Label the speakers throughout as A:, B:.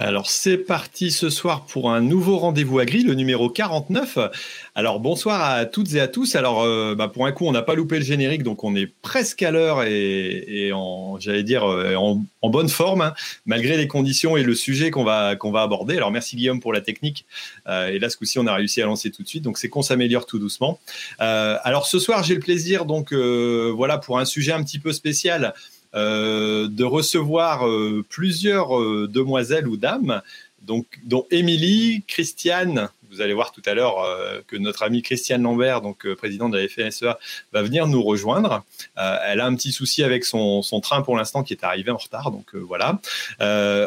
A: Alors c'est parti ce soir pour un nouveau rendez-vous agri, le numéro 49. Alors bonsoir à toutes et à tous. Alors euh, bah, pour un coup on n'a pas loupé le générique donc on est presque à l'heure et, en j'allais dire euh, en, bonne forme hein, malgré les conditions et le sujet qu'on va qu'on va aborder. Alors merci Guillaume pour la technique euh, et là ce coup-ci on a réussi à lancer tout de suite donc c'est qu'on s'améliore tout doucement. alors ce soir j'ai le plaisir donc voilà pour un sujet un petit peu spécial. Euh, de recevoir euh, plusieurs euh, demoiselles ou dames, donc, dont Émilie, Christiane, vous allez voir tout à l'heure que notre amie Christiane Lambert, donc présidente de la FNSEA, va venir nous rejoindre. elle a un petit souci avec son, train pour l'instant qui est arrivé en retard, donc voilà.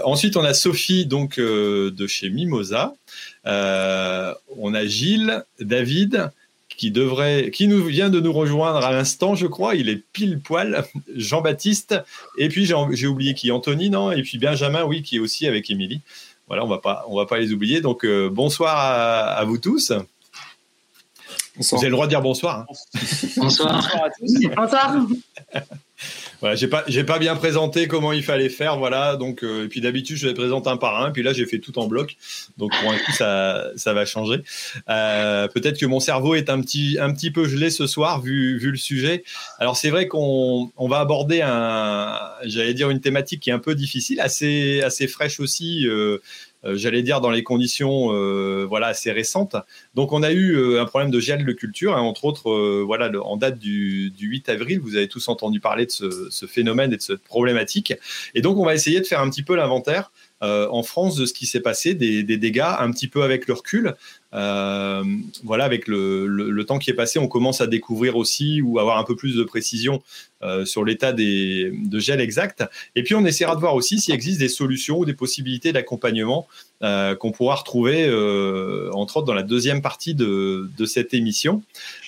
A: ensuite, on a Sophie, donc de chez Mimosa. on a Gilles, David, qui devrait, qui nous vient de nous rejoindre à l'instant, je crois. Il est pile poil. Jean-Baptiste. Et puis j'ai oublié qui, Anthony, non? Et puis Benjamin, oui, qui est aussi avec Émilie. Voilà, on va pas, on va pas les oublier. Donc euh, bonsoir à, vous tous. Vous avez le droit de dire bonsoir.
B: Hein. Bonsoir. bonsoir à tous.
C: Bonsoir.
A: Voilà, j'ai pas, j'ai pas bien présenté comment il fallait faire, voilà. Donc, euh, et puis d'habitude, je les présente un par un. Puis là, j'ai fait tout en bloc. Donc, pour un coup, ça, ça va changer. Euh, peut-être que mon cerveau est un petit, un petit peu gelé ce soir, vu, vu le sujet. Alors, c'est vrai qu'on, on va aborder un, j'allais dire une thématique qui est un peu difficile, assez, assez fraîche aussi. Euh, j'allais dire dans les conditions euh, voilà assez récentes. Donc on a eu euh, un problème de gel de culture, hein, entre autres voilà en date du, du, 8 avril. Vous avez tous entendu parler de ce, ce, phénomène et de cette problématique. Et donc on va essayer de faire un petit peu l'inventaire en France de ce qui s'est passé, des, des, dégâts un petit peu avec le recul. Euh, voilà, avec le, temps qui est passé, on commence à découvrir aussi ou avoir un peu plus de précision euh, sur l'état de gel exact. Et puis, on essaiera de voir aussi s'il existe des solutions ou des possibilités d'accompagnement euh, qu'on pourra retrouver, entre autres, dans la deuxième partie de, de cette émission.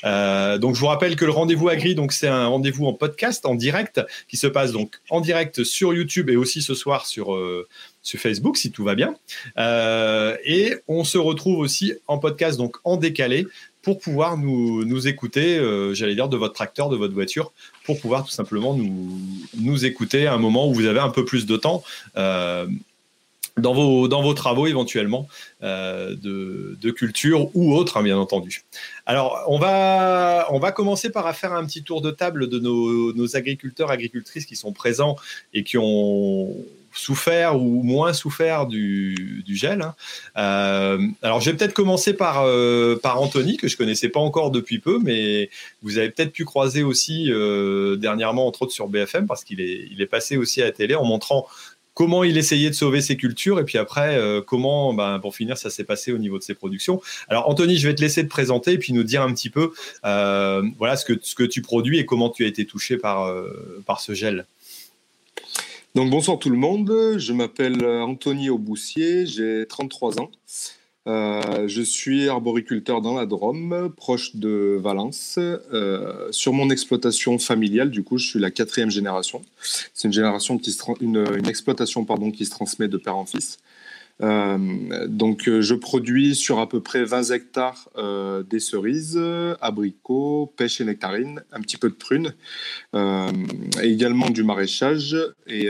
A: donc, je vous rappelle que le rendez-vous agri, donc c'est un rendez-vous en podcast, en direct, qui se passe donc en direct sur YouTube et aussi ce soir sur sur Facebook si tout va bien. Euh, et on se retrouve aussi en podcast, donc en décalé, pour pouvoir nous, écouter, euh, j'allais dire, de votre tracteur, de votre voiture, pour pouvoir tout simplement nous, écouter à un moment où vous avez un peu plus de temps. Euh, dans vos, travaux éventuellement de, culture ou autre, hein, bien entendu. Alors, on va, commencer par faire un petit tour de table de nos agriculteurs, agricultrices qui sont présents et qui ont souffert ou moins souffert du, gel. Hein. Euh, alors, je vais peut-être commencer par, euh, par Anthony, que je connaissais pas encore depuis peu, mais vous avez peut-être pu croiser aussi euh, dernièrement, entre autres sur BFM, parce qu'il est, il est passé aussi à la télé en montrant comment il essayait de sauver ses cultures et puis après comment, ben, pour finir, ça s'est passé au niveau de ses productions. Alors Anthony, je vais te laisser te présenter et puis nous dire un petit peu, voilà ce que ce que tu produis et comment tu as été touché par par ce gel.
D: Donc bonsoir tout le monde, je m'appelle Anthony Auboussier, j'ai 33 ans. Euh, je suis arboriculteur dans la Drôme, proche de Valence. Euh, sur mon exploitation familiale, du coup, je suis la quatrième génération. C'est une génération qui une, une, exploitation pardon, qui se transmet de père en fils. Euh, donc, euh, je produis sur à peu près 20 hectares euh, des cerises, abricots, pêche et nectarines, un petit peu de prunes, également du maraîchage. Et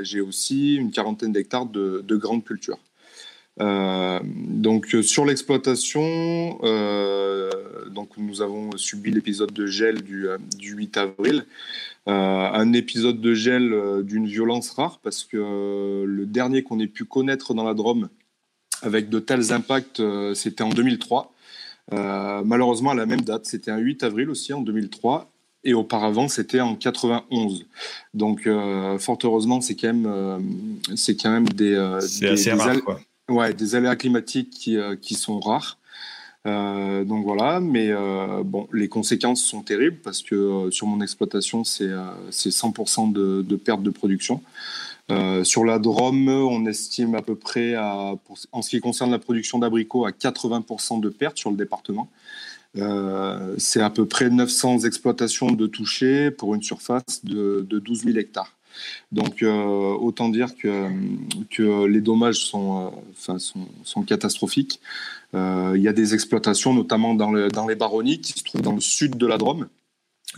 D: j'ai aussi une quarantaine d'hectares de, de grandes cultures. Donc sur l'exploitation, donc nous avons subi l'épisode de gel du 8 avril. Euh, un épisode de gel euh, d'une violence rare parce que euh, le dernier qu'on ait pu connaître dans la Drôme avec de tels impacts, c'était en 2003. malheureusement, à la même date, c'était un 8 avril aussi en 2003 et auparavant c'était en 91. Donc fort heureusement c'est quand même c'est quand même des
A: des,
D: Ouais, des aléas climatiques qui, qui sont rares. Euh, donc voilà, mais euh, bon, les conséquences sont terribles parce que euh, sur mon exploitation, c'est 100% de, perte de production. sur la Drôme, on estime à peu près, en ce qui concerne la production d'abricots, à 80% de perte sur le département. c'est à peu près 900 exploitations de touchés pour une surface de, de 12 000 hectares. Donc autant dire que, que les dommages sont, enfin, sont catastrophiques. Euh, il y a des exploitations, notamment dans, les baronnies, qui se trouvent dans le sud de la Drôme,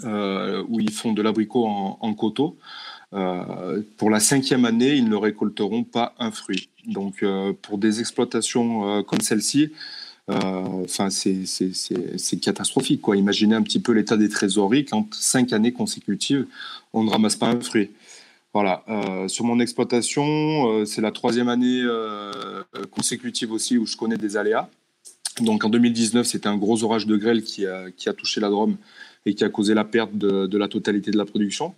D: euh, où ils font de l'abricot en, coteaux. pour la cinquième année, ils ne récolteront pas un fruit. Donc, pour des exploitations comme celle-ci, c'est catastrophique. Quoi. Imaginez un petit peu l'état des trésoreries quand cinq années consécutives, on ne ramasse pas un fruit. Voilà. sur mon exploitation, c'est la troisième année consécutive aussi où je connais des aléas. Donc en 2019, c'était un gros orage de grêle qui a, qui a, touché la Drôme et qui a causé la perte de, la totalité de la production.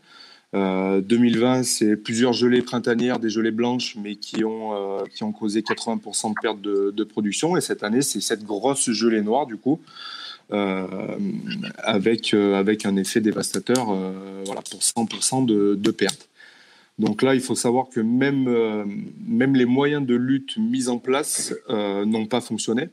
D: Euh, 2020, c'est plusieurs gelées printanières, des gelées blanches, mais qui ont, euh, qui ont causé 80% de perte de, production. Et cette année, c'est cette grosse gelée noire, du coup, euh, avec, euh, avec un effet dévastateur euh, voilà, pour 100% de, de perte. Donc là, il faut savoir que même, même les moyens de lutte mis en place n'ont pas fonctionné.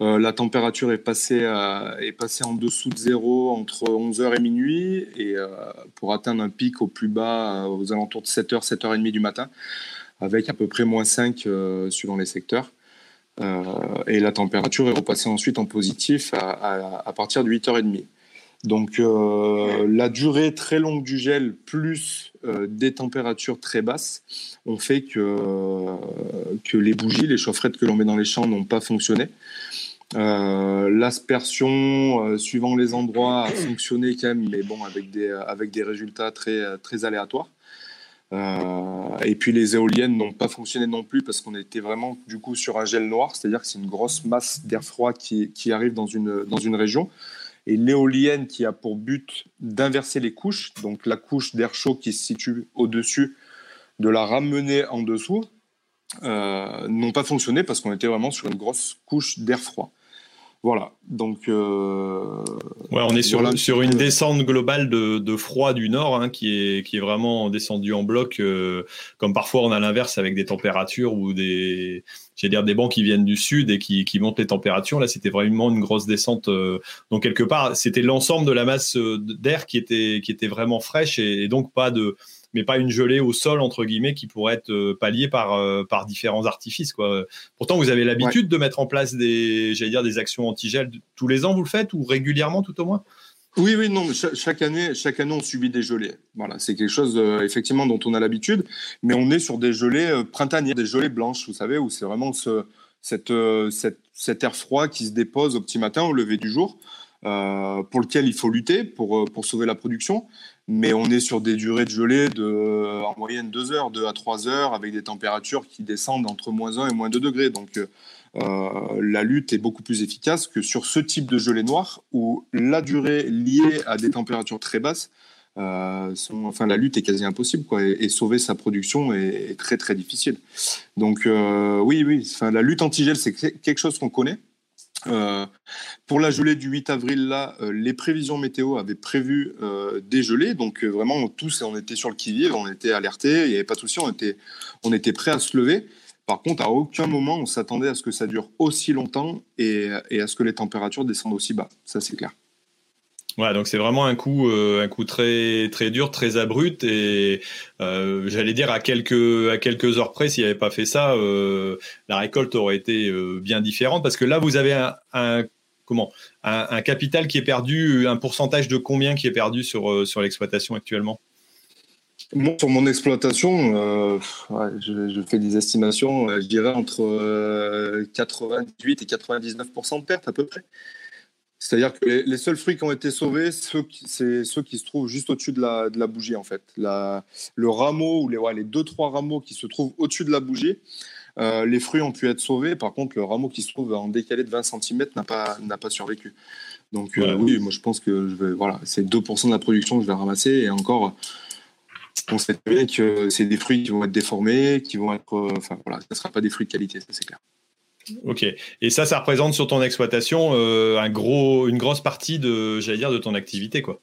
D: Euh, la température est passée, en dessous de zéro entre 11h et minuit, et euh, pour atteindre un pic au plus bas euh, aux alentours de 7h, 7h30 du matin, avec à peu près moins 5 suivant les secteurs. et la température est repassée ensuite en positif à, partir de 8h30. Donc la durée très longue du gel plus des températures très basses ont fait que, que les bougies, les chaufferettes que l'on met dans les champs n'ont pas fonctionné. Euh, l'aspersion, euh, suivant les endroits, a fonctionné quand même, mais bon, avec des, avec des résultats très, très aléatoires. Euh, et puis les éoliennes n'ont pas fonctionné non plus parce qu'on était vraiment du coup sur un gel noir, c'est-à-dire que c'est une grosse masse d'air froid qui, qui, arrive dans une, dans une région. Et l'éolienne qui a pour but d'inverser les couches, donc la couche d'air chaud qui se situe au-dessus, de la ramener en dessous, euh, n'ont pas fonctionné parce qu'on était vraiment sur une grosse couche d'air froid. Voilà, donc. Euh,
A: ouais, on est sur, sur une descente globale de, de froid du nord hein, qui, est, qui est vraiment descendue en bloc, euh, comme parfois on a l'inverse avec des températures ou des, dire des bancs qui viennent du sud et qui, qui montent les températures. Là, c'était vraiment une grosse descente. Euh, donc quelque part, c'était l'ensemble de la masse euh, d'air qui était, qui était vraiment fraîche et donc pas de mais pas une gelée au sol entre guillemets qui pourrait être euh, palliée par euh, par différents artifices quoi. Pourtant vous avez l'habitude de mettre en place des j'allais dire des actions anti-gel tous les ans vous le faites ou régulièrement tout au moins?
D: Oui, oui, non, chaque, année, chaque année, on subit des gelées. Voilà, c'est quelque chose euh, effectivement dont on a l'habitude, mais on est sur des gelées printanières, des gelées blanches, vous savez, où c'est vraiment ce, cette, cette, cet air froid qui se dépose au petit matin, au lever du jour, euh, pour lequel il faut lutter pour, pour sauver la production mais on est sur des durées de gelée de, en moyenne 2 heures, 2 à 3 heures, avec des températures qui descendent entre moins 1 et moins 2 degrés. Donc euh, la lutte est beaucoup plus efficace que sur ce type de gelée noire, où la durée liée à des températures très basses, euh, enfin, la lutte est quasi impossible, quoi, et, sauver sa production est, très très difficile. Donc euh, oui, oui, enfin, la lutte anti-gel, c'est quelque chose qu'on connaît. Euh, pour la gelée du 8 avril, là, euh, les prévisions météo avaient prévu euh, des gelées. Donc, vraiment, tous, on était sur le qui-vive, on était alertés, il n'y avait pas de souci, on était, on prêts à se lever. Par contre, à aucun moment, on s'attendait à ce que ça dure aussi longtemps et à ce que les températures descendent aussi bas. Ça, c'est clair.
A: Ouais, donc c'est vraiment un coup, euh, un coup très très dur, très abrupt et euh, j'allais dire à quelques à quelques heures près, s'il n'y avait pas fait ça, euh, la récolte aurait été bien différente parce que là vous avez un, comment un, capital qui est perdu, un pourcentage de combien qui est perdu sur sur l'exploitation actuellement?
D: Moi, sur mon exploitation, je, je, fais des estimations, je dirais entre 98 et 99% de perte à peu près. C'est-à-dire que les, seuls fruits qui ont été sauvés, c'est ceux qui se trouvent juste au-dessus de la, de la, bougie, en fait. La, le rameau, ou les, ouais, les deux, trois rameaux qui se trouvent au-dessus de la bougie, euh, les fruits ont pu être sauvés. Par contre, le rameau qui se trouve en décalé de 20 cm n'a pas, pas survécu. Donc, euh, oui, moi, je pense que je vais, voilà, c'est 2% de la production que je vais ramasser. Et encore, on sait bien que c'est des fruits qui vont être déformés, qui vont être. Euh, enfin, voilà, ça ne sera pas des fruits de qualité, ça, c'est clair.
A: Ok. Et ça, ça représente sur ton exploitation euh, un gros, une grosse partie de, j'allais dire, de ton activité, quoi.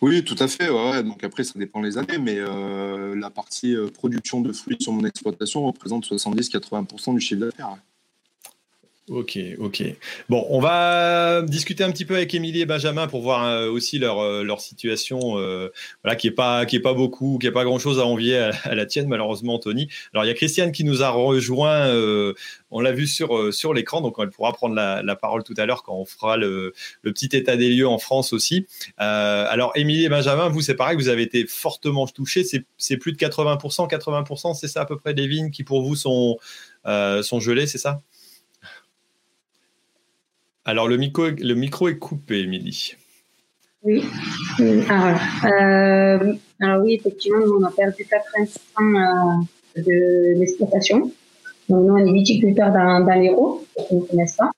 D: Oui, tout à fait. Donc après, ça dépend les années, mais euh, la partie euh, production de fruits sur mon exploitation représente 70-80% du chiffre d'affaires.
A: Ok, ok. Bon, on va discuter un petit peu avec Émilie et Benjamin pour voir euh, aussi leur, euh, situation, euh, voilà, qui est pas qui est pas beaucoup, qui est pas grand chose à envier à, la tienne malheureusement, Tony. Alors il y a Christiane qui nous a rejoint, on l'a vu sur l'écran, donc elle pourra prendre la, parole tout à l'heure quand on fera le, le, petit état des lieux en France aussi. alors Émilie et Benjamin, vous c'est pareil, vous avez été fortement touchés, c'est plus de 80%, 80%, c'est ça à peu près des vignes qui pour vous sont sont gelées, c'est ça? Alors, le micro, le micro est coupé, Émilie.
C: Oui. Alors, euh, alors, oui, effectivement, nous, on a perdu 80% euh, de l'exploitation. Donc, nous, on est viticulteurs dans, dans l'Hérault, on ne connaît pas.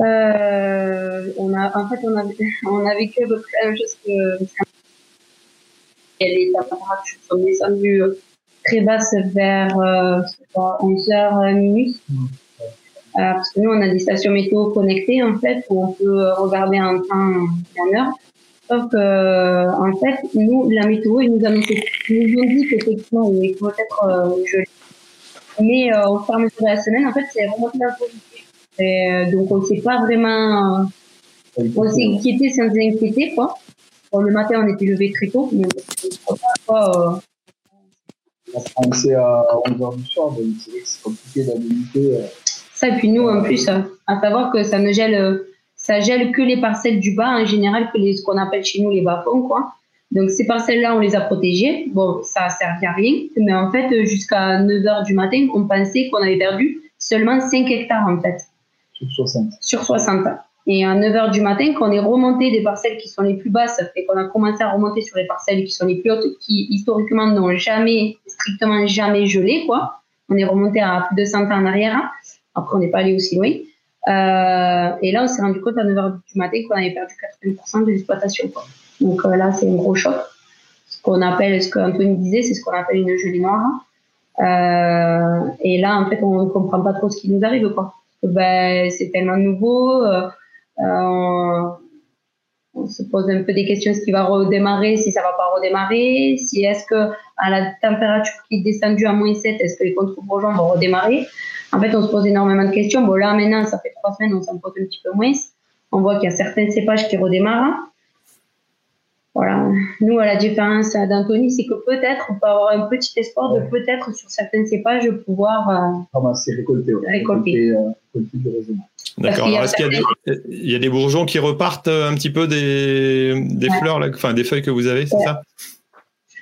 C: Euh, on a, en fait, on a, on a vécu à peu près la même chose que les températures sont descendues très basses vers euh, 11h minuit. Mmh. Euh, parce que nous, on a des stations météo connectées, en fait, où on peut regarder en temps et en heure. Sauf que, euh, en fait, nous, la météo, ils nous, a, ils nous ont dit qu'effectivement, il faut être euh, gelé. Mais euh, au fur et à mesure de la semaine, en fait, c'est vraiment la. Et, donc, on ne s'est pas vraiment... On s'est inquiété sans inquiéter, quoi. Bon, le matin, on était levé très tôt, mais on ne pas...
E: Euh... C'est à 11h du soir, donc c'est compliqué d'habiliter...
C: Et puis nous, en plus, à savoir que ça ne gèle, ça gèle que les parcelles du bas, en général, que les, ce qu'on appelle chez nous les bas-fonds, quoi. Donc ces parcelles-là, on les a protégées. Bon, ça a servi à rien, mais en fait, jusqu'à 9 h du matin, on pensait qu'on avait perdu seulement 5 hectares, en fait.
E: Sur 60.
C: Sur 60. Et à 9 h du matin, quand on est remonté des parcelles qui sont les plus basses et qu'on a commencé à remonter sur les parcelles qui sont les plus hautes, qui historiquement n'ont jamais, strictement jamais gelé, quoi. On est remonté à plus de 100 ans en arrière. Hein. Après, on n'est pas allé aussi loin. Euh, et là, on s'est rendu compte à 9h du matin qu'on avait perdu 80% de l'exploitation. Donc euh, là, c'est un gros choc. Ce qu'on appelle, ce qu'Anthony disait, c'est ce qu'on appelle une gelée noire. Euh, et là, en fait, on ne comprend pas trop ce qui nous arrive. Quoi. Ben, c'est tellement nouveau. On, se pose un peu des questions, ce qui va redémarrer, si ça va pas redémarrer, si est-ce que à la température qui est descendue à moins 7, est-ce que les contre-bourgeons vont redémarrer? En fait, on se pose énormément de questions. Bon, là, maintenant, ça fait trois semaines, on s'en pose un petit peu moins. On voit qu'il y a certains cépages qui redémarrent. Voilà. Nous, à la différence d'Anthony, c'est que peut-être on peut avoir un petit espoir de peut-être sur certains cépages pouvoir
E: euh, récolter.
C: récolter.
E: Euh,
A: D'accord. Alors, est-ce qu'il y, a des bourgeons qui repartent un petit peu des, des fleurs, là, enfin des feuilles que vous avez, c'est ça?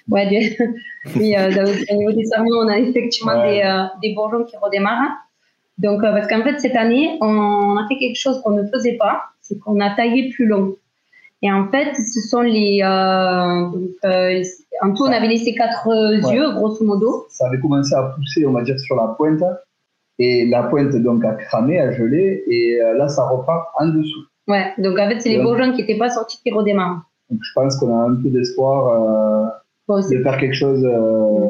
C: Ouais, oui, euh, au niveau des serments, on a effectivement des, euh, des, bourgeons qui redémarrent. Donc, euh, parce qu'en fait, cette année, on a fait quelque chose qu'on ne faisait pas, c'est qu'on a taillé plus long. Et en fait, ce sont les. Donc, en tout, on avait laissé quatre yeux, grosso modo.
E: Ça avait commencé à pousser, on va dire, sur la pointe. Et la pointe, donc, a cramé, a gelé. Et là, ça repart en dessous.
C: Ouais, donc en fait, c'est les bourgeons qui n'étaient pas sortis qui redémarrent.
E: Donc, je pense qu'on a un peu d'espoir de faire quelque chose. Euh...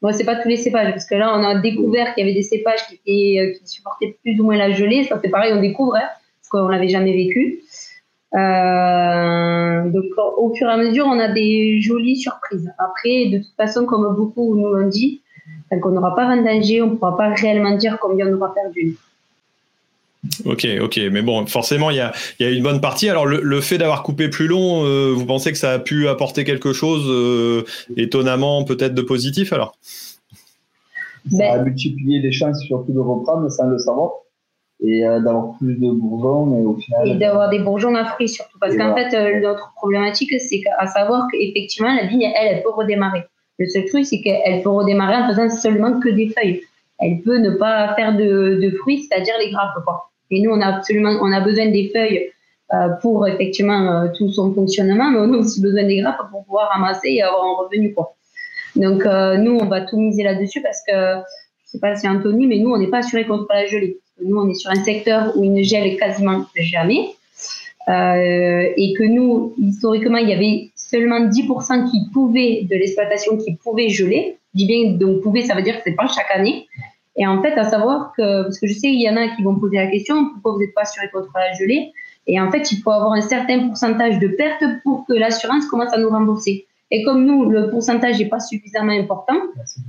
C: Bon, c'est pas tous les cépages, parce que là, on a découvert qu'il y avait des cépages qui, étaient, euh, qui supportaient plus ou moins la gelée. Ça, c'est pareil, on découvre, hein, parce qu'on l'avait jamais vécu. Euh, donc, au fur et à mesure, on a des jolies surprises. Après, de toute façon, comme beaucoup nous l'ont dit, tant qu'on n'aura pas vendangé, on ne pourra pas réellement dire combien on aura perdu.
A: Ok, ok, mais bon, forcément, il y a, y a, une bonne partie. Alors, le, fait d'avoir coupé plus long, euh, vous pensez que ça a pu apporter quelque chose euh, étonnamment peut-être de positif alors?
E: Ça a multiplié les chances surtout de reprendre sans le savoir et euh, d'avoir plus de bourgeons, mais au final.
C: Et d'avoir des bourgeons à fruits surtout, parce qu'en fait, l'autre problématique, c'est à savoir qu'effectivement, la vigne, elle, elle peut redémarrer. Le seul truc, c'est qu'elle peut redémarrer en faisant seulement que des feuilles. Elle peut ne pas faire de, de fruits, c'est-à-dire les grappes, quoi. Et nous, on a absolument, on a besoin des feuilles euh, pour effectivement euh, tout son fonctionnement, mais on a aussi besoin des grappes pour pouvoir ramasser et avoir un revenu. Donc euh, nous, on va tout miser là-dessus parce que je sais pas si Anthony, mais nous, on n'est pas assuré contre la gelée. Nous, on est sur un secteur où il ne gèle quasiment jamais. Et que nous, historiquement, il y avait seulement 10% qui pouvaient, de l'exploitation qui pouvaient geler. Je dis bien, donc pouvaient, ça veut dire que c'est pas chaque année. Et en fait, à savoir que, parce que je sais qu'il y en a qui vont poser la question, pourquoi vous n'êtes pas assuré contre la gelée? Et en fait, il faut avoir un certain pourcentage de pertes pour que l'assurance commence à nous rembourser. Et comme nous, le pourcentage n'est pas suffisamment important,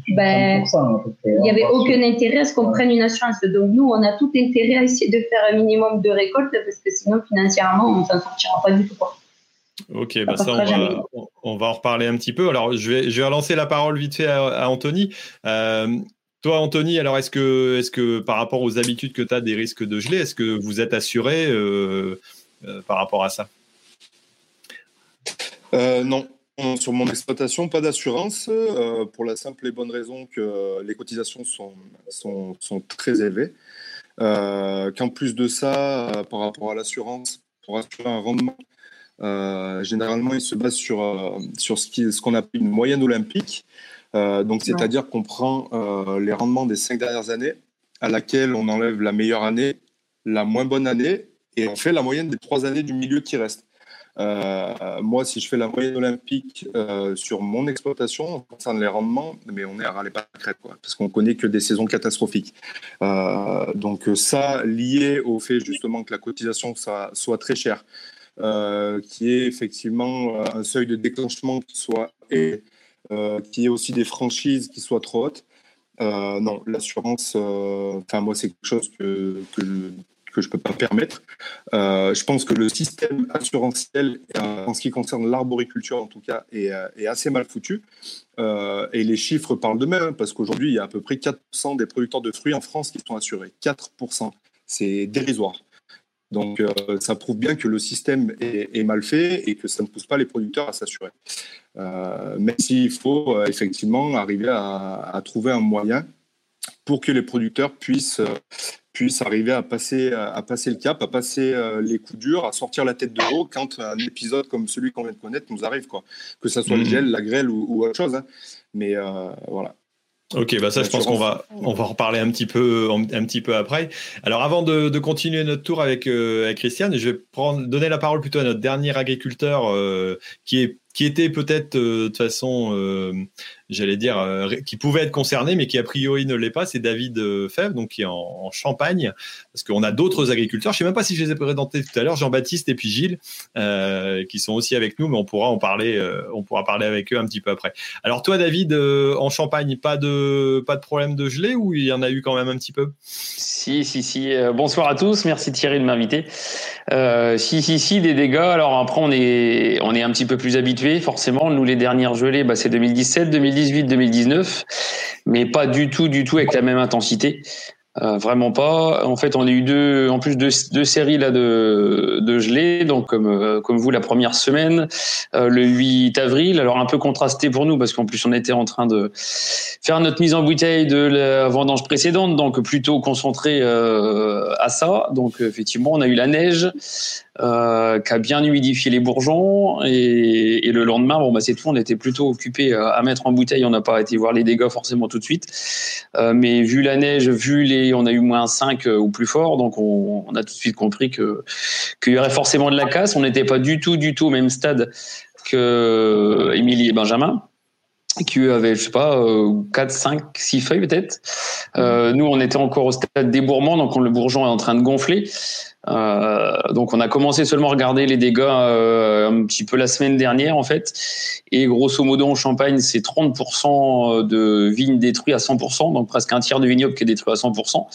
C: ben, il n'y avait aucun intérêt à ce qu'on prenne une assurance. Donc nous, on a tout intérêt à essayer de faire un minimum de récolte parce que sinon, financièrement, on ne s'en sortira pas du tout.
A: Ok, bah ça, on va, en reparler un petit peu. Alors, je vais, je vais relancer la parole vite fait à, Anthony. Euh, toi, Anthony, alors est-ce que, par rapport aux habitudes que tu as des risques de gelée, est-ce que vous êtes assuré euh, euh, par rapport à ça?
D: Non. Sur mon exploitation, pas d'assurance, pour la simple et bonne raison que les cotisations sont, très élevées. Qu'en plus de ça, par rapport à l'assurance, pour assurer un rendement euh, généralement, il se base sur, euh, ce qu'on appelle une moyenne olympique. Euh, donc, c'est-à-dire qu'on prend les rendements des cinq dernières années, à laquelle on enlève la meilleure année, la moins bonne année, et on fait la moyenne des trois années du milieu qui reste. moi, si je fais la moyenne olympique sur mon exploitation, on concerne les rendements, mais on est à râler pas crête, quoi, parce qu'on connaît que des saisons catastrophiques. donc ça, lié au fait justement que la cotisation ça, soit très chère, euh, qui est effectivement euh, un seuil de déclenchement qui soit et euh, qui est aussi des franchises qui soient trop hautes. non, l'assurance, enfin moi c'est quelque chose que, que je ne peux pas permettre. je pense que le système assurantiel, en ce qui concerne l'arboriculture en tout cas, est, est assez mal foutu. et les chiffres parlent d'eux-mêmes, hein, parce qu'aujourd'hui, il y a à peu près 4% des producteurs de fruits en France qui sont assurés. 4%. C'est dérisoire. Donc, euh, ça prouve bien que le système est, mal fait et que ça ne pousse pas les producteurs à s'assurer. Euh, même s'il faut euh, effectivement arriver à, trouver un moyen pour que les producteurs puissent, puissent arriver à passer, à passer le cap, à passer les coups durs, à sortir la tête de l'eau quand un épisode comme celui qu'on vient de connaître nous arrive, quoi. que ce soit le mmh. gel, la grêle ou, autre chose. Hein. Mais voilà.
A: Ok, bah ça, je pense qu'on va on va en reparler un petit peu un, petit peu après. Alors, avant de, continuer notre tour avec, euh, avec Christiane, je vais prendre donner la parole plutôt à notre dernier agriculteur euh, qui est qui était peut-être euh, de toute façon, euh, j'allais dire, euh, qui pouvait être concerné, mais qui a priori ne l'est pas, c'est David Fèvre, donc qui est en, Champagne, parce qu'on a d'autres agriculteurs. Je sais même pas si je les ai présentés tout à l'heure, Jean-Baptiste et puis Gilles, qui sont aussi avec nous, mais on pourra en parler, on pourra parler avec eux un petit peu après. Alors toi, David, en Champagne, pas de pas de problème de gelée ou il y en a eu quand même un petit peu?
B: Si, si, si. bonsoir à tous. Merci Thierry de m'inviter. si, si, si, des dégâts. Alors après, on est on est un petit peu plus habitué forcément. Nous, les dernières gelées, bah, c'est 2017, 2018, 2019, mais pas du tout, du tout avec la même intensité. Euh, vraiment pas. En fait, on a eu deux, en plus deux, séries là de, de gelées. Donc, comme, euh, comme vous, la première semaine, euh, le 8 avril. Alors un peu contrasté pour nous parce qu'en plus on était en train de faire notre mise en bouteille de la vendange précédente, donc plutôt concentré à ça. Donc effectivement, on a eu la neige euh, qui a bien humidifié les bourgeons et, et le lendemain, bon bah c'est tout. On était plutôt occupé à mettre en bouteille. On n'a pas été voir les dégâts forcément tout de suite. mais vu la neige, vu les on a eu moins 5 euh, ou plus fort, donc on, a tout de suite compris que qu'il y aurait forcément de la casse. On n'était pas du tout, du tout au même stade que Émilie et Benjamin qui avait, je sais pas, 4, 5, 6 feuilles peut-être. Euh, nous, on était encore au stade débourrement, donc le bourgeon est en train de gonfler. Euh, donc on a commencé seulement à regarder les dégâts euh, un petit peu la semaine dernière en fait. Et grosso modo en Champagne, c'est 30% de vignes détruites à 100%, donc presque un tiers de vignoble qui est détruit à 100%,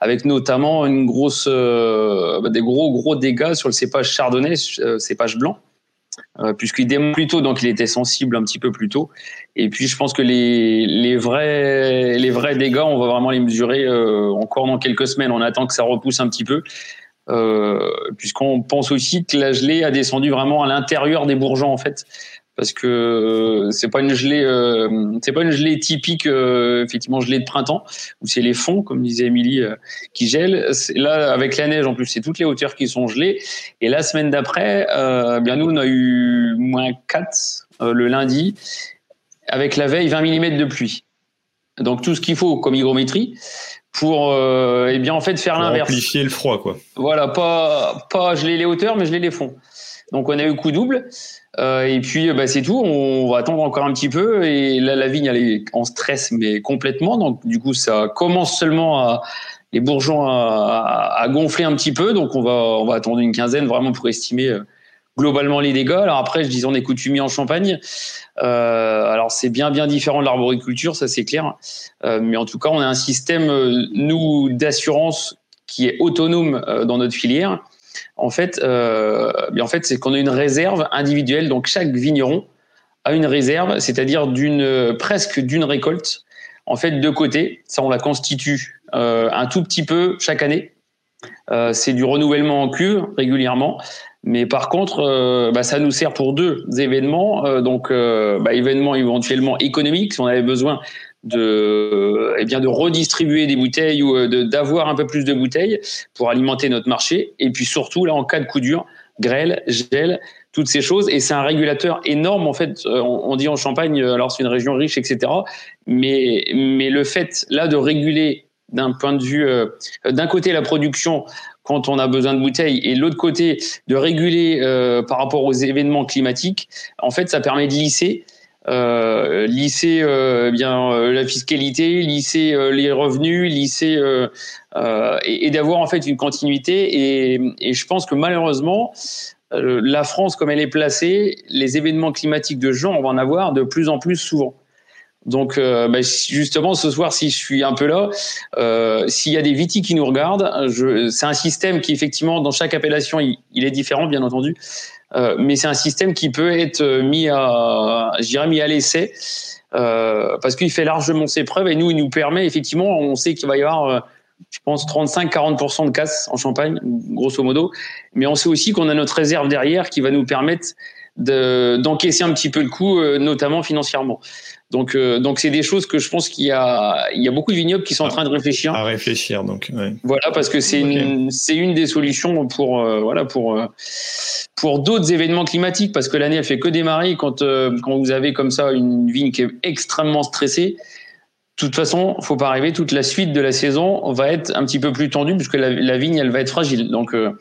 B: avec notamment une grosse, des gros gros dégâts sur le cépage chardonnay, cépage blanc. Euh, puisqu'il plus tôt, donc il était sensible un petit peu plus tôt. Et puis je pense que les, les, vrais, les vrais dégâts, on va vraiment les mesurer euh, encore dans quelques semaines. On attend que ça repousse un petit peu, euh, puisqu'on pense aussi que la gelée a descendu vraiment à l'intérieur des bourgeons en fait parce que euh, c'est pas une gelée, euh, c'est pas une gelée typique, euh, effectivement gelée de printemps où c'est les fonds, comme disait Émilie, qui gèlent. Là, avec la neige en plus, c'est toutes les hauteurs qui sont gelées. Et la semaine d'après, bien nous, on a eu moins 4 le lundi, avec la veille 20 mm de pluie. Donc tout ce qu'il faut comme hygrométrie pour eh bien en fait faire l'inverse.
A: Amplifier le froid quoi.
B: Voilà, pas pas geler les hauteurs mais geler les fonds. Donc on a eu coup double. Euh, et puis bah, c'est tout. On va attendre encore un petit peu. Et là, la vigne elle est en stress, mais complètement. Donc du coup, ça commence seulement à les bourgeons à, gonfler un petit peu. Donc on va on va attendre une quinzaine vraiment pour estimer euh, globalement les dégâts. Alors après, je disais, on est coutumier en Champagne. Euh, alors c'est bien bien différent de l'arboriculture, ça c'est clair. Euh, mais en tout cas, on a un système euh, nous d'assurance qui est autonome euh, dans notre filière. En fait, euh, en fait, c'est qu'on a une réserve individuelle. Donc chaque vigneron a une réserve, c'est-à-dire d'une presque d'une récolte. En fait, de côté, ça on la constitue un tout petit peu chaque année. c'est du renouvellement en cuve régulièrement. Mais par contre, euh, bah, ça nous sert pour deux événements. Euh, donc, euh, bah, événements éventuellement économiques, si on avait besoin de, eh bien, de redistribuer des bouteilles ou d'avoir un peu plus de bouteilles pour alimenter notre marché. Et puis surtout, là, en cas de coup dur, grêle, gel, toutes ces choses. Et c'est un régulateur énorme, en fait. On, on dit en Champagne, alors c'est une région riche, etc. Mais, mais le fait, là, de réguler d'un point de vue, d'un côté la production quand on a besoin de bouteilles et l'autre côté de réguler euh, par rapport aux événements climatiques, en fait, ça permet de lisser. Euh, lisser euh, eh bien euh, la fiscalité, lisser euh, les revenus, lisser et, et d'avoir en fait une continuité. Et, je pense que malheureusement, la France, comme elle est placée, les événements climatiques de juin, on va en avoir de plus en plus souvent. Donc, euh, bah, justement, ce soir, si je suis un peu là, euh, s'il y a des vitis qui nous regardent, c'est un système qui, effectivement, dans chaque appellation, il, est différent, bien entendu, euh, mais c'est un système qui peut être mis à, je dirais, mis à l'essai, euh, parce qu'il fait largement ses preuves et nous, il nous permet, effectivement, on sait qu'il va y avoir, euh, je pense, 35-40% de casse en Champagne, grosso modo, mais on sait aussi qu'on a notre réserve derrière qui va nous permettre d'encaisser un petit peu le coup, euh, notamment financièrement. Donc, euh, donc c'est des choses que je pense qu'il y a, il y a beaucoup de vignobles qui sont en train de réfléchir.
A: À réfléchir, donc. Ouais.
B: Voilà, parce que c'est okay. une, c'est une des solutions pour, euh, voilà, pour, euh, pour d'autres événements climatiques, parce que l'année elle fait que démarrer quand, euh, quand vous avez comme ça une vigne qui est extrêmement stressée. De toute façon, faut pas rêver. Toute la suite de la saison va être un petit peu plus tendue puisque la, la vigne, elle va être fragile. Donc, euh,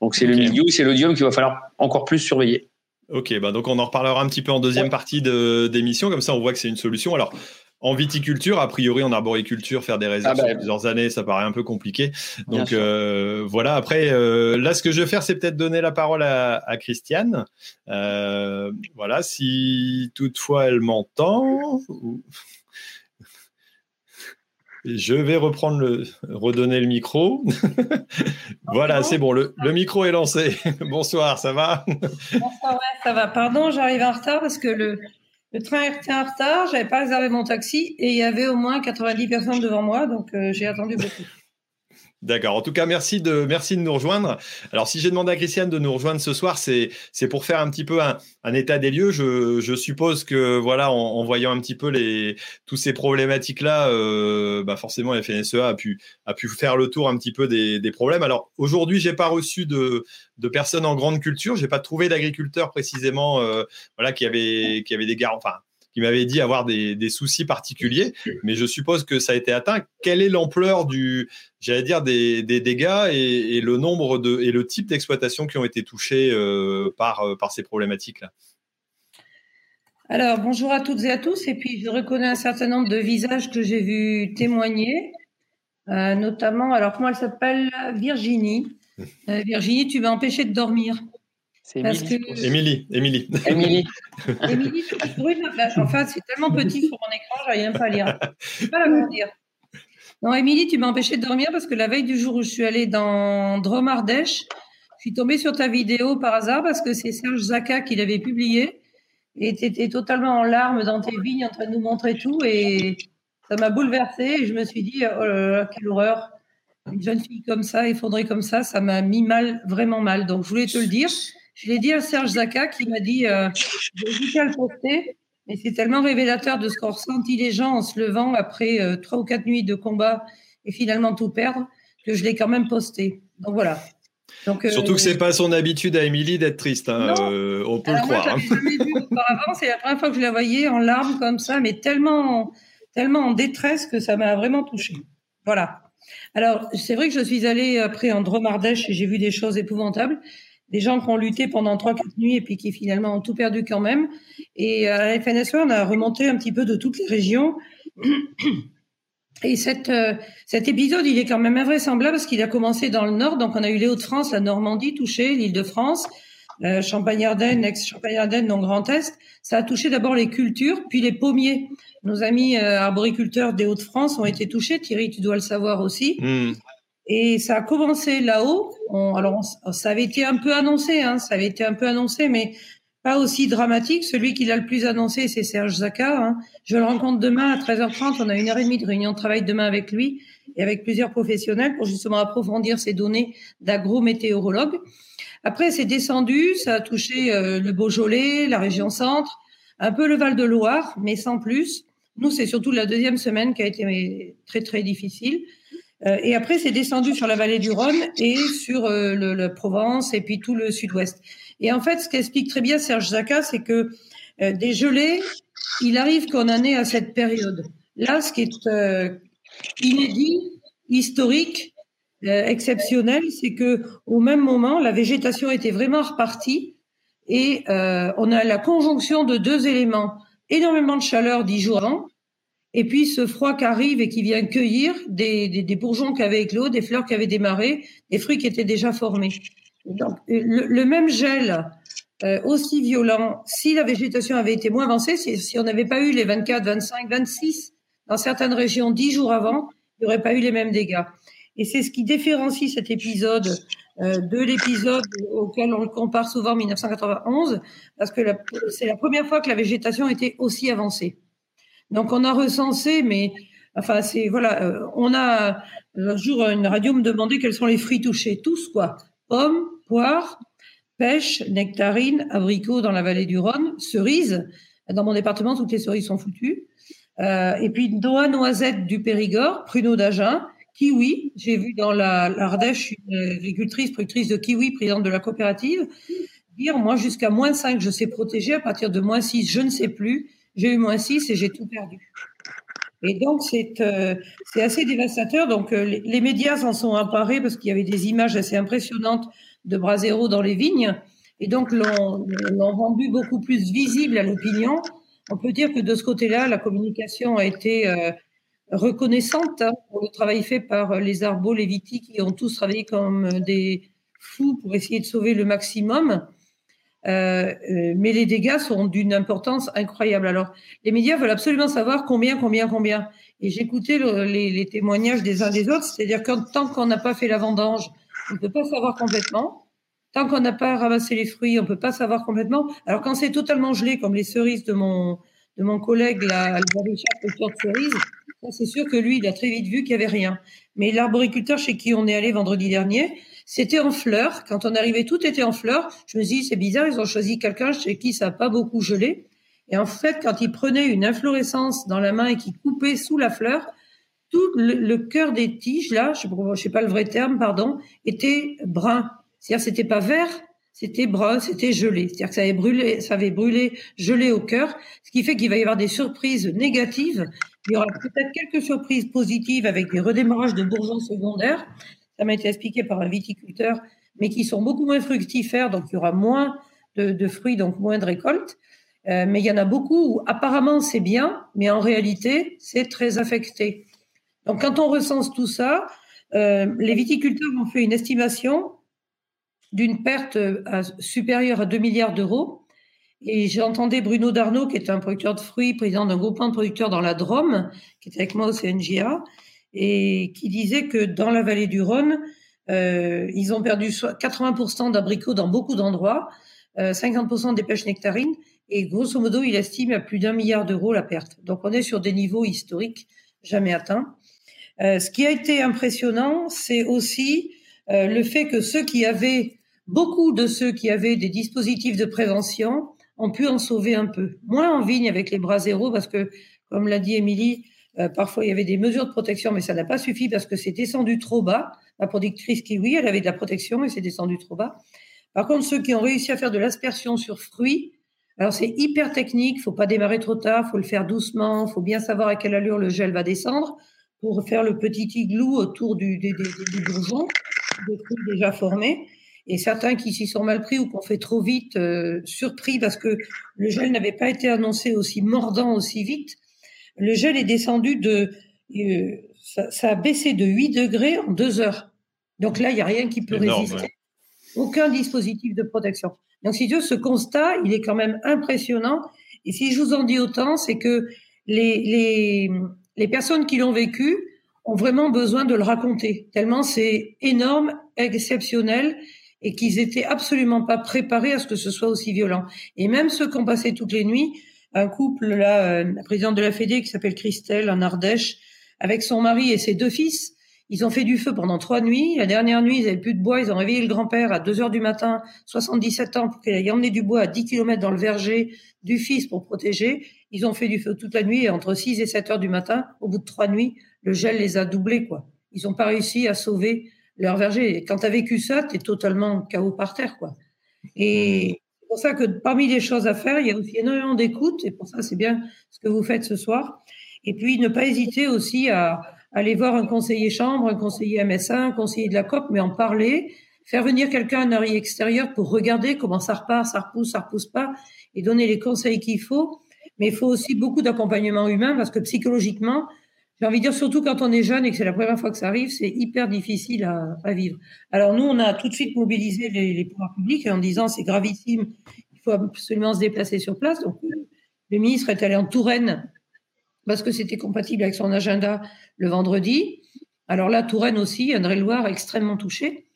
B: donc c'est okay. le milieu, c'est l'odium qu'il va falloir encore plus surveiller.
A: Ok, bah donc on en reparlera un petit peu en deuxième partie d'émission, comme ça on voit que c'est une solution. Alors, en viticulture, a priori en arboriculture, faire des réserves ah bah, sur plusieurs années, ça paraît un peu compliqué. Donc euh, voilà, après, euh, là ce que je vais faire, c'est peut-être donner la parole à, à Christiane. Euh, voilà, si toutefois elle m'entend. Ou... Je vais reprendre le, redonner le micro. voilà, c'est bon, le, le, micro est lancé. Bonsoir, ça va?
F: Bonsoir, ouais, ça va. Pardon, j'arrive en retard parce que le, le train était en retard, j'avais pas réservé mon taxi et il y avait au moins 90 personnes devant moi, donc euh, j'ai attendu beaucoup.
A: D'accord. En tout cas, merci de, nous rejoindre. Alors, si j'ai demandé à Christiane de nous rejoindre ce soir, c'est, pour faire un petit peu un, état des lieux. Je, suppose que, voilà, en, voyant un petit peu les, tous ces problématiques-là, euh, bah forcément, FNSEA a pu, a pu faire le tour un petit peu des, problèmes. Alors, aujourd'hui, j'ai pas reçu de, de personnes en grande culture. J'ai pas trouvé d'agriculteurs précisément, euh, voilà, qui avaient, qui avaient des garanties, enfin, qui m'avait dit avoir des, des, soucis particuliers, mais je suppose que ça a été atteint. Quelle est l'ampleur du, j'allais dire, des, des dégâts et, le nombre de et le type d'exploitation qui ont été touchés euh, par euh, par ces problématiques-là?
F: Alors bonjour à toutes et à tous, et puis je reconnais un certain nombre de visages que j'ai vu témoigner, euh, notamment. Alors comment elle s'appelle? Virginie. Virginie, tu m'as empêché de dormir.
B: C'est Émilie.
A: Émilie. Émilie.
B: Émilie.
F: Émilie, enfin, c'est tellement petit sur mon écran, j'arrive même pas à lire. Je pas la dire. Non, Émilie, tu m'as empêché de dormir parce que la veille du jour où je suis allée dans Dromardèche, je suis tombée sur ta vidéo par hasard parce que c'est Serge Zaka qui l'avait publié et tu étais totalement en larmes dans tes vignes en train de nous montrer tout et ça m'a bouleversée et je me suis dit, oh là là, quelle horreur. Une jeune fille comme ça, effondrée comme ça, ça m'a mis mal, vraiment mal. Donc, je voulais te le dire. Je l'ai dit à Serge Zaka qui m'a dit euh, j'ai hésité à le poster, mais c'est tellement révélateur de ce qu'ont ressenti les gens en se levant après euh, trois ou quatre nuits de combat et finalement tout perdre que je l'ai quand même posté. Donc voilà.
A: Donc, euh, Surtout que c'est pas son habitude à Émilie d'être triste, hein, on peut
F: Alors
A: le croire.
F: Moi,
A: hein.
F: jamais vu auparavant, c'est la première fois que je la voyais en larmes comme ça, mais tellement, tellement en détresse que ça m'a vraiment touchée. Voilà. Alors, c'est vrai que je suis allée après en Dromardèche et j'ai vu des choses épouvantables des gens qui ont lutté pendant trois quatre nuits et puis qui finalement ont tout perdu quand même. Et à la FNSE, on a remonté un petit peu de toutes les régions. Et euh, cet épisode, il est quand même invraisemblable parce qu'il a commencé dans le nord. Donc, on a eu les Hauts-de-France, la Normandie touchée, l'Île-de-France. euh, Champagne-Ardenne, ex-Champagne-Ardenne, donc Grand Est, ça a touché d'abord les cultures, puis les pommiers. Nos amis euh, arboriculteurs des Hauts-de-France ont été touchés. Thierry, tu dois le savoir aussi. Hmm. Et ça a commencé là-haut. alors, ça avait été un peu annoncé, hein, ça avait été un peu annoncé, mais pas aussi dramatique. Celui qui l'a le plus annoncé, c'est Serge Zaka. Hein. Je le rencontre demain à 13h30. On a une heure et demie de réunion de travail demain avec lui et avec plusieurs professionnels pour justement approfondir ces données d'agrométéorologue. Après, c'est descendu, ça a touché euh, le Beaujolais, la région centre, un peu le Val-de-Loire, mais sans plus. Nous, c'est surtout la deuxième semaine qui a été très, très difficile. Euh, et après, c'est descendu sur la vallée du Rhône et sur euh, le, Provence et puis tout le sud-ouest. Et en fait, ce qu'explique très bien Serge Zaka, c'est que des gelées, il arrive qu'on en ait à cette période. Là, ce qui est inédit, historique, euh, exceptionnel, c'est que au même moment, la végétation était vraiment repartie et euh, on a la conjonction de deux éléments énormément de chaleur dix jours avant, et puis ce froid qui arrive et qui vient cueillir des, des, des bourgeons qui avaient éclos, des fleurs qui avaient démarré, des fruits qui étaient déjà formés. Donc, le, même gel euh, aussi violent, si la végétation avait été moins avancée, si, si on n'avait pas eu les 24, 25, 26 dans certaines régions dix jours avant, il n'y aurait pas eu les mêmes dégâts. Et c'est ce qui différencie cet épisode euh, de l'épisode auquel on le compare souvent en 1991, parce que c'est la première fois que la végétation était aussi avancée. Donc on a recensé, mais enfin c'est voilà, euh, on a un jour une radio me demandait quels sont les fruits touchés, tous quoi, pommes, poires, pêches, nectarines, abricots dans la vallée du Rhône, cerises. Dans mon département, toutes les cerises sont foutues. Euh, et puis noix, noisettes du Périgord, pruneaux d'Agen, kiwi. J'ai vu dans la l'Ardèche une agricultrice, productrice de kiwi, présidente de la coopérative, dire moi jusqu'à moins 5, je sais protéger, à partir de moins 6, je ne sais plus. J'ai eu moins 6 et j'ai tout perdu. Et donc c'est euh, assez dévastateur. Donc euh, les, médias s'en sont emparés parce qu'il y avait des images assez impressionnantes de brasero dans les vignes et donc l'ont rendu beaucoup plus visible à l'opinion. On peut dire que de ce côté-là, la communication a été euh, reconnaissante hein, pour le travail fait par les arbos, les vitis, qui ont tous travaillé comme des fous pour essayer de sauver le maximum. Euh, euh, mais les dégâts sont d'une importance incroyable. Alors, les médias veulent absolument savoir combien, combien, combien. Et j'écoutais les, témoignages des uns des autres, c'est-à-dire que tant qu'on n'a pas fait la vendange, on ne peut pas savoir complètement. Tant qu'on n'a pas ramassé les fruits, on ne peut pas savoir complètement. Alors, quand c'est totalement gelé, comme les cerises de mon, de mon collègue, là, de cerises, c'est sûr que lui, il a très vite vu qu'il n'y avait rien. Mais l'arboriculteur chez qui on est allé vendredi dernier, c'était en fleurs. Quand on arrivait, tout était en fleurs. Je me dit, c'est bizarre, ils ont choisi quelqu'un chez qui ça n'a pas beaucoup gelé. Et en fait, quand il prenait une inflorescence dans la main et qu'il coupait sous la fleur, tout le, cœur des tiges, là, je ne sais pas le vrai terme, pardon, était brun. C'est-à-dire, c'était pas vert, c'était brun, c'était gelé. C'est-à-dire que ça brûlé, ça avait brûlé, gelé au cœur, ce qui fait qu'il va y avoir des surprises négatives. Il y aura peut-être quelques surprises positives avec des redémarrages de bourgeons secondaires. Ça m'a été expliqué par un viticulteur, mais qui sont beaucoup moins fructifères, donc il y aura moins de, fruits, donc moins de récoltes. Euh, mais il y en a beaucoup où apparemment c'est bien, mais en réalité c'est très affecté. Donc quand on recense tout ça, euh, les viticulteurs ont fait une estimation d'une perte euh, supérieure à 2 milliards d'euros. Et j'entendais Bruno Darnaud, qui est un producteur de fruits, président d'un groupement de producteurs dans la Drôme, qui est avec moi au CNGA, et qui disait que dans la vallée du Rhône, euh, ils ont perdu 80% d'abricots dans beaucoup d'endroits, 50% euh, des pêches nectarines, et grosso modo, il estime à plus d'un milliard d'euros la perte. Donc on est sur des niveaux historiques jamais atteints. ce qui a été impressionnant, c'est aussi le fait que ceux qui avaient Beaucoup de ceux qui avaient des dispositifs de prévention ont pu en sauver un peu. Moins en vigne avec les bras zéro parce que, comme l'a dit Émilie, euh, parfois il y avait des mesures de protection, mais ça n'a pas suffi parce que c'est descendu trop bas. La productrice kiwi, elle avait de la protection et c'est descendu trop bas. Par contre, ceux qui ont réussi à faire de l'aspersion sur fruits, alors c'est hyper technique, faut pas démarrer trop tard, faut le faire doucement, faut bien savoir à quelle allure le gel va descendre pour faire le petit igloo autour du, du, du, bourgeon, des fruits déjà formés et certains qui s'y sont mal pris ou qu'on fait trop vite, euh, surpris parce que le gel n'avait pas été annoncé aussi mordant aussi vite. Le gel est descendu de, euh, ça, a baissé de 8 degrés en deux heures. Donc là, il n'y a rien qui peut résister. Aucun dispositif de protection. Donc, si tu veux, ce constat, il est quand même impressionnant. Et si je vous en dis autant, c'est que les, les, les personnes qui l'ont vécu ont vraiment besoin de le raconter, tellement c'est énorme, exceptionnel, et qu'ils étaient absolument pas préparés à ce que ce soit aussi violent. Et même ceux qui ont passé toutes les nuits, un couple, là, euh, la présidente de la Fédé qui s'appelle Christelle en Ardèche, avec son mari et ses deux fils, ils ont fait du feu pendant trois nuits. La dernière nuit, ils avaient plus de bois. Ils ont réveillé le grand-père à 2 heures du matin, 77 ans, pour qu'il aille emmener du bois à 10 km dans le verger du fils pour protéger. Ils ont fait du feu toute la nuit et entre 6 et 7 heures du matin, au bout de trois nuits, le gel les a doublés, quoi. Ils n'ont pas réussi à sauver leur verger. Quand tu as vécu ça, tu es totalement chaos par terre, quoi. Et c'est pour ça que parmi les choses à faire, il y a aussi énormément d'écoute. Et pour ça, c'est bien ce que vous faites ce soir. Et puis, ne pas hésiter aussi à, aller voir un conseiller chambre, un conseiller MSA, un conseiller de la COP, mais en parler, faire venir quelqu'un un oreille extérieur pour regarder comment ça repart, ça repousse, ça repousse pas, et donner les conseils qu'il faut. Mais il faut aussi beaucoup d'accompagnement humain parce que psychologiquement, j'ai envie de dire surtout quand on est jeune et que c'est la première fois que ça arrive, c'est hyper difficile à, vivre. Alors nous, on a tout de suite mobilisé les, pouvoirs publics en disant c'est gravissime, il faut absolument se déplacer sur place. Donc le ministre est allé en Touraine parce que c'était compatible avec son agenda le vendredi. Alors là, Touraine aussi, André-Loire extrêmement touché.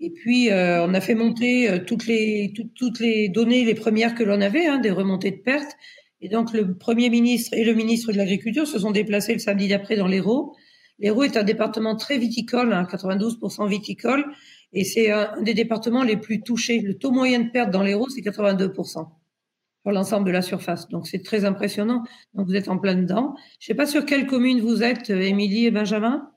F: Et puis, euh, on a fait monter euh, toutes, les, toutes les données, les premières que l'on avait, hein, des remontées de pertes. Et donc, le Premier ministre et le ministre de l'Agriculture se sont déplacés le samedi d'après dans l'Hérault. L'Hérault est un département très viticole, hein, 92% viticole, et c'est un des départements les plus touchés. Le taux moyen de perte dans l'Hérault, c'est 82% l'ensemble de la surface. Donc c'est très impressionnant. Donc vous êtes en plein dedans. Je ne sais pas sur quelle commune vous êtes, euh, Émilie et Benjamin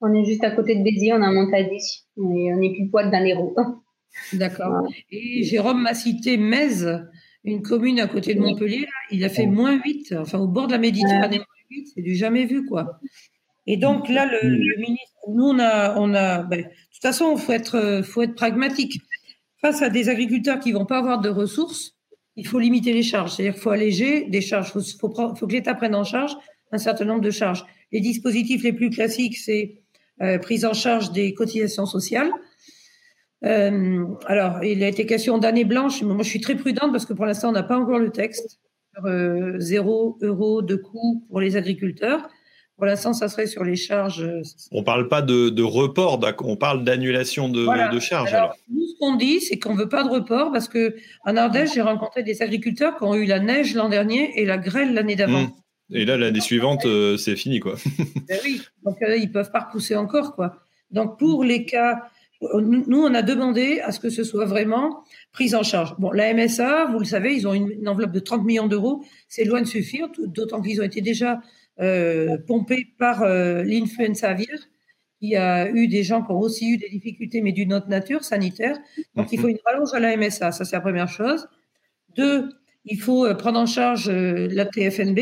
C: On est juste à côté de Béziers, on a Montadi. On est, on est plus poil dans les roues.
F: D'accord. Et Jérôme m'a cité Metz, une commune à côté de Montpellier. il a fait moins 8, enfin au bord de la Méditerranée, c'est du jamais vu, quoi. Et donc là, le, ministre, nous, on a, on a ben, de toute façon, il faut être, faut être pragmatique. Face à des agriculteurs qui vont pas avoir de ressources, il faut limiter les charges. C'est-à-dire qu'il faut alléger des charges. Il faut, faut, que l'État prenne en charge un certain nombre de charges. Les dispositifs les plus classiques, c'est euh, prise en charge des cotisations sociales. Euh, alors, il a été question d'année blanche. Moi, je suis très prudente parce que pour l'instant, on n'a pas encore le texte sur euh, zéro euro de coût pour les agriculteurs. Pour l'instant, ça serait sur les charges. Euh,
A: on ne parle pas de, report, on parle d'annulation de, charges. Alors,
F: Nous, ce qu'on dit, c'est qu'on ne veut pas de report parce que en Ardèche, j'ai rencontré des agriculteurs qui ont eu la neige l'an dernier et la grêle l'année d'avant. Mmh.
A: Et là, l'année suivante, euh, c'est fini, quoi.
F: ben oui, donc ils ne peuvent pas repousser encore, quoi. Donc pour les cas, nous, on a demandé à ce que ce soit vraiment pris en charge. Bon, la MSA, vous le savez, ils ont une, enveloppe de 30 millions d'euros. C'est loin de suffire, d'autant qu'ils ont été déjà euh, pompé par euh, l'influenza aviaire, qui a eu des gens qui ont aussi eu des difficultés, mais d'une autre nature sanitaire. Donc, il faut une rallonge à la MSA, ça c'est la première chose. Deux, il faut euh, prendre en charge la TFNB.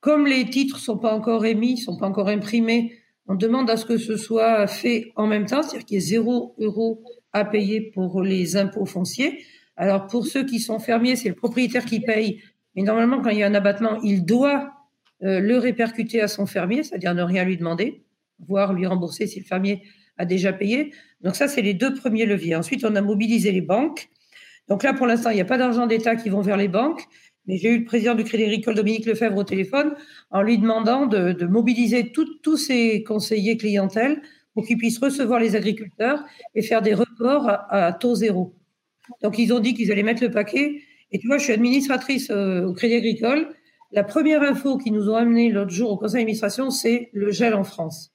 F: Comme les titres sont pas encore émis, sont pas encore imprimés, on demande à ce que ce soit fait en même temps, c'est-à-dire qu'il y ait zéro euro à payer pour les impôts fonciers. Alors pour ceux qui sont fermiers, c'est le propriétaire qui paye, mais normalement quand il y a un abattement, il doit euh, le répercuter à son fermier, c'est-à-dire ne rien lui demander, voire lui rembourser si le fermier a déjà payé. Donc ça, c'est les deux premiers leviers. Ensuite, on a mobilisé les banques. Donc là, pour l'instant, il n'y a pas d'argent d'État qui vont vers les banques, mais j'ai eu le président du Crédit Agricole, Dominique Lefebvre, au téléphone en lui demandant de, mobiliser tous ses conseillers clientèle pour qu'ils puissent recevoir les agriculteurs et faire des reports à, taux zéro. Donc ils ont dit qu'ils allaient mettre le paquet. Et tu vois, je suis administratrice euh, au Crédit Agricole. La première info qui nous ont amené l'autre jour au conseil d'administration, c'est le gel en France.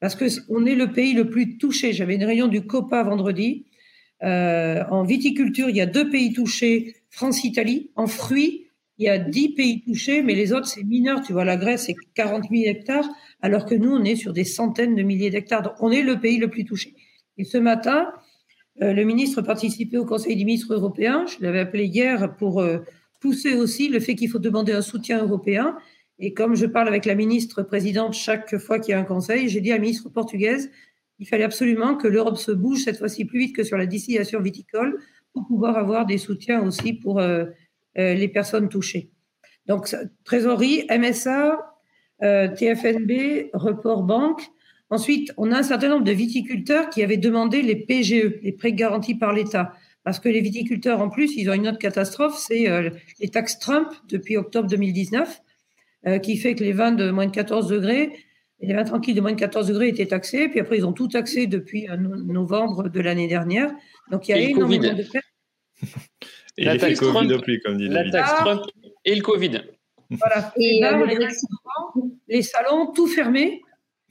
F: Parce qu'on est le pays le plus touché. J'avais une réunion du COPA vendredi. Euh, en viticulture, il y a deux pays touchés, France-Italie. En fruits, il y a dix pays touchés, mais les autres, c'est mineur. Tu vois, la Grèce, c'est 40 000 hectares, alors que nous, on est sur des centaines de milliers d'hectares. Donc, on est le pays le plus touché. Et ce matin, euh, le ministre participait au Conseil des ministres européens. Je l'avais appelé hier pour euh, pousser aussi le fait qu'il faut demander un soutien européen. Et comme je parle avec la ministre présidente chaque fois qu'il y a un conseil, j'ai dit à la ministre portugaise qu'il fallait absolument que l'Europe se bouge cette fois-ci plus vite que sur la distillation viticole pour pouvoir avoir des soutiens aussi pour euh, les personnes touchées. Donc, trésorerie, MSA, euh, TFNB, report banque. Ensuite, on a un certain nombre de viticulteurs qui avaient demandé les PGE, les prêts garantis par l'État parce que les viticulteurs, en plus, ils ont une autre catastrophe, c'est euh, les taxes Trump depuis octobre 2019, euh, qui fait que les vins de moins de 14 degrés, les vins tranquilles de moins de 14 degrés étaient taxés, puis après, ils ont tout taxé depuis euh, novembre de l'année dernière. Donc, il y a énormément de pertes.
A: Et la taxe Covid Trump, plus, comme dit
B: La taxe. Trump et le Covid.
F: Voilà. Et, les, salons, tout fermé.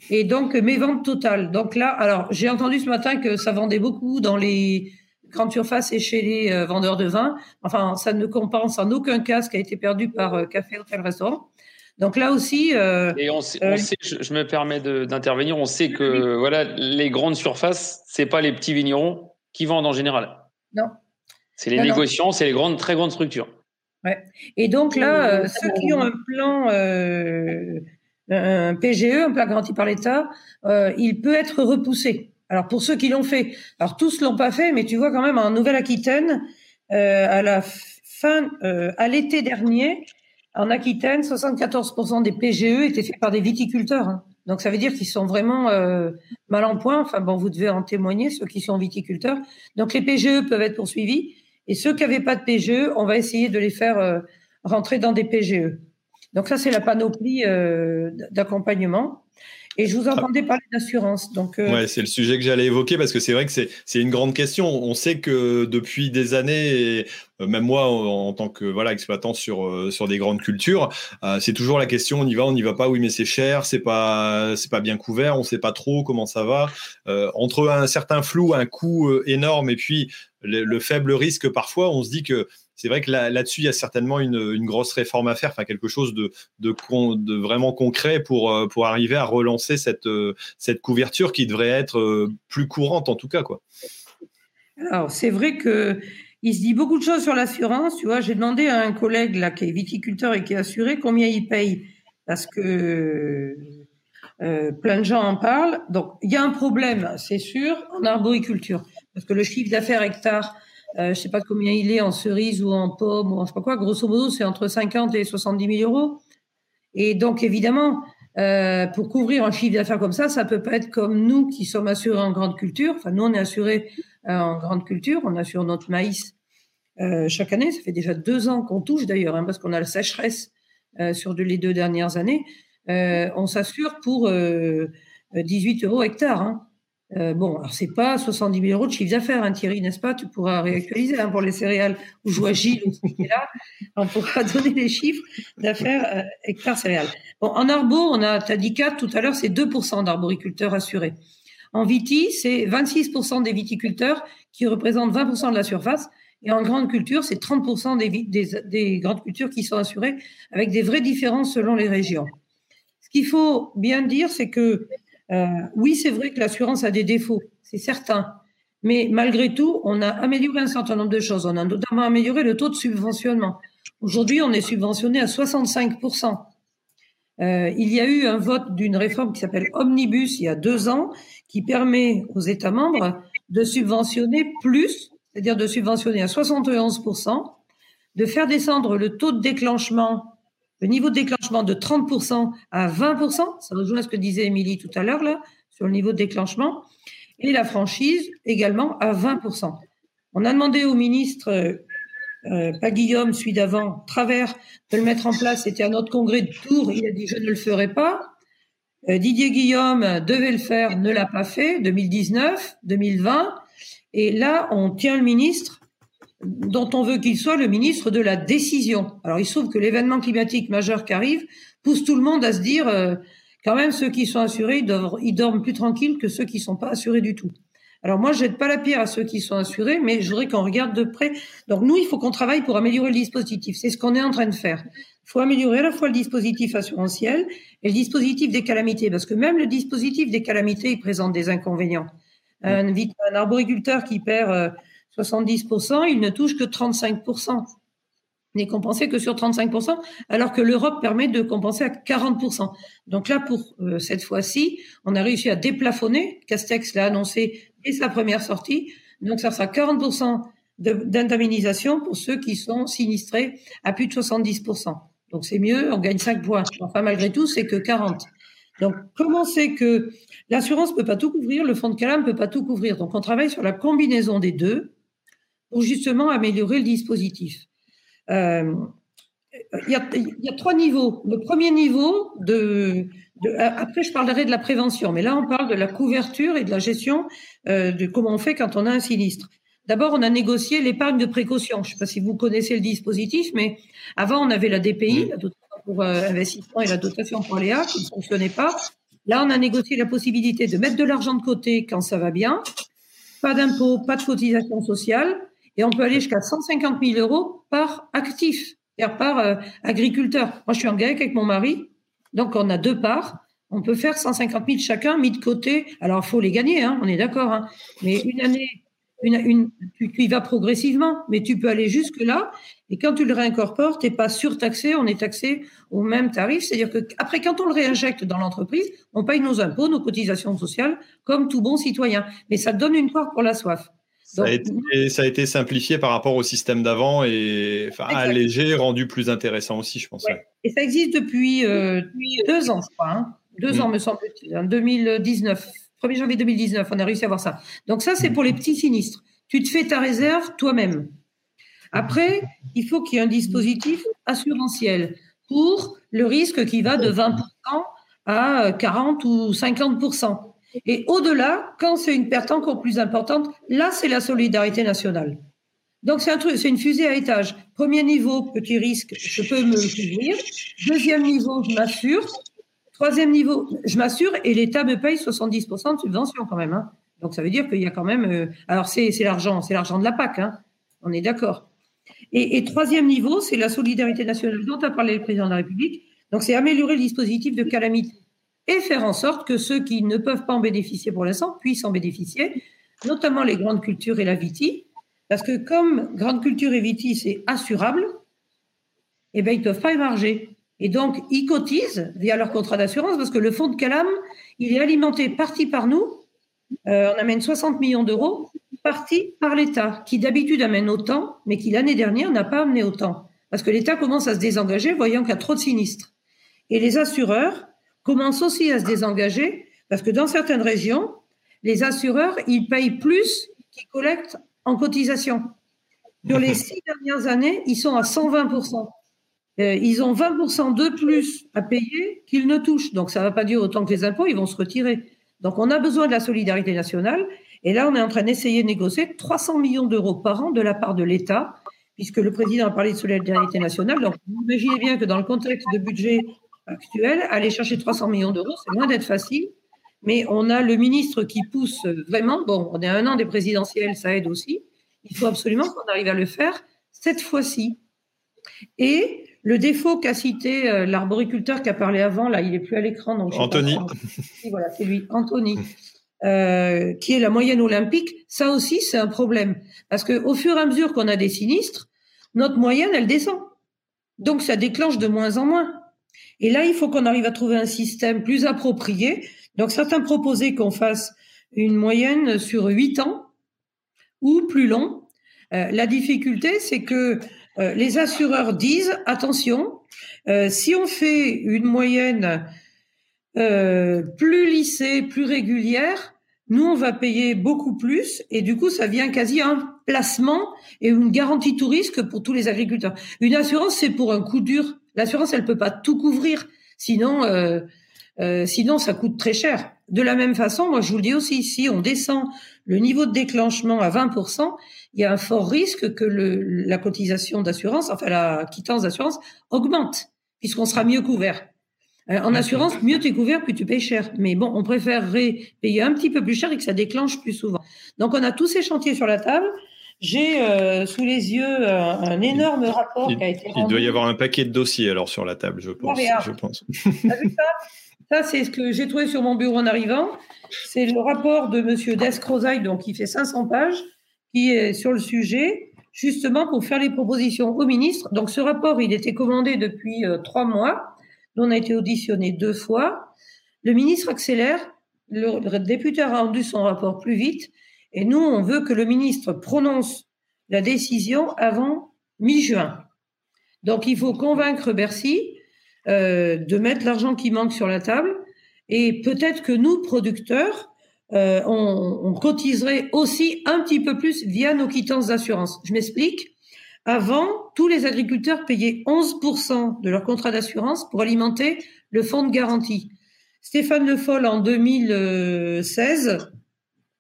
F: Et donc, mes ventes totales. Donc là, alors, j'ai entendu ce matin que ça vendait beaucoup dans les grande surface et chez les euh, vendeurs de vin. Enfin, ça ne compense en aucun cas ce qui a été perdu par euh, café, hôtel, restaurant. Donc là aussi.
B: Euh, et on sait, je, me permets d'intervenir, on sait que voilà, les grandes surfaces, c'est pas les petits vignerons qui vendent en général.
F: Non.
B: C'est les négociants, c'est les grandes, très grandes structures.
F: Ouais. Et donc là, ceux qui ont un plan, un PGE, un plan garanti par l'État, il peut être repoussé. Alors pour ceux qui l'ont fait, alors tous l'ont pas fait, mais tu vois quand même en Nouvelle-Aquitaine, euh, à la fin, euh, à l'été dernier, en Aquitaine, 74% des PGE étaient faits par des viticulteurs. Hein. Donc ça veut dire qu'ils sont vraiment euh, mal en point. Enfin bon, vous devez en témoigner, ceux qui sont viticulteurs. Donc les PGE peuvent être poursuivis. Et ceux qui n'avaient pas de PGE, on va essayer de les faire rentrer dans des PGE. Donc ça, c'est la panoplie d'accompagnement. Et je vous entendais parler d'assurance. Donc,
A: euh, ouais, c'est le sujet que j'allais évoquer parce que c'est vrai que c'est une grande question. On sait que depuis des années, euh, même moi en, tant que voilà exploitant sur euh, sur des grandes cultures, c'est toujours la question on y va, on n'y va pas. Oui, mais c'est cher, c'est pas pas bien couvert, on sait pas trop comment ça va. entre un certain flou, un coût énorme et puis le, faible risque parfois, on se dit que c'est vrai que là-dessus, il y a certainement une, grosse réforme à faire, enfin quelque chose de, vraiment concret pour, euh, pour arriver à relancer cette, euh, couverture qui devrait être euh, plus courante en tout cas. Quoi.
F: Alors, c'est vrai que il se dit beaucoup de choses sur l'assurance. Tu vois, j'ai demandé à un collègue là qui est viticulteur et qui est assuré combien il paye parce que plein de gens en parlent. Donc, il y a un problème, c'est sûr, en arboriculture parce que le chiffre d'affaires hectare euh, je ne sais pas combien il est en cerise ou en pomme ou en je sais pas quoi. Grosso modo, c'est entre 50 et 70 000 euros. Et donc, évidemment, euh, pour couvrir un chiffre d'affaires comme ça, ça peut pas être comme nous qui sommes assurés en grande culture. Enfin, nous, on est assurés euh, en grande culture. On assure notre maïs chaque année. Ça fait déjà deux ans qu'on touche d'ailleurs, hein, parce qu'on a la sécheresse sur les deux dernières années. On s'assure pour 18 euros hectare. Hein. Euh, bon, alors c'est pas 70 000 euros de chiffre d'affaires, hein, Thierry, n'est-ce pas? Tu pourras réactualiser hein, pour les céréales ou je vois Gilles qui est là. On pourra donner les chiffres d'affaires euh, hectares céréales. Bon, en arbo, on a, tu as dit 4 tout à l'heure, c'est 2% d'arboriculteurs assurés. En viti, c'est 26% des viticulteurs qui représentent 20% de la surface. Et en grande culture, c'est 30% des, des, des grandes cultures qui sont assurées avec des vraies différences selon les régions. Qu'il faut bien dire, c'est que euh, oui, c'est vrai que l'assurance a des défauts, c'est certain. Mais malgré tout, on a amélioré un certain nombre de choses. On a notamment amélioré le taux de subventionnement. Aujourd'hui, on est subventionné à 65%. Euh, il y a eu un vote d'une réforme qui s'appelle Omnibus il y a deux ans, qui permet aux États membres de subventionner plus, c'est-à-dire de subventionner à 71%, de faire descendre le taux de déclenchement le niveau de déclenchement de 30% à 20%, ça rejoint ce que disait Émilie tout à l'heure là, sur le niveau de déclenchement, et la franchise également à 20%. On a demandé au ministre, euh, pas Guillaume, celui d'avant, Travers, de le mettre en place. C'était à notre congrès de Tours. Il a dit je ne le ferai pas. Euh, Didier Guillaume devait le faire, ne l'a pas fait. 2019, 2020. Et là, on tient le ministre dont on veut qu'il soit le ministre de la décision. Alors il se trouve que l'événement climatique majeur qui arrive pousse tout le monde à se dire euh, quand même ceux qui sont assurés, ils, dorment plus tranquilles que ceux qui sont pas assurés du tout. Alors moi, je jette pas la pierre à ceux qui sont assurés, mais je voudrais qu'on regarde de près. Donc nous, il faut qu'on travaille pour améliorer le dispositif. C'est ce qu'on est en train de faire. Il faut améliorer à la fois le dispositif assurantiel et le dispositif des calamités, parce que même le dispositif des calamités, il présente des inconvénients. Un, un arboriculteur qui perd euh, 70%, il ne touche que 35%. Il n'est compensé que sur 35%, alors que l'Europe permet de compenser à 40%. Donc là, pour euh, cette fois-ci, on a réussi à déplafonner. Castex l'a annoncé dès sa première sortie. Donc ça sera 40% d'indemnisation pour ceux qui sont sinistrés à plus de 70%. Donc c'est mieux, on gagne 5 points. Enfin, malgré tout, c'est que 40. Donc, comment c'est que l'assurance peut pas tout couvrir, le fonds de Calam peut pas tout couvrir? Donc, on travaille sur la combinaison des deux pour justement améliorer le dispositif. Euh, il y, a, il y, a, trois niveaux. Le premier niveau, de, de, après je parlerai de la prévention, mais là on parle de la couverture et de la gestion euh, de comment on fait quand on a un sinistre. D'abord, on a négocié l'épargne de précaution. Je ne sais pas si vous connaissez le dispositif, mais avant on avait la DPI, la dotation pour euh, investissement et la dotation pour Léa, qui ne fonctionnait pas. Là, on a négocié la possibilité de mettre de l'argent de côté quand ça va bien, pas d'impôt, pas de cotisation sociale, et on peut aller jusqu'à 150 000 euros par actif par euh, agriculteur. Moi, je suis en GAEC avec mon mari, donc on a deux parts. On peut faire 150 000 chacun mis de côté. Alors, il faut les gagner, hein, on est d'accord. Hein. Mais une année, une, tu, y vas progressivement, mais tu peux aller jusque-là. Et quand tu le réincorpores, tu n'es pas surtaxé, on est taxé au même tarif. C'est-à-dire que après, quand on le réinjecte dans l'entreprise, on paye nos impôts, nos cotisations sociales, comme tout bon citoyen. Mais ça donne une part pour la soif.
A: Ça, a été, ça a été simplifié par rapport au système d'avant et enfin, allégé, rendu plus intéressant aussi, je pense.
F: Ouais. Et ça existe depuis, euh, deux ans, je crois. Hein. Deux mmh. ans, me semble-t-il. En 2019, 1er janvier 2019, on a réussi à avoir ça. Donc ça, c'est pour les petits sinistres. Tu te fais ta réserve toi-même. Après, il faut qu'il y ait un dispositif assurantiel pour le risque qui va de 20% à 40 ou 50%. Et au-delà, quand c'est une perte encore plus importante, là, c'est la solidarité nationale. Donc, c'est un truc, c'est une fusée à étage. Premier niveau, petit risque, je peux me couvrir. Deuxième niveau, je m'assure. Troisième niveau, je m'assure et l'État me paye 70% de subvention quand même. Hein. Donc, ça veut dire qu'il y a quand même. Euh, alors, c'est, l'argent, c'est l'argent de la PAC. Hein. On est d'accord. Et troisième niveau, c'est la solidarité nationale dont a parlé le président de la République. Donc, c'est améliorer le dispositif de calamité et faire en sorte que ceux qui ne peuvent pas en bénéficier pour l'instant puissent en bénéficier, notamment les grandes cultures et la viti, parce que comme grande culture et viti, c'est assurable, eh bien, ils ne peuvent pas émarger. Et donc, ils cotisent via leur contrat d'assurance, parce que le fonds de Calam, il est alimenté partie par nous, euh, on amène 60 millions d'euros, partie par l'État, qui d'habitude amène autant, mais qui l'année dernière n'a pas amené autant. Parce que l'État commence à se désengager, voyant qu'il y a trop de sinistres. Et les assureurs, commence aussi à se désengager parce que dans certaines régions, les assureurs, ils payent plus qu'ils collectent en cotisation. Sur les six dernières années, ils sont à 120%. Euh, ils ont 20% de plus à payer qu'ils ne touchent. Donc, ça ne va pas dire autant que les impôts, ils vont se retirer. Donc, on a besoin de la solidarité nationale. Et là, on est en train d'essayer de négocier 300 millions d'euros par an de la part de l'État, puisque le président a parlé de solidarité nationale. Donc, vous imaginez bien que dans le contexte de budget actuelle. Aller chercher 300 millions d'euros, c'est loin d'être facile. Mais on a le ministre qui pousse vraiment. Bon, on est à un an des présidentielles, ça aide aussi. Il faut absolument qu'on arrive à le faire cette fois-ci. Et le défaut qu'a cité euh, l'arboriculteur qui a parlé avant, là, il est plus à l'écran. Donc
A: Anthony.
F: voilà, c'est lui, Anthony. Euh, qui est la moyenne olympique, ça aussi c'est un problème parce que au fur et à mesure qu'on a des sinistres, notre moyenne elle descend, donc ça déclenche de moins en moins. Et là, il faut qu'on arrive à trouver un système plus approprié. Donc, certains proposaient qu'on fasse une moyenne sur huit ans ou plus long. Euh, la difficulté, c'est que euh, les assureurs disent attention, euh, si on fait une moyenne plus lissée, plus régulière, nous on va payer beaucoup plus et du coup ça vient quasi un placement et une garantie tout risque pour tous les agriculteurs. Une assurance c'est pour un coup dur L'assurance, elle peut pas tout couvrir, sinon, euh, euh, sinon ça coûte très cher. De la même façon, moi je vous le dis aussi, si on descend le niveau de déclenchement à 20%, il y a un fort risque que le, la cotisation d'assurance, enfin la quittance d'assurance, augmente, puisqu'on sera mieux couvert. Euh, en assurance, mieux tu es couvert, plus tu payes cher. Mais bon, on préférerait payer un petit peu plus cher et que ça déclenche plus souvent. Donc on a tous ces chantiers sur la table. J'ai euh, sous les yeux euh, un, énorme rapport
A: il,
F: qui a été
A: Il doit y avoir un paquet de dossiers alors sur la table, je pense. je pense.
F: As vu ça? Ça, c'est ce que j'ai trouvé sur mon bureau en arrivant. C'est le rapport de Monsieur Descrozaille, donc qui fait 500 pages, qui est sur le sujet, justement pour faire les propositions au ministre. Donc ce rapport, il était commandé depuis euh, trois mois. On a été auditionné deux fois. Le ministre accélère. Le, le député a rendu son rapport plus vite. Et nous, on veut que le ministre prononce la décision avant mi-juin. Donc, il faut convaincre Bercy euh, de mettre l'argent qui manque sur la table. Et peut-être que nous, producteurs, euh, on, on, cotiserait aussi un petit peu plus via nos quittances d'assurance. Je m'explique. Avant, tous les agriculteurs payaient 11% de leur contrat d'assurance pour alimenter le fonds de garantie. Stéphane Le Foll, en 2016,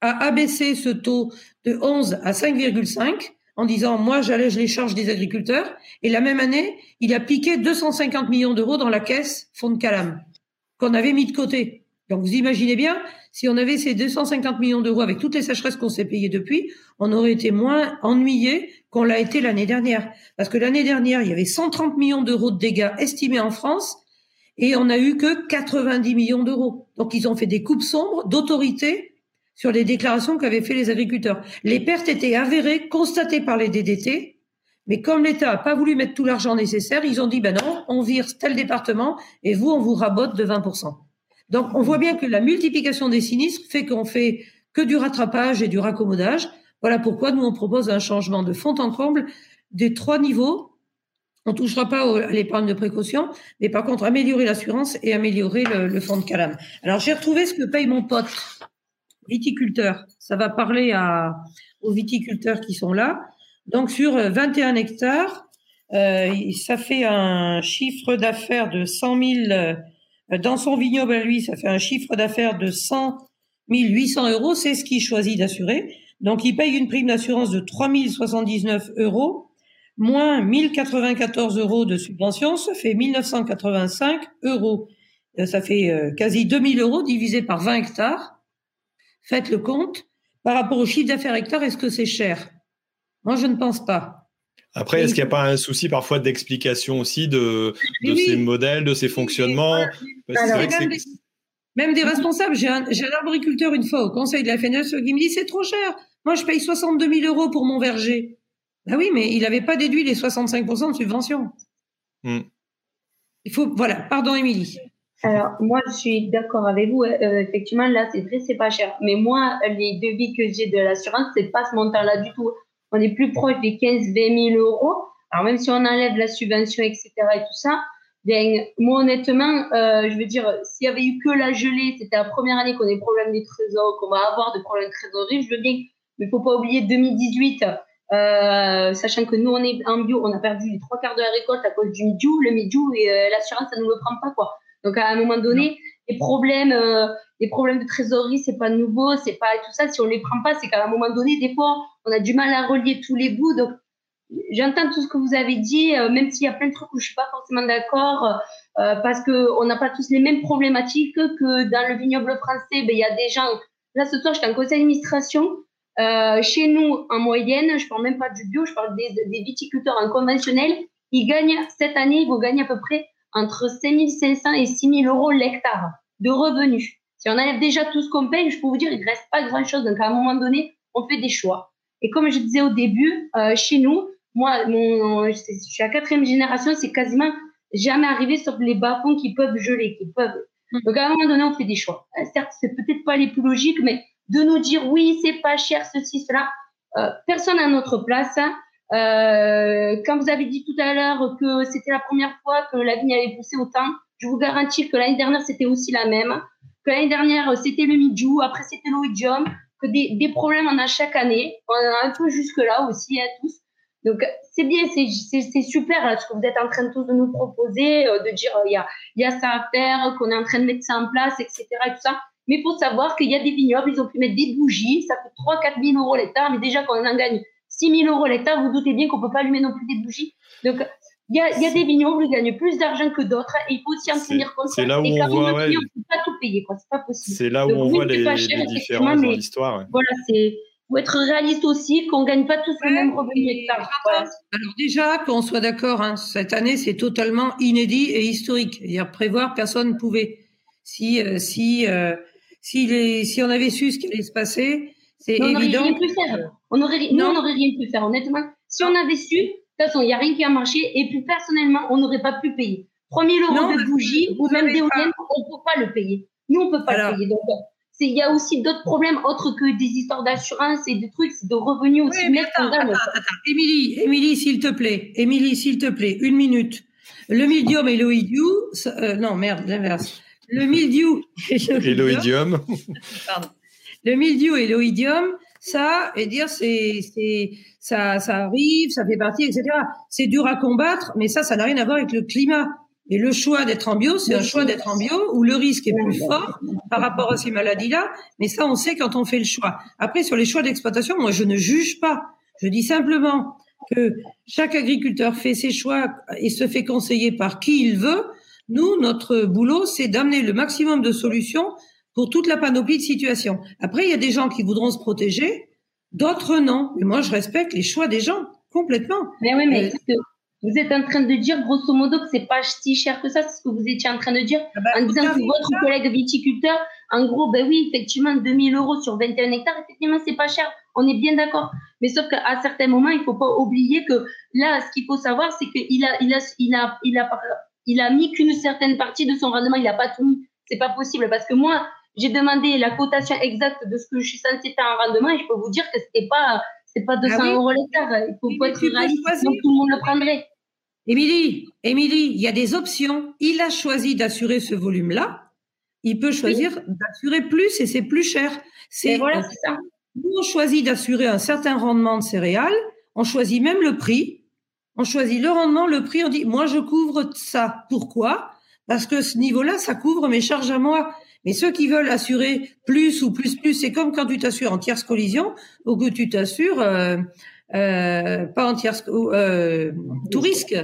F: a abaissé ce taux de 11 à 5,5 en disant moi j'allège les charges des agriculteurs et la même année il a piqué 250 millions d'euros dans la caisse fonds de Calam qu'on avait mis de côté. Donc vous imaginez bien si on avait ces 250 millions d'euros avec toutes les sécheresses qu'on s'est payées depuis, on aurait été moins ennuyé qu'on l'a été l'année dernière. Parce que l'année dernière, il y avait 130 millions d'euros de dégâts estimés en France et on n'a eu que 90 millions d'euros. Donc ils ont fait des coupes sombres d'autorité sur les déclarations qu'avaient fait les agriculteurs. Les pertes étaient avérées, constatées par les DDT, mais comme l'État n'a pas voulu mettre tout l'argent nécessaire, ils ont dit, ben non, on vire tel département et vous, on vous rabote de 20%. Donc on voit bien que la multiplication des sinistres fait qu'on fait que du rattrapage et du raccommodage. Voilà pourquoi nous, on propose un changement de fond en comble des trois niveaux. On touchera pas à l'épargne de précaution, mais par contre améliorer l'assurance et améliorer le, le fonds de calame. Alors j'ai retrouvé ce que paye mon pote viticulteur. Ça va parler aux viticulteurs qui sont là. Donc sur 21 hectares, euh, ça fait un chiffre d'affaires de 100 000. Euh, dans son vignoble à lui, ça fait un chiffre d'affaires de 100 800 euros. C'est ce qu'il choisit d'assurer. Donc il paye une prime d'assurance de 3 079 euros, moins 1094 euros de subvention, ça fait 1985 euros. Euh, ça fait quasi 2000 euros divisé par 20 hectares. Faites le compte. Par rapport au chiffre d'affaires hectare, est-ce que c'est cher? Moi, je ne pense pas.
A: Après, est-ce qu'il n'y a pas un souci parfois d'explication aussi de, de ces modèles, de ces fonctionnements?
F: même, des, responsables, j'ai un, un, arboriculteur une fois au conseil de la FNS qui me dit c'est trop cher. Moi, je paye 62 000 euros pour mon verger. Ben oui, mais il n'avait pas déduit les 65% de subvention. Hmm. Il faut, voilà. Pardon, Émilie.
C: Alors, moi, je suis d'accord avec vous. Euh, effectivement, là, c'est très, c'est pas cher. Mais moi, les devis que j'ai de l'assurance, c'est pas ce montant-là du tout. On est plus proche des 15, 20 000 euros. Alors, même si on enlève la subvention, etc. et tout ça, bien, moi, honnêtement, euh, je veux dire, s'il y avait eu que la gelée, c'était la première année qu'on a des problèmes des trésors, qu'on va avoir des problèmes de trésorerie, je veux bien. Mais il faut pas oublier 2018, euh, sachant que nous, on est en bio, on a perdu les trois quarts de la récolte à cause du midjou. Le midjou et euh, l'assurance, ça ne nous le prend pas, quoi. Donc à un moment donné, les problèmes, euh, les problèmes de trésorerie, c'est pas nouveau, c'est pas tout ça. Si on les prend pas, c'est qu'à un moment donné, des fois, on a du mal à relier tous les bouts. Donc j'entends tout ce que vous avez dit, euh, même s'il y a plein de trucs où je suis pas forcément d'accord, euh, parce que on n'a pas tous les mêmes problématiques que dans le vignoble français. Ben il y a des gens. Là ce soir, j'étais en conseil d'administration. chez nous, en moyenne, je parle même pas du bio, je parle des, des viticulteurs en conventionnel. Ils gagnent cette année, ils vont gagner à peu près entre 5500 et 6000 euros l'hectare de revenus. Si on enlève déjà tout ce qu'on paye, je peux vous dire, il ne reste pas grand-chose. Donc, à un moment donné, on fait des choix. Et comme je disais au début, euh, chez nous, moi, mon, je suis à quatrième génération, c'est quasiment jamais arrivé sur les bas-fonds qui peuvent geler, qui peuvent. Mmh. Donc, à un moment donné, on fait des choix. Euh, certes, c'est peut-être pas les plus logiques, mais de nous dire oui, c'est pas cher, ceci, cela, euh, personne à notre place. Hein. Euh, quand vous avez dit tout à l'heure que c'était la première fois que la vigne allait pousser autant, je vous garantis que l'année dernière, c'était aussi la même. Que l'année dernière, c'était le midjou, après c'était l'oïdium, que des, problèmes, on a chaque année. On en a un peu jusque-là aussi, à hein, tous. Donc, c'est bien, c'est super ce que vous êtes en train de tous de nous proposer, euh, de dire il y, a, ça à faire, qu'on est en train de mettre ça en place, etc. Et tout ça. Mais il faut savoir qu'il y a des vignobles, ils ont pu mettre des bougies, ça coûte 3-4 000 euros l'hectare, mais déjà qu'on en gagne 6 000 euros l'hectare, vous doutez bien qu'on ne peut pas allumer non plus des bougies. Donc, il y a, y a, des vignobles qui gagnent plus d'argent que d'autres et il faut aussi en tenir compte.
A: C'est là où on voit. Ouais,
C: on ne peut pas tout payer, c'est pas possible.
A: C'est là où on voit les, les différences dans l'histoire.
C: Voilà, c'est faut être réaliste aussi, qu'on ne gagne pas tous le même revenu hectare.
F: Alors déjà, qu'on soit d'accord, hein, cette année, c'est totalement inédit et historique. -dire prévoir, personne ne pouvait. Si, euh, si, euh, si, les, si on avait su ce qui allait se passer, c'est évident. On n'aurait
C: rien pu faire. On aurait, nous, on n'aurait rien pu faire, honnêtement. Si on avait su, de toute façon, il n'y a rien qui a marché. Et puis, personnellement, on n'aurait pas pu payer. 3000 euros de bougies ou même d'éoliennes, on ne peut pas le payer. Nous, on ne peut pas le payer. Donc, il y a aussi d'autres problèmes autres que des histoires d'assurance et des trucs, de revenus aussi.
F: Oui, attends, attends, attends, Émilie, Émilie, s'il te plaît. Émilie, s'il te plaît, une minute. Le mildium et l'oïdium, euh, non, merde, l'inverse. Le mildiou
A: et l'oïdium.
F: Pardon. Le mildiou et l'oïdium, ça, et dire c'est, c'est, ça, ça arrive, ça fait partie, etc. C'est dur à combattre, mais ça, ça n'a rien à voir avec le climat. Et le choix d'être en bio, c'est un choix d'être en bio où le risque est plus fort par rapport à ces maladies-là. Mais ça, on sait quand on fait le choix. Après, sur les choix d'exploitation, moi, je ne juge pas. Je dis simplement que chaque agriculteur fait ses choix et se fait conseiller par qui il veut. Nous, notre boulot, c'est d'amener le maximum de solutions pour toute la panoplie de situations. Après, il y a des gens qui voudront se protéger, d'autres non. Mais moi, je respecte les choix des gens complètement.
C: Mais oui, mais euh, vous êtes en train de dire, grosso modo, que c'est pas si cher que ça, c'est ce que vous étiez en train de dire, ah bah, en disant que votre collègue viticulteur, en gros, ben oui, effectivement, 2000 euros sur 21 hectares, effectivement, c'est pas cher. On est bien d'accord. Mais sauf qu'à certains moments, il faut pas oublier que là, ce qu'il faut savoir, c'est qu'il a, il a, il a, il a, il a mis qu'une certaine partie de son rendement. Il a pas tout mis. C'est pas possible parce que moi, j'ai demandé la cotation exacte de ce que je suis censé faire en rendement et je peux vous dire que c'était pas, c'est pas 200 ah euros l'hectare. Il faut, pas être réaliste, sinon tout le monde le prendrait.
F: Émilie, Émilie, il y a des options. Il a choisi d'assurer ce volume-là. Il peut choisir d'assurer plus et c'est plus cher.
C: C'est voilà, ça.
F: Nous, on choisit d'assurer un certain rendement de céréales. On choisit même le prix. On choisit le rendement, le prix. On dit, moi, je couvre ça. Pourquoi? Parce que ce niveau-là, ça couvre mes charges à moi. Mais ceux qui veulent assurer plus ou plus plus, c'est comme quand tu t'assures en tierce collision ou que tu t'assures euh, euh, pas en tierce euh, tout risque.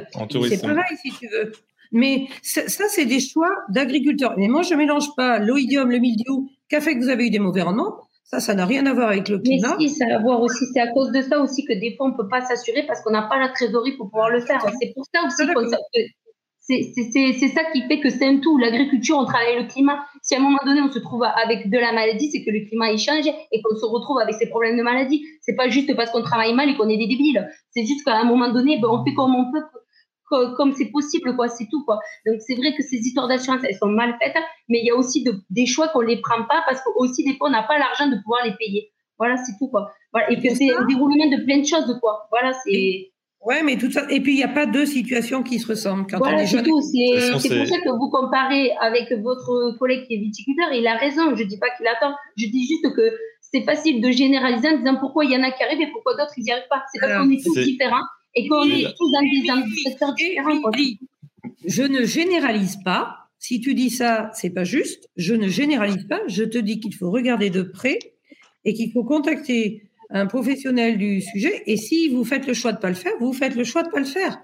F: C'est pareil si tu veux. Mais ça, c'est des choix d'agriculteurs. Mais moi, je mélange pas l'oïdium, le mildiou, qui a fait que vous avez eu des mauvais rendements. Ça, ça n'a rien à voir avec le climat.
C: Mais si, ça a à voir aussi. C'est à cause de ça aussi que des fois, on peut pas s'assurer parce qu'on n'a pas la trésorerie pour pouvoir le faire. C'est pour ça aussi c'est ça qui fait que c'est un tout. L'agriculture, on travaille le climat. Si à un moment donné, on se trouve avec de la maladie, c'est que le climat, il change et qu'on se retrouve avec ces problèmes de maladie. C'est pas juste parce qu'on travaille mal et qu'on est des débiles. C'est juste qu'à un moment donné, ben, on fait comme on peut, comme c'est possible, quoi. C'est tout, quoi. Donc, c'est vrai que ces histoires d'assurance, elles sont mal faites, mais il y a aussi des choix qu'on les prend pas parce que aussi, des fois, on n'a pas l'argent de pouvoir les payer. Voilà, c'est tout, quoi. Voilà. Et que c'est un déroulement de plein de choses, quoi. Voilà, c'est.
F: Ouais, mais tout ça. Et puis, il n'y a pas deux situations qui se ressemblent. Quand
C: voilà, c'est tout. C'est pour ça que vous comparez avec votre collègue qui est viticulteur. Il a raison. Je ne dis pas qu'il a tort. Je dis juste que c'est facile de généraliser en disant pourquoi il y en a qui arrivent et pourquoi d'autres, ils n'y arrivent pas. C'est parce qu'on est tous différents et qu'on est tous dans des secteurs différents.
F: Je ne généralise pas. Si tu dis ça, c'est pas juste. Je ne généralise pas. Je te dis qu'il faut regarder de près et qu'il faut contacter un professionnel du sujet. Et si vous faites le choix de pas le faire, vous faites le choix de pas le faire.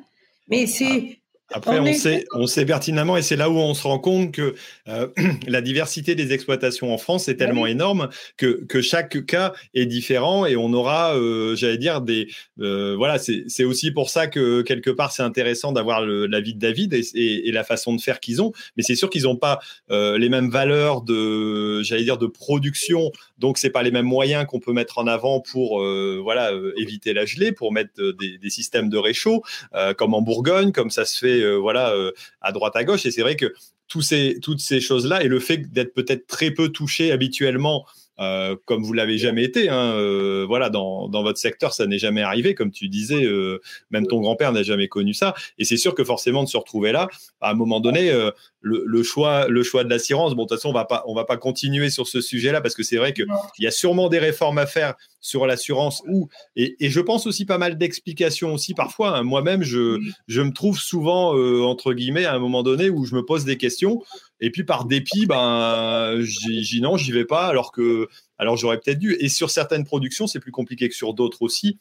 F: Mais c'est
A: après, on, sait, on sait pertinemment, et c'est là où on se rend compte que euh, la diversité des exploitations en France est tellement énorme que, que chaque cas est différent et on aura, euh, j'allais dire, des. Euh, voilà, c'est aussi pour ça que quelque part c'est intéressant d'avoir l'avis de David et, et, la façon de faire qu'ils ont. Mais c'est sûr qu'ils n'ont pas les mêmes valeurs de, j'allais dire, de production. Donc c'est pas les mêmes moyens qu'on peut mettre en avant pour, voilà, éviter la gelée, pour mettre des, des systèmes de réchaud, comme en Bourgogne, comme ça se fait euh, voilà, euh, à droite à gauche. Et c'est vrai que tous ces, toutes ces choses-là et le fait d'être peut-être très peu touché habituellement euh, comme vous l'avez jamais été. Hein, euh, voilà, dans, dans votre secteur, ça n'est jamais arrivé, comme tu disais. Euh, même ton grand-père n'a jamais connu ça. Et c'est sûr que forcément de se retrouver là, à un moment donné, le, le, choix, le choix de l'assurance. Bon, de toute façon, on va pas, on va pas continuer sur ce sujet-là parce que c'est vrai qu'il y a sûrement des réformes à faire sur l'assurance ou et, et, je pense aussi pas mal d'explications aussi parfois. Hein. Moi-même, je, je me trouve souvent entre guillemets à un moment donné où je me pose des questions et puis par dépit, ben, j'y non, j'y vais pas, alors que, alors j'aurais peut-être dû. Et sur certaines productions, c'est plus compliqué que sur d'autres aussi.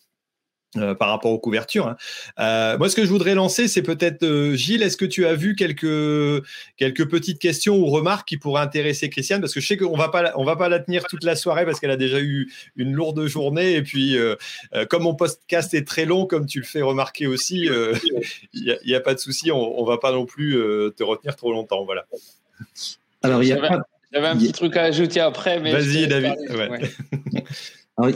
A: Euh, par rapport aux couvertures. Hein. Euh, moi, ce que je voudrais lancer, c'est peut-être euh, Gilles. Est-ce que tu as vu quelques quelques petites questions ou remarques qui pourraient intéresser Christiane? Parce que je sais qu'on va pas on va pas la tenir toute la soirée parce qu'elle a déjà eu une lourde journée. Et puis, comme mon podcast est très long, comme tu le fais remarquer aussi, il n'y a, a, pas de souci. On, on va pas non plus te retenir trop longtemps. Voilà.
B: Alors, il y a J'avais un petit truc à ajouter après, mais.
A: Vas-y, David.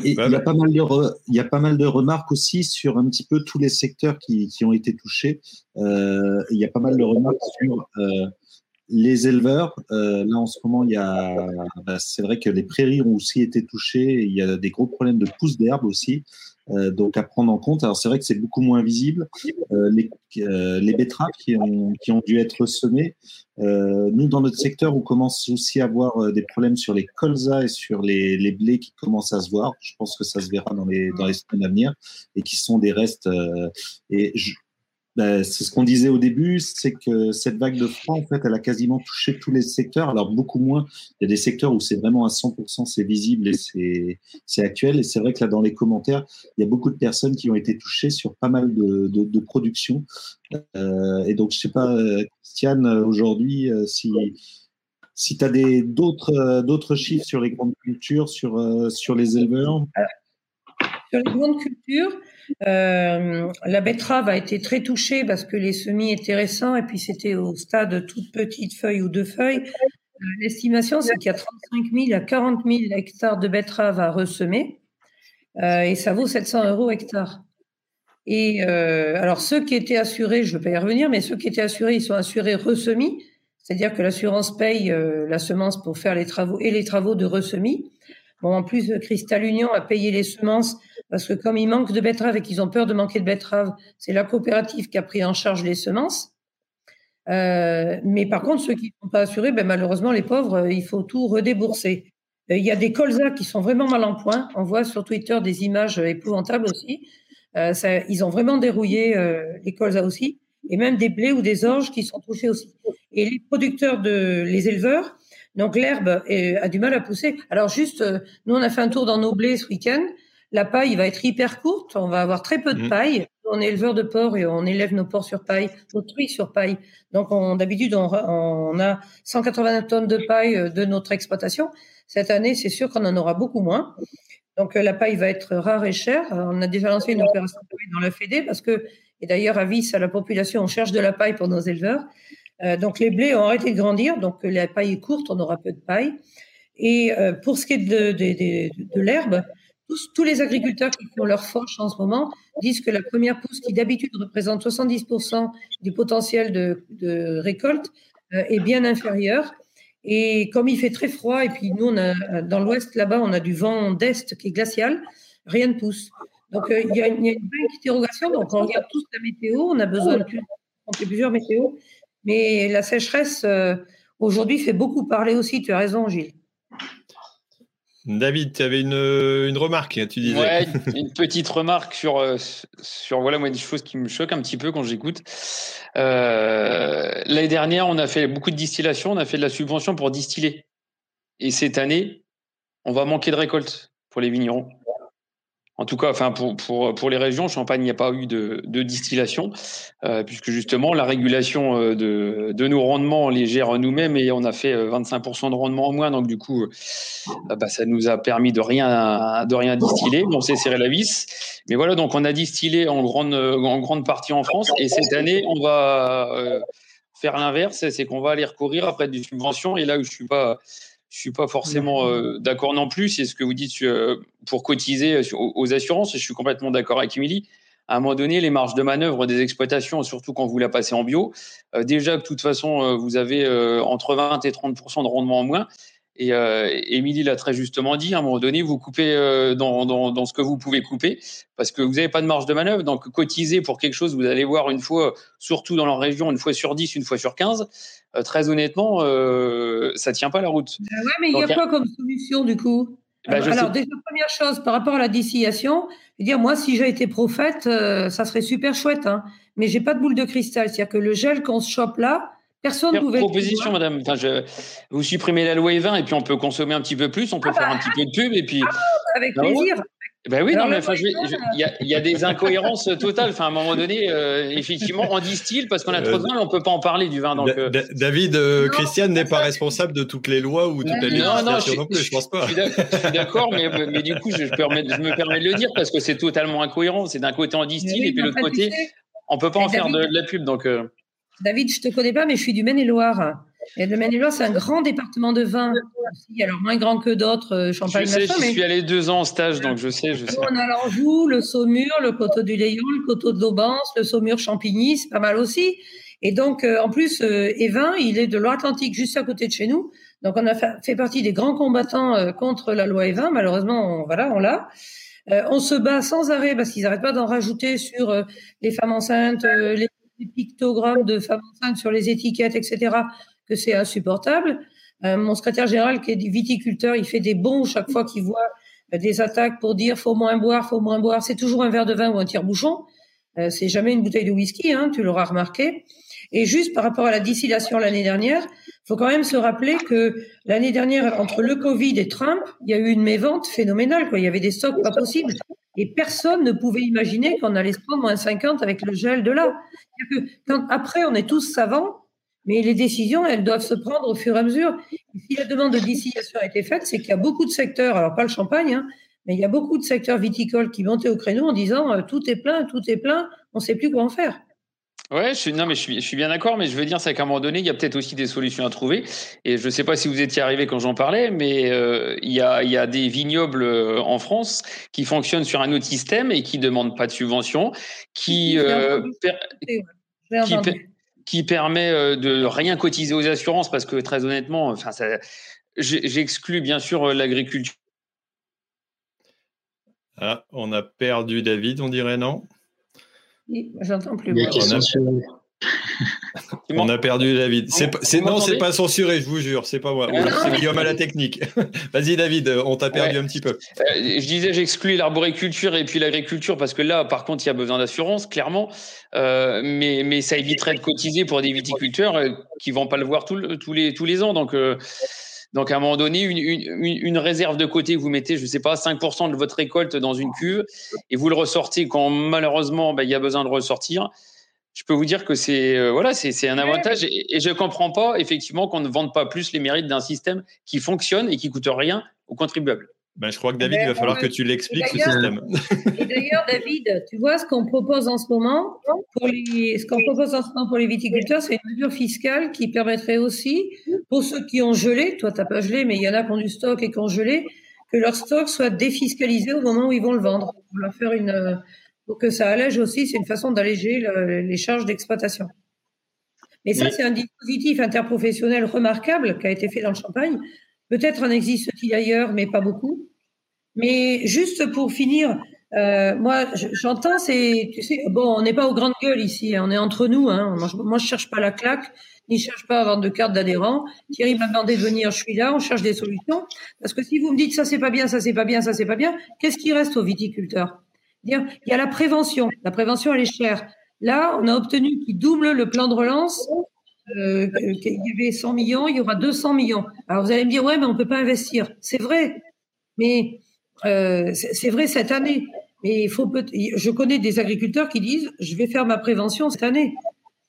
E: Il, y a pas mal de il y a pas mal de remarques aussi sur un petit peu tous les secteurs qui, qui ont été touchés. Euh, il y a pas mal de remarques sur euh, les éleveurs. Euh, là, en ce moment, il y a, bah, c'est vrai que les prairies ont aussi été touchées. Il y a des gros problèmes de pousse d'herbe aussi. Donc à prendre en compte. Alors c'est vrai que c'est beaucoup moins visible. les, les betteraves qui ont, qui ont dû être semées, nous dans notre secteur, on commence aussi à avoir des problèmes sur les colzas et sur les, les blés qui commencent à se voir. Je pense que ça se verra dans les, dans les semaines à venir et qui sont des restes. et je, c'est ce qu'on disait au début, c'est que cette vague de froid, en fait, elle a quasiment touché tous les secteurs. Alors beaucoup moins. Il y a des secteurs où c'est vraiment à 100%, c'est visible et c'est, actuel. Et c'est vrai que là, dans les commentaires, il y a beaucoup de personnes qui ont été touchées sur pas mal de, productions. Euh, et donc, je sais pas, Christiane, aujourd'hui, euh, si si tu as d'autres, euh, d'autres chiffres sur les grandes cultures, sur, euh, sur les éleveurs.
F: Sur les grandes cultures, euh, la betterave a été très touchée parce que les semis étaient récents et puis c'était au stade de toute petite feuille ou deux feuilles. Euh, l'estimation, c'est qu'il y a 35 000 à 40 000 hectares de betteraves à ressemer euh, et ça vaut 700 euros hectare. Et alors ceux qui étaient assurés, je ne vais pas y revenir, mais ceux qui étaient assurés, ils sont assurés ressemis, c'est-à-dire que l'assurance paye la semence pour faire les travaux et les travaux de ressemis. Bon, en plus, Cristal Union a payé les semences parce que comme il manque de betteraves et qu'ils ont peur de manquer de betteraves, c'est la coopérative qui a pris en charge les semences. Euh, mais par contre, ceux qui ne sont pas assurés, ben, malheureusement, les pauvres, euh, il faut tout redébourser. Euh, il y a des colzas qui sont vraiment mal en point. On voit sur Twitter des images épouvantables aussi. Ça, ils ont vraiment dérouillé les colzas aussi. Et même des blés ou des orges qui sont touchés aussi. Et les producteurs, de, les éleveurs, donc l'herbe a du mal à pousser. Alors juste, nous, on a fait un tour dans nos blés ce week-end. La paille va être hyper courte. On va avoir très peu de mmh. paille. On est éleveur de porc et on élève nos porcs sur paille, nos truies sur paille. Donc, d'habitude, on, on, a 180 tonnes de paille euh, de notre exploitation. Cette année, c'est sûr qu'on en aura beaucoup moins. Donc, euh, la paille va être rare et chère. On a déjà lancé une opération dans la Fédé parce que, et d'ailleurs, avis à la population, on cherche de la paille pour nos éleveurs. Euh, donc, les blés ont arrêté de grandir. Donc, la paille est courte, on aura peu de paille. Et pour ce qui est de, l'herbe, tous, les agriculteurs qui font leur foche en ce moment disent que la première pousse, qui d'habitude représente 70% du potentiel de, récolte, euh, est bien inférieure. Et comme il fait très froid, et puis nous, on a, dans l'ouest, là-bas, on a du vent d'est qui est glacial, rien ne pousse. Donc, euh, il, y a une, il, interrogation. Donc, on regarde tous la météo, on a besoin de plusieurs météos. Mais la sécheresse, euh, aujourd'hui, fait beaucoup parler aussi. Tu as raison, Gilles.
A: David, tu avais une, une, remarque, tu disais.
B: Ouais, une petite remarque sur, euh, sur voilà, moi, des choses qui me choquent un petit peu quand j'écoute. Euh, L'année dernière, on a fait beaucoup de distillation, on a fait de la subvention pour distiller. Et cette année, on va manquer de récolte pour les vignerons. En tout cas, enfin pour, pour, pour les régions, Champagne, il n'y a pas eu de, de distillation, euh, puisque justement la régulation euh, de, de nos rendements, on les gère nous-mêmes et on a fait 25% euh, de rendement en moins. Donc du coup, bah, ça nous a permis de rien, de rien distiller. On s'est serré la vis. Mais voilà, donc on a distillé en grande, en grande partie en France. Et cette année, on va faire l'inverse, c'est qu'on va aller recourir après des subventions. Et là où je suis pas je suis pas forcément euh, d'accord non plus. C'est ce que vous dites euh, pour cotiser aux, assurances. Je suis complètement d'accord avec Émilie. À un moment donné, les marges de manœuvre des exploitations, surtout quand vous la passez en bio, euh, déjà que de toute façon, vous avez entre 20 et 30% de rendement en moins. Et euh, Émilie l'a très justement dit, à un moment donné, vous coupez euh, dans, dans, dans, ce que vous pouvez couper, parce que vous n'avez pas de marge de manœuvre. Donc, cotiser pour quelque chose, vous allez voir une fois, surtout dans leur région, une fois sur 10, une fois sur 15. Euh, très honnêtement, ça tient pas la route.
F: Oui, ouais, mais il y a quoi comme solution du coup? Bah, Alors, déjà, première chose, par rapport à la distillation, je veux dire, moi, si j'ai été prophète, ça serait super chouette, hein, mais j'ai pas de boule de cristal. C'est-à-dire que le gel qu'on se chope là, Personne ne pouvait.
B: Proposition, madame. je, vous supprimez la loi E20 et puis on peut consommer un petit peu plus, on peut ah faire bah. un petit peu de pub et puis. Ah,
F: avec bah plaisir.
B: Ben oui, non, mais il y, a des incohérences totales. Enfin, à un moment donné, euh, effectivement, on distille parce qu'on a trop de vin, on peut pas en parler du vin. Donc,
A: euh. David, euh, Christiane n'est pas responsable de toutes les lois ou toutes les législations non, non, plus, je pense pas.
B: Je suis d'accord, mais, mais, du coup, je, je, me permets de le dire parce que c'est totalement incohérent. C'est d'un côté on distille et puis de l'autre côté, on peut pas en faire de, la pub. Donc,
F: David, je te connais pas, mais je suis du Maine-et-Loire. Et le Maine-et-Loire, c'est un grand département de vin. alors moins grand que d'autres, euh, Champagne.
B: Je sais, je suis allé deux ans en stage, donc je sais, je sais.
F: On a l'Anjou, le Saumur, le coteau du Léon, le coteau de l'Aubance, le Saumur Champigny, c'est pas mal aussi. Et donc, euh, en plus, euh, Evin, il est de Loire-Atlantique, juste à côté de chez nous. Donc, on a fait, partie des grands combattants contre la loi Evin. Malheureusement, voilà, on l'a. on se bat sans arrêt parce qu'ils n'arrêtent pas d'en rajouter sur les femmes enceintes, les pictogrammes de femmes enceintes sur les étiquettes, etc., que c'est insupportable. mon secrétaire général, qui est viticulteur, il fait des bons chaque fois qu'il voit des attaques pour dire faut moins boire, faut moins boire. C'est toujours un verre de vin ou un tire-bouchon. Euh, c'est jamais une bouteille de whisky, hein, tu l'auras remarqué. Et juste par rapport à la distillation l'année dernière, faut quand même se rappeler que l'année dernière, entre le Covid et Trump, il y a eu une mévente phénoménale. Quoi. Il y avait des stocks pas possibles. Et personne ne pouvait imaginer qu'on allait se prendre moins 50 avec le gel de là. Après, on est tous savants, mais les décisions, elles doivent se prendre au fur et à mesure. si la demande de distillation a été faite, c'est qu'il y a beaucoup de secteurs, alors pas le champagne, hein, mais il y a beaucoup de secteurs viticoles qui montaient au créneau en disant euh, tout est plein, tout est plein, on ne sait plus quoi en faire.
B: Ouais, je suis, non, mais je suis, je suis bien d'accord, mais je veux dire, c'est qu'à un moment donné, il y a peut-être aussi des solutions à trouver. Et je ne sais pas si vous étiez arrivé quand j'en parlais, mais euh, il, y a, il y a des vignobles euh, en France qui fonctionnent sur un autre système et qui ne demandent pas de subvention, qui, qui permet euh, de rien cotiser aux assurances parce que très honnêtement, enfin, j'exclus bien sûr euh, l'agriculture.
A: Ah, on a perdu David, on dirait non?
F: J'entends plus.
A: On a perdu David. C'est, non, c'est pas censuré, je vous jure, c'est pas moi. C'est Guillaume à la technique. Vas-y David, on t'a perdu un petit peu. Euh,
B: je disais, j'exclus l'arboriculture et puis l'agriculture parce que là, par contre, il y a besoin d'assurance, clairement. Euh, mais, mais ça éviterait de cotiser pour des viticulteurs euh, qui vont pas le voir tous les, tous les ans. Donc, donc, à un moment donné, une, une, réserve de côté, vous mettez, je ne sais pas, 5% de votre récolte dans une cuve et vous le ressortez quand malheureusement ben, il y a besoin de ressortir je peux vous dire que c'est euh, voilà, c'est un avantage et, je je comprends pas effectivement qu'on ne vende pas plus les mérites d'un système qui fonctionne et qui coûte rien aux contribuables.
A: Ben, je crois que David, il va falloir que tu l'expliques ce système.
F: Et d'ailleurs, David, tu vois ce qu'on propose en ce moment pour les, ce qu'on propose en ce moment pour les viticulteurs, c'est une mesure fiscale qui permettrait aussi, pour ceux qui ont gelé, toi tu n'as pas gelé, mais il y en a qui ont du stock et qui ont gelé, que leur stock soit défiscalisé au moment où ils vont le vendre. On va faire une, pour que ça allège aussi, c'est une façon d'alléger les charges d'exploitation. Mais ça, c'est un dispositif interprofessionnel remarquable qui a été fait dans le Champagne. Peut-être en existe-t-il ailleurs, mais pas beaucoup. Mais juste pour finir, euh, moi, j'entends, c'est, tu sais, bon, on n'est pas aux grandes gueules ici, hein, on est entre nous. Hein. Moi, je, ne cherche pas la claque, ni cherche pas à vendre de carte d'adhérent. Thierry m'a demandé de venir, je suis là, on cherche des solutions. Parce que si vous me dites ça c'est pas bien, ça c'est pas bien, ça c'est pas bien, qu'est-ce qui reste aux viticulteurs? Il y a la prévention. La prévention, elle est chère. Là, on a obtenu qu'il double le plan de relance. Euh, il y avait 100 millions, il y aura 200 millions. Alors vous allez me dire, ouais, mais on peut pas investir. C'est vrai, mais euh, c'est vrai cette année. Mais il faut je connais des agriculteurs qui disent, je vais faire ma prévention cette année.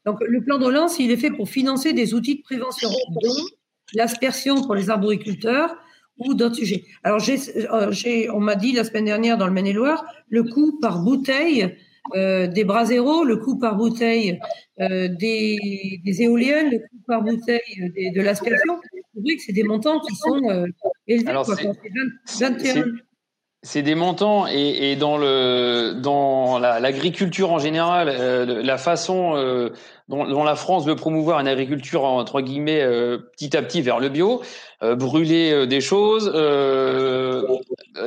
F: Donc le plan de relance, il est fait pour financer des outils de prévention, dont l'aspersion pour les arboriculteurs, ou d'autres sujets. Alors, euh, j'ai, on m'a dit la semaine dernière dans le Maine-et-Loire, le coût par bouteille euh, des zéro, le coût par bouteille euh, des, des, éoliennes, le coût par bouteille de l'aspersion. Vous voyez que c'est des montants qui sont euh, élevés. Alors,
B: c'est des montants et, et, dans le dans l'agriculture en général, euh, la façon euh, dont, dont, la France veut promouvoir une agriculture entre guillemets euh, petit à petit vers le bio, brûler des choses,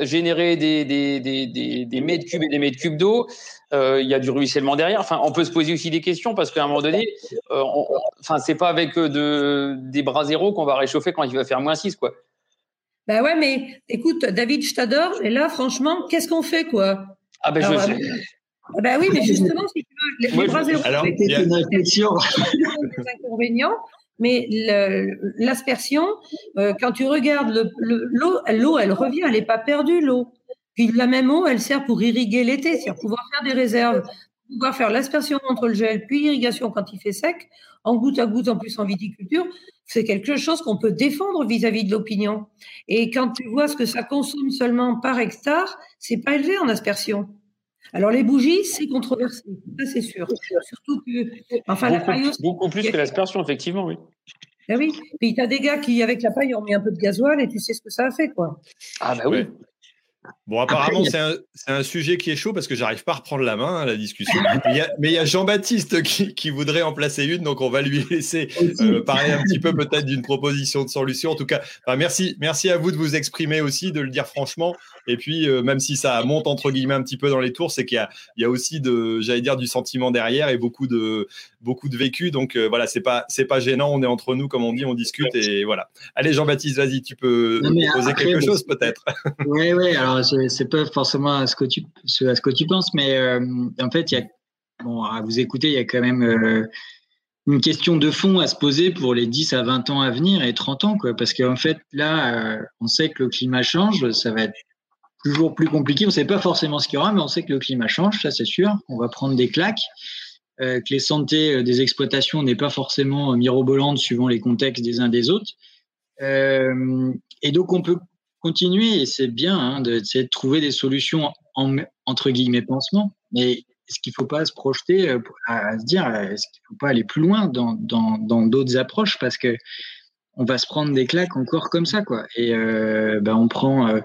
B: générer des, des, des, des, mètres cubes et des mètres cubes d'eau. Il y a du ruissellement derrière. Enfin, on peut se poser aussi des questions parce qu'à un moment donné, enfin, c'est pas avec de, des bras zéro qu'on va réchauffer quand il va faire moins 6, quoi.
F: Ben ouais, mais écoute, David, je t'adore. Et là, franchement, qu'est-ce qu'on fait, quoi?
B: Ah ben je sais.
F: Ah ben oui, mais justement, si tu veux, les, bras zéro, alors, il y a une réflexion. inconvénients, mais l'aspersion, euh, quand tu regardes l'eau, l'eau, elle revient, elle n'est pas perdue, l'eau. Puis la même eau, elle sert pour irriguer l'été, c'est-à-dire pouvoir faire des réserves, pouvoir faire l'aspersion contre le gel, puis l'irrigation quand il fait sec, en goutte à goutte, en plus en viticulture c'est quelque chose qu'on peut défendre vis-à-vis de l'opinion. Et quand tu vois ce que ça consomme seulement par hectare, c'est pas élevé en aspersion. Alors les bougies, c'est controversé, ça c'est sûr. Surtout que,
B: enfin beaucoup, la paille beaucoup plus que l'aspersion, effectivement, oui.
F: Ah oui. Puis tu as des gars qui, avec la paille, ont mis un peu de gasoil et tu sais ce que ça a fait, quoi.
B: Ah bah oui.
A: Bon, apparemment, c'est un, un, sujet qui est chaud parce que j'arrive pas à reprendre la main à la discussion. mais il y a, Jean-Baptiste qui, qui, voudrait en placer une, donc on va lui laisser euh, parler un petit peu peut-être d'une proposition de solution. En tout cas, merci, merci à vous de vous exprimer aussi, de le dire franchement. Et puis, euh, même si ça monte entre guillemets un petit peu dans les tours, c'est qu'il y a, il y a aussi de, j'allais dire, du sentiment derrière et beaucoup de, beaucoup de vécu. Donc euh, voilà, c'est pas, c'est pas gênant. On est entre nous, comme on dit, on discute et voilà. Allez, Jean-Baptiste, vas-y, tu peux poser quelque chose peut-être.
G: Oui, oui. Alors, c'est pas forcément à ce que tu, à ce que tu penses, mais euh, en fait, bon, à vous écouter, il y a quand même une question de fond à se poser pour les 10 à 20 ans à venir et 30 ans, quoi. Parce qu'en fait, là, on sait que le climat change, ça va être toujours plus compliqué. On ne sait pas forcément ce qu'il y aura, mais on sait que le climat change, ça c'est sûr. On va prendre des claques, euh, que les santé euh, des exploitations n'est pas forcément mirobolante suivant les contextes des uns des autres. Euh, et donc on peut continuer, et c'est bien hein, de, trouver des solutions en, entre guillemets pansement, mais est-ce qu'il ne faut pas se projeter euh, à, se dire, est-ce qu'il ne faut pas aller plus loin dans d'autres approches? Parce que on va se prendre des claques encore comme ça, quoi. Et euh, ben on prend. Euh,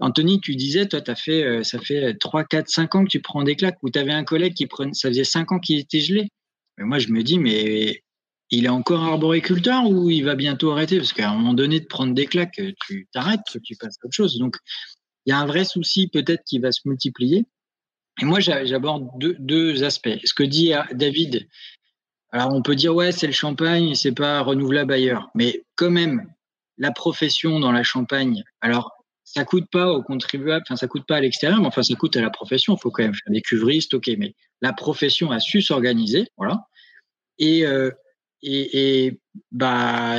G: Anthony, tu disais, toi, fait, euh, ça fait 3, 4, 5 ans que tu prends des claques, ou tu un collègue qui prenait, ça faisait 5 ans qu'il était gelé. Mais moi, je me dis, mais il est encore arboriculteur ou il va bientôt arrêter? Parce qu'à un moment donné, de prendre des claques, tu t'arrêtes, tu passes à autre chose. Donc, il y a un vrai souci peut-être qui va se multiplier. Et moi, j'aborde deux, aspects. Ce que dit David, alors on peut dire ouais c'est le champagne, c'est pas renouvelable ailleurs, mais quand même la profession dans la champagne. Alors ça coûte pas aux contribuables, enfin ça coûte pas à l'extérieur, mais enfin ça coûte à la profession. Il faut quand même faire des cuvristes, ok, mais la profession a su s'organiser, voilà. Et euh, et, bah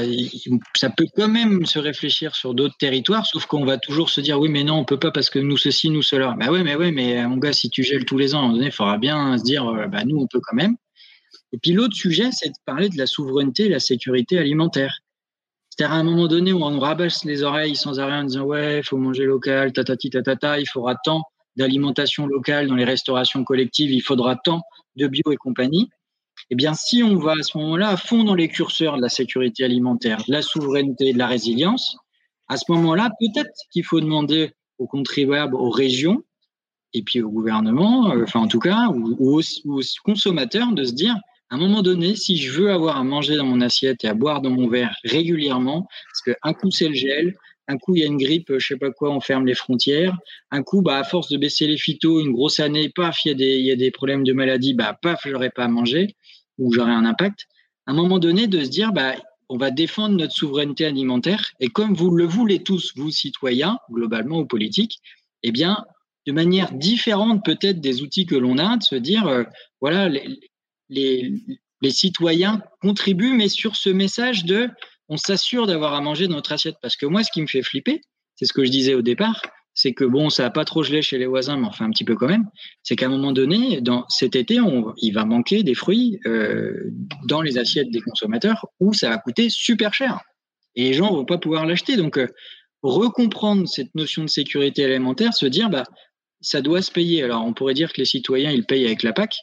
G: ça peut quand même se réfléchir sur d'autres territoires, sauf qu'on va toujours se dire oui mais non on peut pas parce que nous ceci nous cela. Bah ouais mais ouais mais mon gars si tu gèles tous les ans il faudra bien se dire euh, bah nous on peut quand même. Et puis l'autre sujet, c'est de parler de la souveraineté et la sécurité alimentaire. C'est-à-dire à un moment donné où on rabasse les oreilles sans arrêt en disant ouais, il faut manger local, tatati il faudra tant d'alimentation locale dans les restaurations collectives, il faudra tant de bio et compagnie. Eh bien, si on va à ce moment-là à fond dans les curseurs de la sécurité alimentaire, de la souveraineté, de la résilience, à ce moment-là, peut-être qu'il faut demander aux contribuables, aux régions, et puis au gouvernement, euh, enfin en tout cas, ou, aux, aux consommateurs de se dire, à un moment donné, si je veux avoir à manger dans mon assiette et à boire dans mon verre régulièrement, parce qu'un coup c'est le gel, un coup il y a une grippe, je sais pas quoi, on ferme les frontières, un coup, bah, à force de baisser les phytos, une grosse année, paf, il y a des, y a des problèmes de maladie, bah, paf, j'aurais pas à manger, ou j'aurais un impact. À un moment donné, de se dire, bah, on va défendre notre souveraineté alimentaire, et comme vous le voulez tous, vous citoyens, globalement ou politiques, eh bien, de manière différente peut-être des outils que l'on a, de se dire, euh, voilà, les citoyens contribuent, mais sur ce message de on s'assure d'avoir à manger notre assiette. Parce que moi, ce qui me fait flipper, c'est ce que je disais au départ, c'est que bon, ça n'a pas trop gelé chez les voisins, mais enfin un petit peu quand même. C'est qu'à un moment donné, cet été, il va manquer des fruits euh, dans les assiettes des consommateurs où ça va coûter super cher. Et les gens vont pas pouvoir l'acheter. Donc, euh, recomprendre cette notion de sécurité alimentaire, se dire, bah, ça doit se payer. Alors, on pourrait dire que les citoyens, ils payent avec la PAC,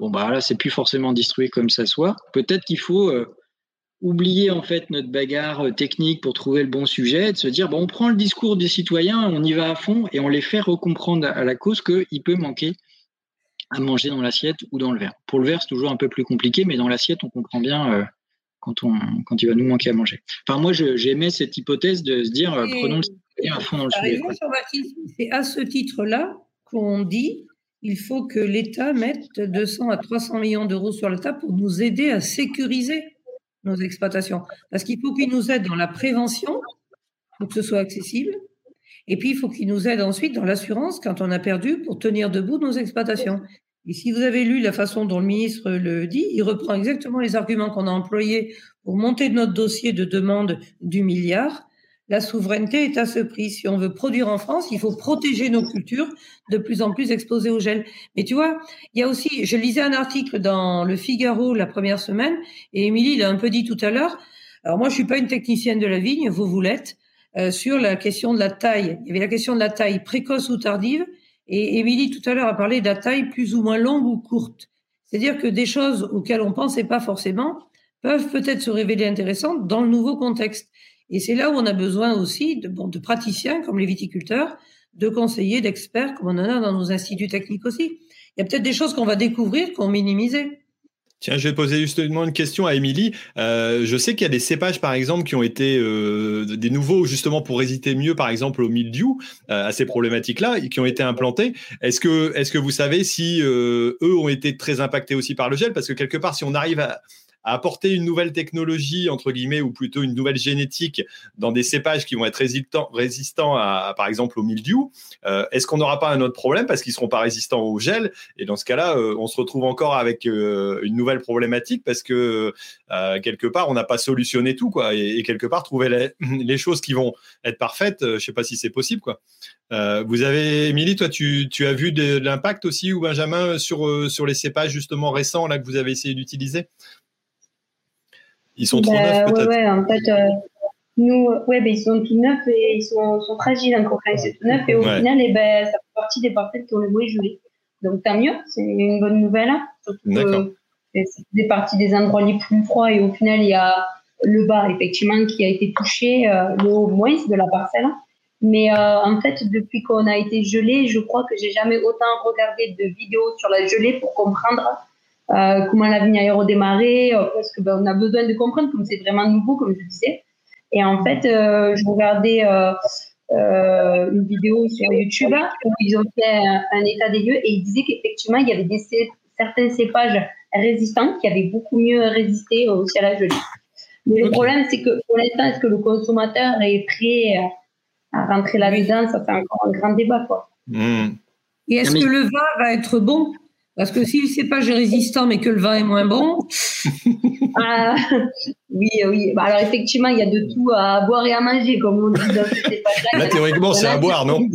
G: Bon, bah là, c'est plus forcément distribué comme ça soit. Peut-être qu'il faut euh, oublier en fait notre bagarre euh, technique pour trouver le bon sujet, et de se dire, bon, on prend le discours des citoyens, on y va à fond et on les fait recomprendre à la cause qu'il peut manquer à manger dans l'assiette ou dans le verre. Pour le verre, c'est toujours un peu plus compliqué, mais dans l'assiette, on comprend bien euh, quand, on, quand il va nous manquer à manger. Enfin, moi, j'aimais cette hypothèse de se dire, prenons le citoyen à fond dans le sujet.
F: C'est à ce titre-là qu'on dit il faut que l'État mette 200 à 300 millions d'euros sur la table pour nous aider à sécuriser nos exploitations. Parce qu'il faut qu'il nous aide dans la prévention pour que ce soit accessible. Et puis, il faut qu'il nous aide ensuite dans l'assurance quand on a perdu pour tenir debout nos exploitations. Et si vous avez lu la façon dont le ministre le dit, il reprend exactement les arguments qu'on a employés pour monter notre dossier de demande du milliard la souveraineté est à ce prix. Si on veut produire en France, il faut protéger nos cultures de plus en plus exposées au gel. Mais tu vois, il y a aussi, je lisais un article dans Le Figaro la première semaine, et Émilie l'a un peu dit tout à l'heure. Alors moi, je suis pas une technicienne de la vigne, vous vous l'êtes, euh, sur la question de la taille. Il y avait la question de la taille précoce ou tardive, et Émilie tout à l'heure a parlé de la taille plus ou moins longue ou courte. C'est-à-dire que des choses auxquelles on pensait pas forcément peuvent peut-être se révéler intéressantes dans le nouveau contexte. Et c'est là où on a besoin aussi de, praticiens comme les viticulteurs de conseillers, d'experts, comme on en a dans nos instituts techniques aussi. Il y a peut-être des choses qu'on va découvrir qu'on minimisait.
A: Tiens, je vais poser justement une question à Émilie. Euh, je sais qu'il y a des cépages, par exemple, qui ont été euh, des nouveaux justement pour résister mieux, par exemple, au mildiou, euh, à ces problématiques-là, et qui ont été implantés. Est-ce que, est-ce que vous savez si eux ont été très impactés aussi par le gel? Parce que quelque part, si on arrive à, apporter une nouvelle technologie, entre guillemets, ou plutôt une nouvelle génétique dans des cépages qui vont être résistants, à, par exemple, au mildiou, euh, est-ce qu'on n'aura pas un autre problème parce qu'ils ne seront pas résistants au gel? Et dans ce cas-là, euh, on se retrouve encore avec euh, une nouvelle problématique parce que quelque part, on n'a pas solutionné tout, quoi. Et, quelque part, trouver les, choses qui vont être parfaites, je ne sais pas si c'est possible, quoi. vous avez, Émilie, toi, tu, as vu de, de l'impact aussi, ou Benjamin, sur, sur les cépages justement récents là que vous avez essayé d'utiliser? Ils sont trop neufs
C: bah, peut-être Ouais, en fait, euh, nous, ouais, bah, ils sont tout neufs et ils sont, sont fragiles encore quand c'est tout neuf. Et au final, et eh ben, ça fait partie des parcelles qui ont le joué. Donc tant mieux, c'est une bonne nouvelle. Hein. D'accord. C'est des parties des endroits les plus froids et au final, il y a le bas, effectivement, qui a été touché, euh, le haut moins de la parcelle. Mais euh, en fait, depuis qu'on a été gelé, je crois que j'ai jamais autant regardé de vidéos sur la gelée pour comprendre euh, comment la vigne a redémarré, euh, parce que ben, on a besoin de comprendre comme c'est vraiment nouveau, comme je disais. Et en fait, euh, je regardais une vidéo sur YouTube où ils ont fait un, état des lieux et ils disaient qu'effectivement, il y avait des certains cépages résistants qui avaient beaucoup mieux résisté aussi à la gelée. Mais le problème, c'est que pour l'instant, est-ce que le consommateur est prêt à rentrer là-dedans? Ça fait encore un grand débat. Quoi.
F: Hmm. Et est-ce que le vin va être bon? Parce que si le cépage est résistant mais que le vin est moins bon.
C: ah, oui, oui. Bah, alors effectivement, il y a de tout à boire et à manger, comme on dit dans ce cépage-là.
A: Là, théoriquement, c'est à boire, non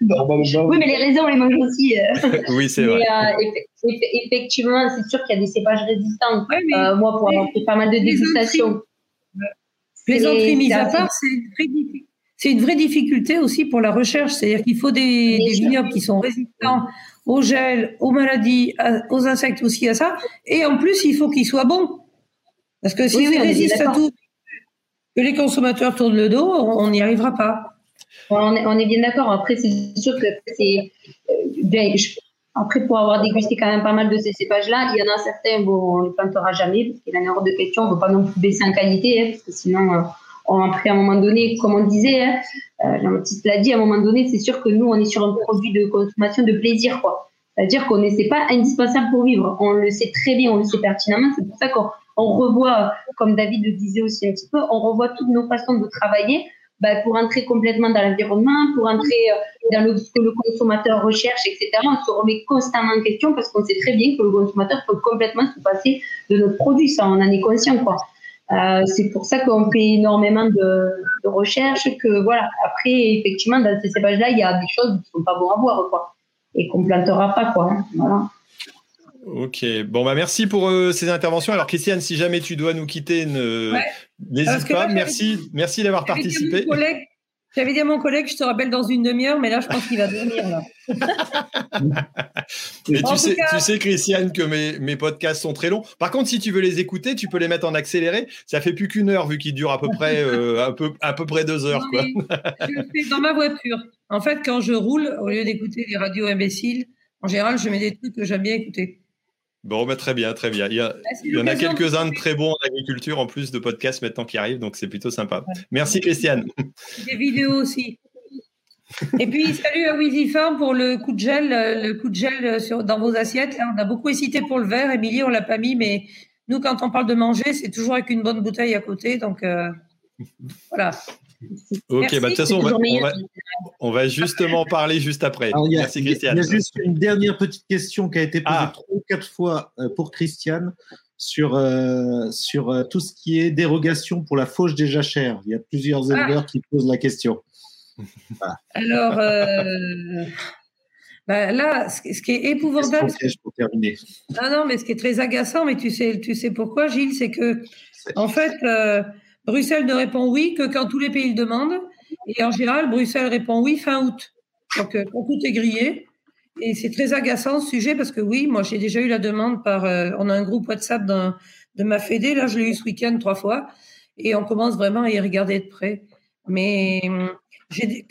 C: Oui, mais les raisins, on les mange aussi.
A: Euh. oui, c'est vrai.
C: Euh, effectivement, c'est sûr qu'il y a des cépages résistants. Euh, moi, pour avoir fait pas mal de dégustations.
F: Plaisanterie mise à part, c'est très difficile c'est une vraie difficulté aussi pour la recherche. C'est-à-dire qu'il faut des, des vignobles qui sont résistants au gel, aux maladies, aux insectes, aussi à ça. Et en plus, il faut qu'ils soient bons. Parce que si oui, résistent à tout, que les consommateurs tournent le dos, on n'y arrivera pas.
C: On est, bien d'accord. Après, c'est sûr que c'est. Euh, après, pour avoir dégusté quand même pas mal de ces cépages-là, il y en a certains, bon, on ne les plantera jamais, parce qu'il y en a hors de question, on ne veut pas non plus baisser en qualité, hein, parce que sinon, euh, après, à un moment donné, comme on disait, hein, euh, Jean-Baptiste l'a dit, à un moment donné, c'est sûr que nous, on est sur un produit de consommation de plaisir, quoi. C'est-à-dire qu'on n'est pas indispensable pour vivre. On le sait très bien, on le sait pertinemment. C'est pour ça qu'on revoit, comme David le disait aussi un petit peu, on revoit toutes nos façons de travailler bah, pour entrer complètement dans l'environnement, pour entrer euh, dans ce que le consommateur recherche, etc. On se remet constamment en question parce qu'on sait très bien que le consommateur peut complètement se passer de notre produit. Ça, on en est conscient, quoi. Euh, c'est pour ça qu'on fait énormément de, de recherches. Que voilà. Après, effectivement, dans ces cépages-là, il y a des choses qui sont pas bonnes à voir, quoi, et qu'on plantera pas, quoi. Hein. Voilà.
A: Ok, bon bah merci pour euh, ces interventions. Alors Christiane, si jamais tu dois nous quitter, n'hésite pas. Merci, merci d'avoir participé.
F: J'avais dit à mon collègue, je te rappelle dans une demi-heure, mais là, je pense qu'il va dormir. Là.
A: mais tu sais, tu sais, Christiane, que mes, mes, podcasts sont très longs. Par contre, si tu veux les écouter, tu peux les mettre en accéléré. Ça fait plus qu'une heure, vu qu'ils durent à peu près, euh, peu, à peu près deux heures. Quoi.
F: je le fais dans ma voiture. En fait, quand je roule, au lieu d'écouter les radios imbéciles, en général, je mets des trucs que j'aime bien écouter.
A: Bon, bah, très bien, très bien. Il y, a, ah, en a quelques-uns de très bons en agriculture, en plus de podcasts maintenant qui arrivent, donc c'est plutôt sympa. Merci Christiane.
F: Des vidéos aussi. Et puis, salut à Wheezy Farm pour le coup de gel, euh, le coup de gel euh, sur, dans vos assiettes. on a beaucoup hésité pour le verre. Émilie, on l'a pas mis, mais nous, quand on parle de manger, c'est toujours avec une bonne bouteille à côté. Donc, euh, voilà.
A: Ok, bah, de toute façon, on va, justement parler juste après. Merci, Christiane.
E: Il y a juste une dernière petite question qui a été posée ah. trois ou quatre fois euh, pour Christiane sur, euh, sur euh, tout ce qui est dérogation pour la fauche des jachères. Il y a plusieurs ah. éleveurs qui posent la question.
F: Alors, bah, là, ce qui est épouvantable.
E: Pour terminer.
F: Non, non, mais ce qui est très agaçant, mais tu sais, tu sais pourquoi, Gilles, c'est que, en fait, Bruxelles ne répond oui que quand tous les pays le demandent. Et en général, Bruxelles répond oui fin août. Donc, euh, quand tout est grillé. Et c'est très agaçant ce sujet parce que oui, moi j'ai déjà eu la demande par. Euh, on a un groupe WhatsApp de ma Fédé. Là, je l'ai eu ce week-end trois fois. Et on commence vraiment à y regarder de près. Mais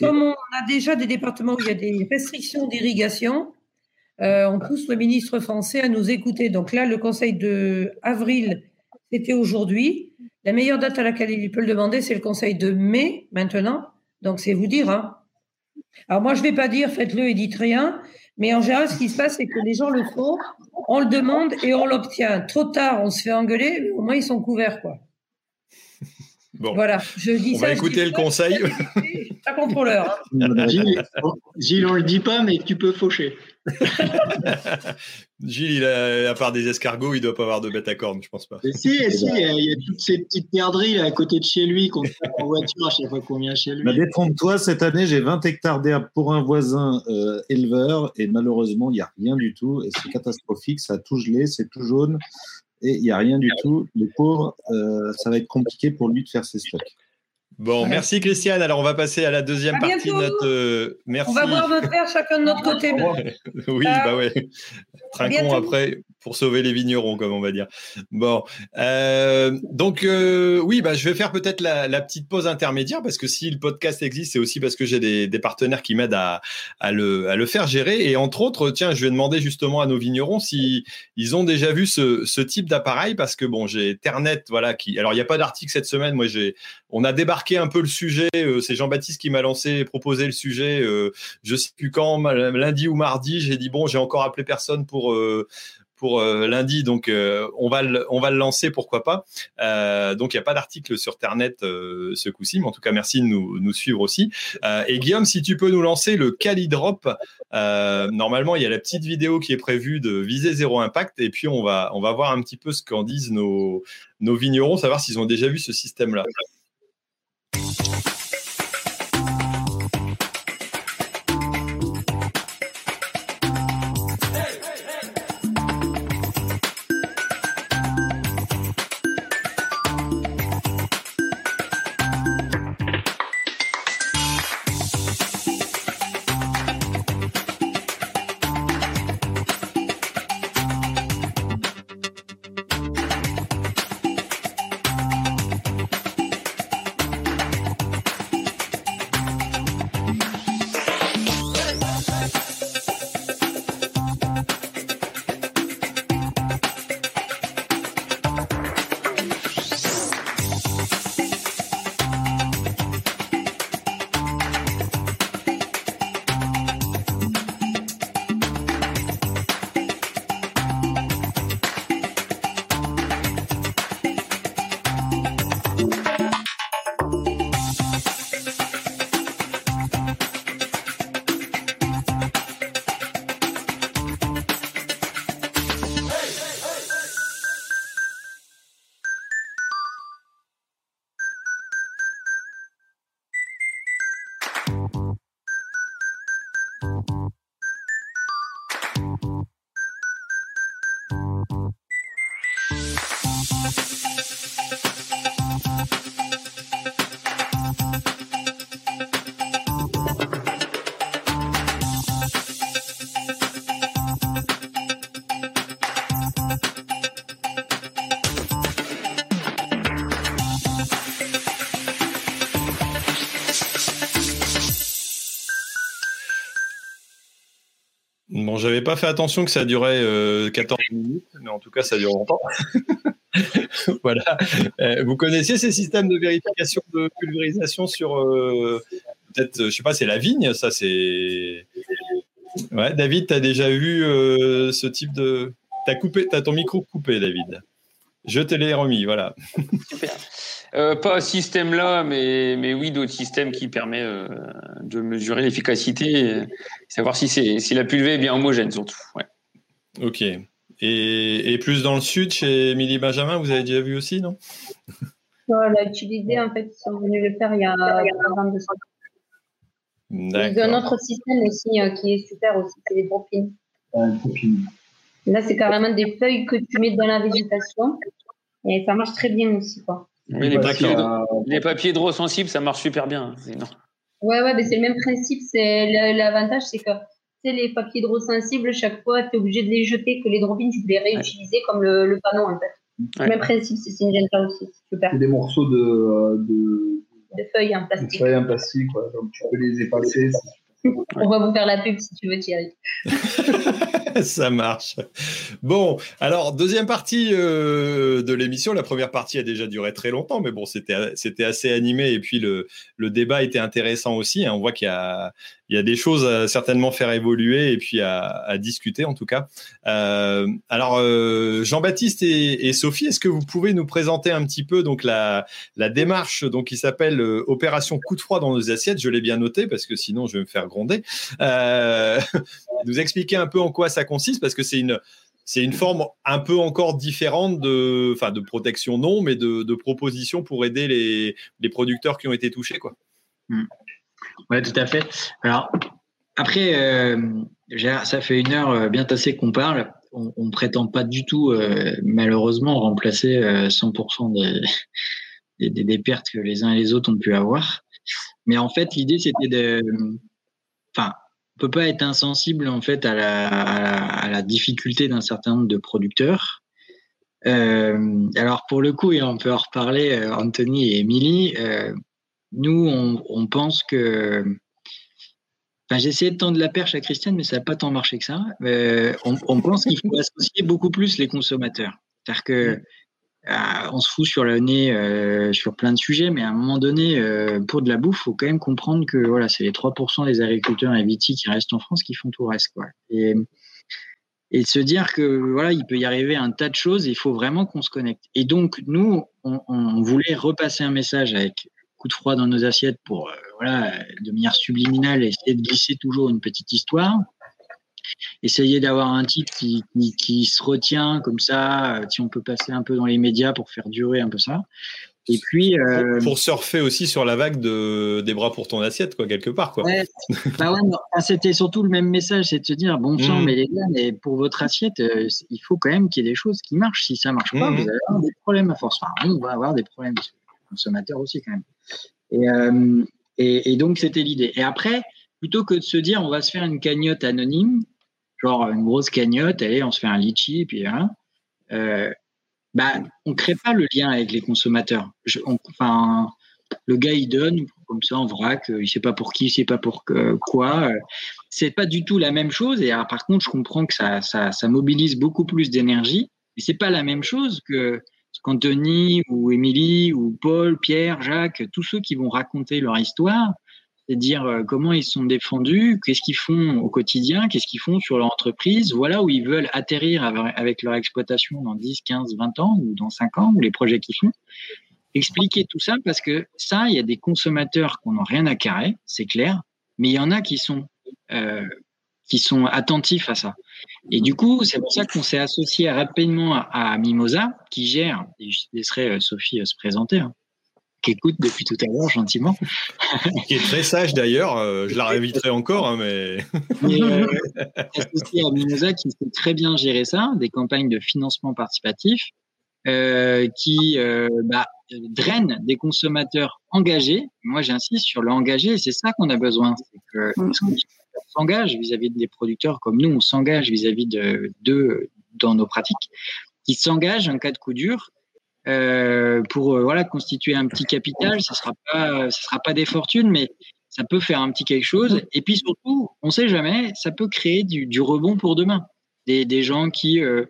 F: Comme on a déjà des départements où il y a des restrictions d'irrigation, euh, on pousse le ministre français à nous écouter. Donc là, le conseil de avril, c'était aujourd'hui. La meilleure date à laquelle il peut le demander, c'est le conseil de mai maintenant. Donc c'est vous dire. Hein. Alors moi, je ne vais pas dire faites-le et dites rien, mais en général, ce qui se passe, c'est que les gens le font, on le demande et on l'obtient. Trop tard, on se fait engueuler, mais au moins ils sont couverts, quoi.
A: Bon.
F: Voilà, je dis
A: on
F: ça.
A: va écouter le conseil.
F: Pas contrôleur.
G: Hein. Gilles, on le dit pas, mais tu peux faucher.
A: Gilles, il a, à part des escargots, il doit pas avoir de bêtes à cornes, je pense pas.
G: Et si, et si, il y a toutes ces petites là, à côté de chez lui qu'on fait en voiture à chaque fois qu'on vient chez lui.
E: Bah, Détrompe-toi, cette année, j'ai 20 hectares d'herbe pour un voisin euh, éleveur et malheureusement, il n'y a rien du tout et c'est catastrophique. Ça a tout gelé, c'est tout jaune et il n'y a rien du tout. Le pauvre, euh, ça va être compliqué pour lui de faire ses stocks.
A: Bon,
F: Ouais.
A: merci Christiane. Alors, on va passer à la deuxième
F: À
A: partie notre. euh, merci.
F: On va boire notre verre chacun de notre côté.
A: oui,
F: Ah.
A: bah ouais. Trinquons
F: bientôt.
A: après pour sauver les vignerons, comme on va dire. Bon, euh, donc euh, oui, bah je vais faire peut-être la, la petite pause intermédiaire parce que si le podcast existe, c'est aussi parce que j'ai des, des partenaires qui m'aident à, à le, à le faire gérer. Et entre autres, tiens, je vais demander justement à nos vignerons si ils ont déjà vu ce, ce type d'appareil parce que bon, j'ai Ternet, voilà, qui. Alors il n'y a pas d'article cette semaine. Moi, j'ai, on a débarqué un peu le sujet. euh, c'est Jean-Baptiste qui m'a lancé, proposé le sujet. euh, je sais plus quand, lundi ou mardi. J'ai dit bon, j'ai encore appelé personne pour. Pour euh, lundi, donc euh, on va le, lancer, pourquoi pas. Euh, donc il n'y a pas d'article sur Ternet euh, ce coup-ci, mais en tout cas merci de nous, suivre aussi. Et Guillaume, si tu peux nous lancer le Calidrop, normalement il y a la petite vidéo qui est prévue de viser zéro impact, et puis on va on va voir un petit peu ce qu'en disent nos nos vignerons, savoir s'ils ont déjà vu ce système-là. Pas fait attention que ça durait euh, 14 minutes, mais en tout cas, ça dure longtemps. voilà. Euh, vous connaissiez ces systèmes de vérification de pulvérisation sur euh, peut-être, je sais pas, c'est la vigne, ça c'est. Ouais, David, tu as déjà vu euh, ce type de. T'as coupé, t'as ton micro coupé, David. Je te l'ai remis, voilà.
B: Euh, pas système-là, mais, mais oui, d'autres systèmes qui permettent euh, de mesurer l'efficacité, savoir si, c'est, si la pulvée est bien homogène, surtout. Ouais.
A: Ok. Et, et plus dans le sud, chez Émilie Benjamin, vous avez déjà vu aussi, non?
C: On l'a utilisé, en fait, ils sont venus le faire il y a 22 ans. Ils ont un autre système aussi euh, qui est super aussi, c'est les dropins.
E: Euh.
C: Là, c'est carrément des feuilles que tu mets dans la végétation et ça marche très bien aussi, quoi.
B: Oui, les, papiers,
E: ça-
B: les papiers hydrosensibles, ça marche super bien. Non.
C: Ouais, ouais, mais c'est le même principe. C'est le- l'avantage, c'est que tu sais, les papiers hydrosensibles, chaque fois, tu es obligé de les jeter, que les dropins, tu peux les réutiliser comme le, le panneau, en fait.
B: Ouais.
C: Même principe, c'est Syngenta aussi, c'est super.
H: Des morceaux de, de,
C: de feuilles en plastique.
H: Des feuilles en plastique, quoi. donc tu peux les effacer.
C: On va vous faire la pub si tu veux, Thierry.
A: Ça marche. Bon, alors deuxième partie euh, de l'émission. La première partie a déjà duré très longtemps, mais bon, c'était assez animé et puis le, le débat était intéressant aussi. Hein. On voit qu'il y a il y a des choses à certainement faire évoluer et puis à, discuter en tout cas. Euh, alors euh, Jean-Baptiste et, Sophie, est-ce que vous pouvez nous présenter un petit peu donc la, démarche donc qui s'appelle euh, opération coup de froid dans nos assiettes? Je l'ai bien noté parce que sinon je vais me faire gronder. Nous expliquer un peu en quoi ça consiste parce que c'est une c'est une forme un peu encore différente de, enfin, de protection non, mais de, proposition pour aider les, les, producteurs qui ont été touchés, quoi.
G: Mmh. Oui, tout à fait. Alors, après, euh, ça fait une heure euh, bien tassée qu'on parle. On ne prétend pas du tout, euh, malheureusement, remplacer 100% des, pertes que les uns et les autres ont pu avoir. Mais en fait, l'idée, c'était de. Enfin, on peut pas être insensible en fait à la, difficulté d'un certain nombre de producteurs. Alors pour le coup, et on peut en reparler, Anthony et euh, nous, on, on, pense que. Enfin, j'ai essayé de tendre la perche à Christiane, mais ça n'a pas tant marché que ça. Euh, on, on, pense qu'il faut associer beaucoup plus les consommateurs. C'est-à-dire que euh, on se fout sur le nez euh, sur plein de sujets, mais à un moment donné, euh, pour de la bouffe, faut quand même comprendre que voilà, c'est les 3% des agriculteurs et vitis qui restent en France qui font tout le reste. Quoi. Et, et se dire que voilà, il peut y arriver un tas de choses, il faut vraiment qu'on se connecte. Et donc, nous, on, on voulait repasser un message avec coup de froid dans nos assiettes pour, euh, voilà, de manière subliminale, essayer de glisser toujours une petite histoire. Essayer d'avoir un type qui, qui, qui, se retient comme ça, euh, si on peut passer un peu dans les médias pour faire durer un peu ça. Et puis
A: euh, pour surfer aussi sur la vague de des bras pour ton assiette quoi quelque part quoi.
G: Ouais, bah ouais, c'était surtout le même message, c'est de se dire bon sang, mmh. mais les gars, mais pour votre assiette, euh, il faut quand même qu'il y ait des choses qui marchent. Si ça marche pas, mmh. vous allez avoir des problèmes à force. Enfin, on va avoir des problèmes consommateurs aussi quand même. Et, euh, et, et donc, c'était l'idée. Et après, plutôt que de se dire, on va se faire une cagnotte anonyme, genre une grosse cagnotte, allez, on se fait un litchi, puis hein, euh, bah, on crée pas le lien avec les consommateurs. Enfin, le gars, il donne comme ça en vrac, il sait pas pour qui, il sait pas pour que, quoi. C'est pas du tout la même chose. Et alors, par contre, je comprends que ça, ça, ça mobilise beaucoup plus d'énergie. Mais c'est pas la même chose que qu'Anthony ou Émilie ou Paul, Pierre, Jacques, tous ceux qui vont raconter leur histoire, c'est-à-dire euh, comment ils sont défendus, qu'est-ce qu'ils font au quotidien, qu'est-ce qu'ils font sur leur entreprise, voilà où ils veulent atterrir avec leur exploitation dans 10, 15, 20 ans ou dans 5 ans, ou les projets qu'ils font. Expliquer tout ça parce que ça, il y a des consommateurs qui n'ont rien à carrer, c'est clair, mais il y en a qui sont euh, qui sont attentifs à ça. Et du coup, c'est pour ça qu'on s'est associé rapidement à, Mimosa, qui gère, et je laisserai euh, Sophie euh, se présenter, hein, qui écoute depuis tout à l'heure gentiment.
A: qui est très sage d'ailleurs, euh, je la réinviterai encore, hein, mais. mais
G: euh, associé à Mimosa qui sait très bien gérer ça, des campagnes de financement participatif, euh, qui bah, drainent des consommateurs engagés. Moi, j'insiste sur le engagé, c'est ça qu'on a besoin. C'est que s'engage vis-à-vis des producteurs comme nous, on s'engage vis-à-vis de d'eux dans nos pratiques, qui s'engagent en cas de coup dur euh, pour euh, voilà constituer un petit capital. Ça sera pas, ça sera pas des fortunes, mais ça peut faire un petit quelque chose. Et puis surtout, on sait jamais, ça peut créer du, du rebond pour demain. Des, des gens qui euh,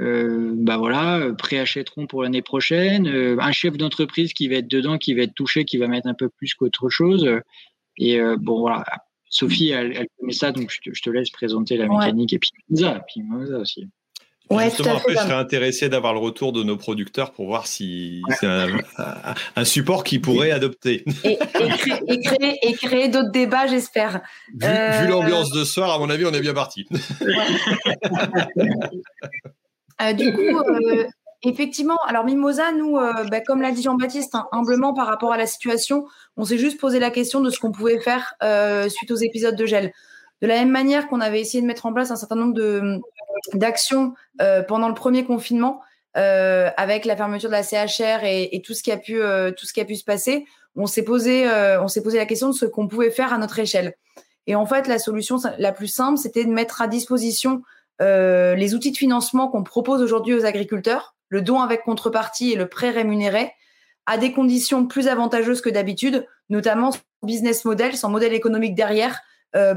G: euh, bah voilà, préachèteront pour l'année prochaine. Euh, un chef d'entreprise qui va être dedans, qui va être touché, qui va mettre un peu plus qu'autre chose. Et euh, bon voilà, Sophie, elle, elle, connaît ça, donc je te, je te laisse présenter la mécanique. Et puis Mimosa, puis Mimosa aussi.
A: Ouais, Justement, après, je serais intéressé d'avoir le retour de nos producteurs pour voir si ouais. c'est un, un, support qu'ils pourraient adopter.
I: Et, et créer, et créer, et créer d'autres débats, j'espère.
A: Vu, euh... vu l'ambiance de ce soir, à mon avis, on est bien parti.
I: euh, du coup, euh, Effectivement, alors Mimosa, nous, euh, bah, comme l'a dit Jean-Baptiste, hein, humblement par rapport à la situation, on s'est juste posé la question de ce qu'on pouvait faire euh, suite aux épisodes de gel. De la même manière qu'on avait essayé de mettre en place un certain nombre de, d'actions euh, pendant le premier confinement, euh, avec la fermeture de la CHR et, tout ce qui a pu euh, tout ce qui a pu se passer, on s'est posé on s'est posé la question de ce qu'on pouvait faire à notre échelle. Et en fait, la solution la plus simple, c'était de mettre à disposition les outils de financement qu'on propose aujourd'hui aux agriculteurs le don avec contrepartie et le prêt rémunéré à des conditions plus avantageuses que d'habitude, notamment son business model, son modèle économique derrière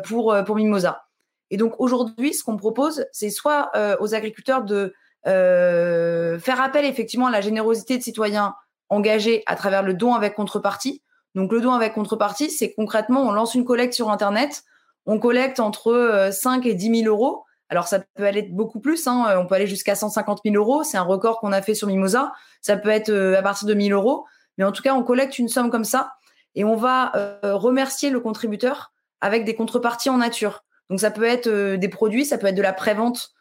I: pour, pour Mimosa. Et donc aujourd'hui, ce qu'on propose, c'est soit aux agriculteurs de faire appel effectivement à la générosité de citoyens engagés à travers le don avec contrepartie. Donc le don avec contrepartie, c'est concrètement, on lance une collecte sur Internet, on collecte entre 5 et 10 000 euros alors ça peut aller beaucoup plus, hein. on peut aller jusqu'à 150 000 euros, c'est un record qu'on a fait sur Mimosa. Ça peut être euh, à partir de 1000 euros, mais en tout cas on collecte une somme comme ça et on va euh, remercier le contributeur avec des contreparties en nature. Donc ça peut être euh, des produits, ça peut être de la prévente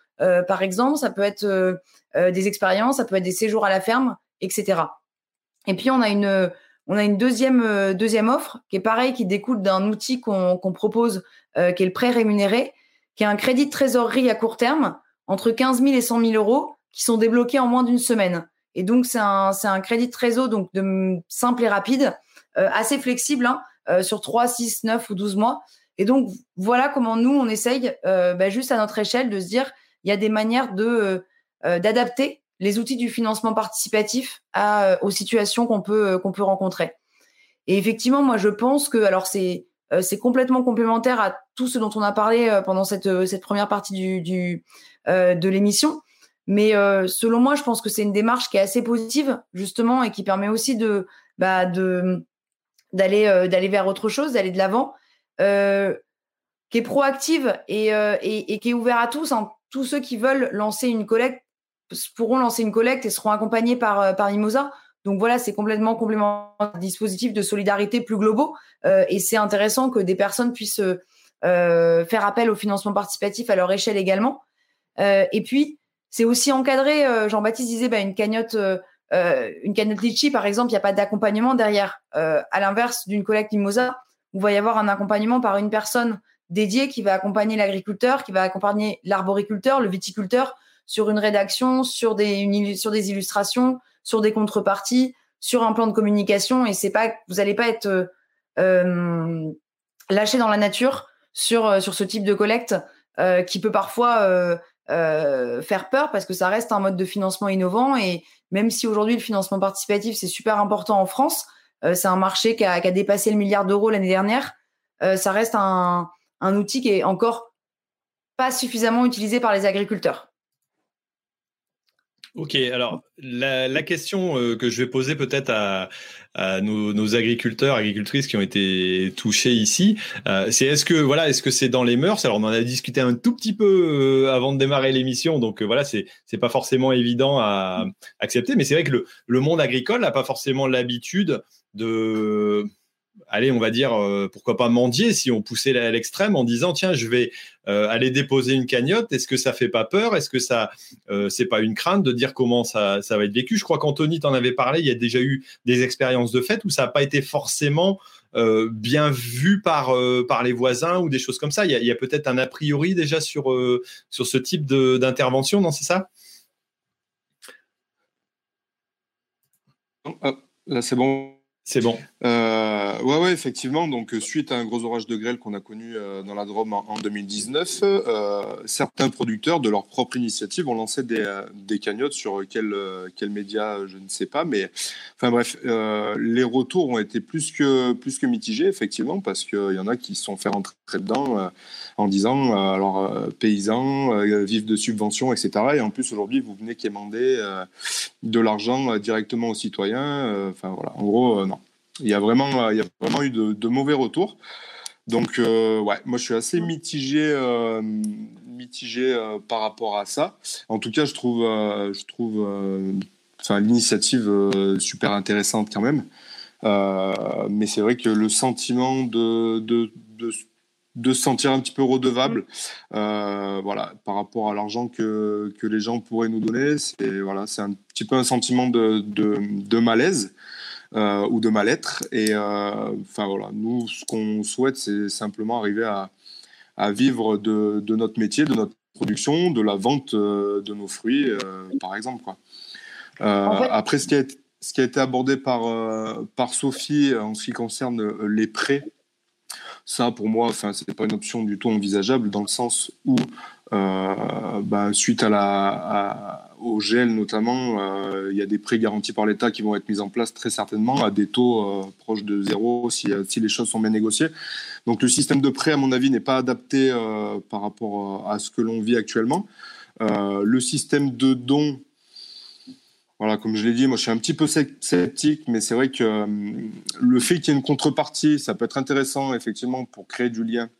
I: par exemple, ça peut être des expériences, ça peut être des séjours à la ferme, etc. Et puis on a une on a une deuxième deuxième offre qui est pareil, qui découle d'un outil qu'on propose, qui est le prêt rémunéré qui est un crédit de trésorerie à court terme entre 15 000 et 100 000 euros qui sont débloqués en moins d'une semaine. Et donc, c'est un, un, crédit de trésor donc de simple et rapide, euh, assez flexible, hein, euh, sur 3, 6, 9 ou 12 mois. Et donc, voilà comment nous, on essaye, euh, bah, juste à notre échelle, de se dire, il y a des manières de d'adapter les outils du financement participatif à, aux situations qu'on peut, qu'on peut rencontrer. Et effectivement, moi, je pense que, alors, c'est c'est complètement complémentaire à tout ce dont on a parlé euh, pendant cette, euh, cette première partie de l'émission. Mais selon moi, je pense que c'est une démarche qui est assez positive, justement, et qui permet aussi de, bah, d'aller vers autre chose, d'aller de l'avant, euh, qui est proactive et, qui est ouvert à tous. Hein. Tous ceux qui veulent lancer une collecte pourront lancer une collecte et seront accompagnés par, par Mimosa. Donc voilà, c'est complètement complémentaire dispositif de solidarité plus globaux. Euh, et c'est intéressant que des personnes puissent euh, faire appel au financement participatif à leur échelle également. Euh, et puis, c'est aussi encadré. Jean-Baptiste disait bah, une cagnotte, une cagnotte litchi, par exemple, il n'y a pas d'accompagnement derrière. à l'inverse d'une collecte mimosa, il va y avoir un accompagnement par une personne dédiée qui va accompagner l'agriculteur, qui va accompagner l'arboriculteur, le viticulteur sur une rédaction, sur des, sur des illustrations, sur des contreparties, sur un plan de communication. Et c'est pas, vous n'allez pas être euh, euh, lâché dans la nature sur euh, sur ce type de collecte qui peut parfois faire peur parce que ça reste un mode de financement innovant. Et même si aujourd'hui le financement participatif c'est super important en France, c'est un marché qui a, qui a, dépassé le milliard d'euros l'année dernière. ça reste un, un outil qui est encore pas suffisamment utilisé par les agriculteurs.
A: Ok, alors la, question euh, que je vais poser peut-être à, nos, agriculteurs, agricultrices qui ont été touchés ici, euh, c'est est-ce que voilà, est-ce que c'est dans les mœurs? Alors on en a discuté un tout petit peu euh, avant de démarrer l'émission, donc voilà, c'est c'est pas forcément évident à accepter, mais c'est vrai que le, le monde agricole n'a pas forcément l'habitude de allez, on va dire, euh, pourquoi pas mendier si on poussait à l'extrême en disant tiens, je vais euh, aller déposer une cagnotte. Est-ce que ça fait pas peur? Est-ce que ça, euh, c'est pas une crainte de dire comment ça, ça va être vécu? Je crois qu'Anthony t'en avait parlé. Il y a déjà eu des expériences de fête où ça n'a pas été forcément bien vu par les voisins ou des choses comme ça. Il y a, peut-être un a priori déjà sur sur ce type d'intervention, non C'est ça?
D: Là, c'est bon.
A: C'est bon.
D: Euh, ouais, ouais, effectivement. Donc, suite à un gros orage de grêle qu'on a connu euh, dans la Drôme en, 2019, euh, certains producteurs, de leur propre initiative, ont lancé des, des cagnottes sur quel, quel média, je ne sais pas. Mais, enfin bref, les retours ont été plus que, plus que mitigés, effectivement, parce qu'il y en a qui se sont fait rentrer dedans en disant, alors, paysans, vivent de subventions, etc. Et en plus, aujourd'hui, vous venez quémander de l'argent directement aux citoyens. Enfin, voilà. En gros, non. Il y a vraiment, il y a vraiment eu de, mauvais retours. Donc, euh, ouais, moi, je suis assez mitigé, euh, mitigé euh, par rapport à ça. En tout cas, je trouve, je trouve l'initiative super intéressante quand même. mais c'est vrai que le sentiment de, de, de, se sentir un petit peu redevable voilà, par rapport à l'argent que, que les gens pourraient nous donner, c'est voilà, un petit peu un sentiment de, de malaise. Euh, ou de mal-être. Et euh, enfin voilà, nous, ce qu'on souhaite, c'est simplement arriver à, à vivre de, de, notre métier, de notre production, de la vente euh, de nos fruits, par exemple. Quoi. Après, ce qui, a, ce qui a été abordé par, par Sophie en ce qui concerne les prêts, ça, pour moi, enfin, c'est pas une option du tout envisageable dans le sens où, euh, bah, suite à la, au gel notamment, il y a des prêts garantis par l'État qui vont être mis en place très certainement à des taux proches de zéro si, si, les choses sont bien négociées. Donc le système de prêt, à mon avis, n'est pas adapté par rapport à ce que l'on vit actuellement. le système de dons, voilà, comme je l'ai dit, moi je suis un petit peu sceptique, mais c'est vrai que le fait qu'il y ait une contrepartie, ça peut être intéressant effectivement pour créer du lien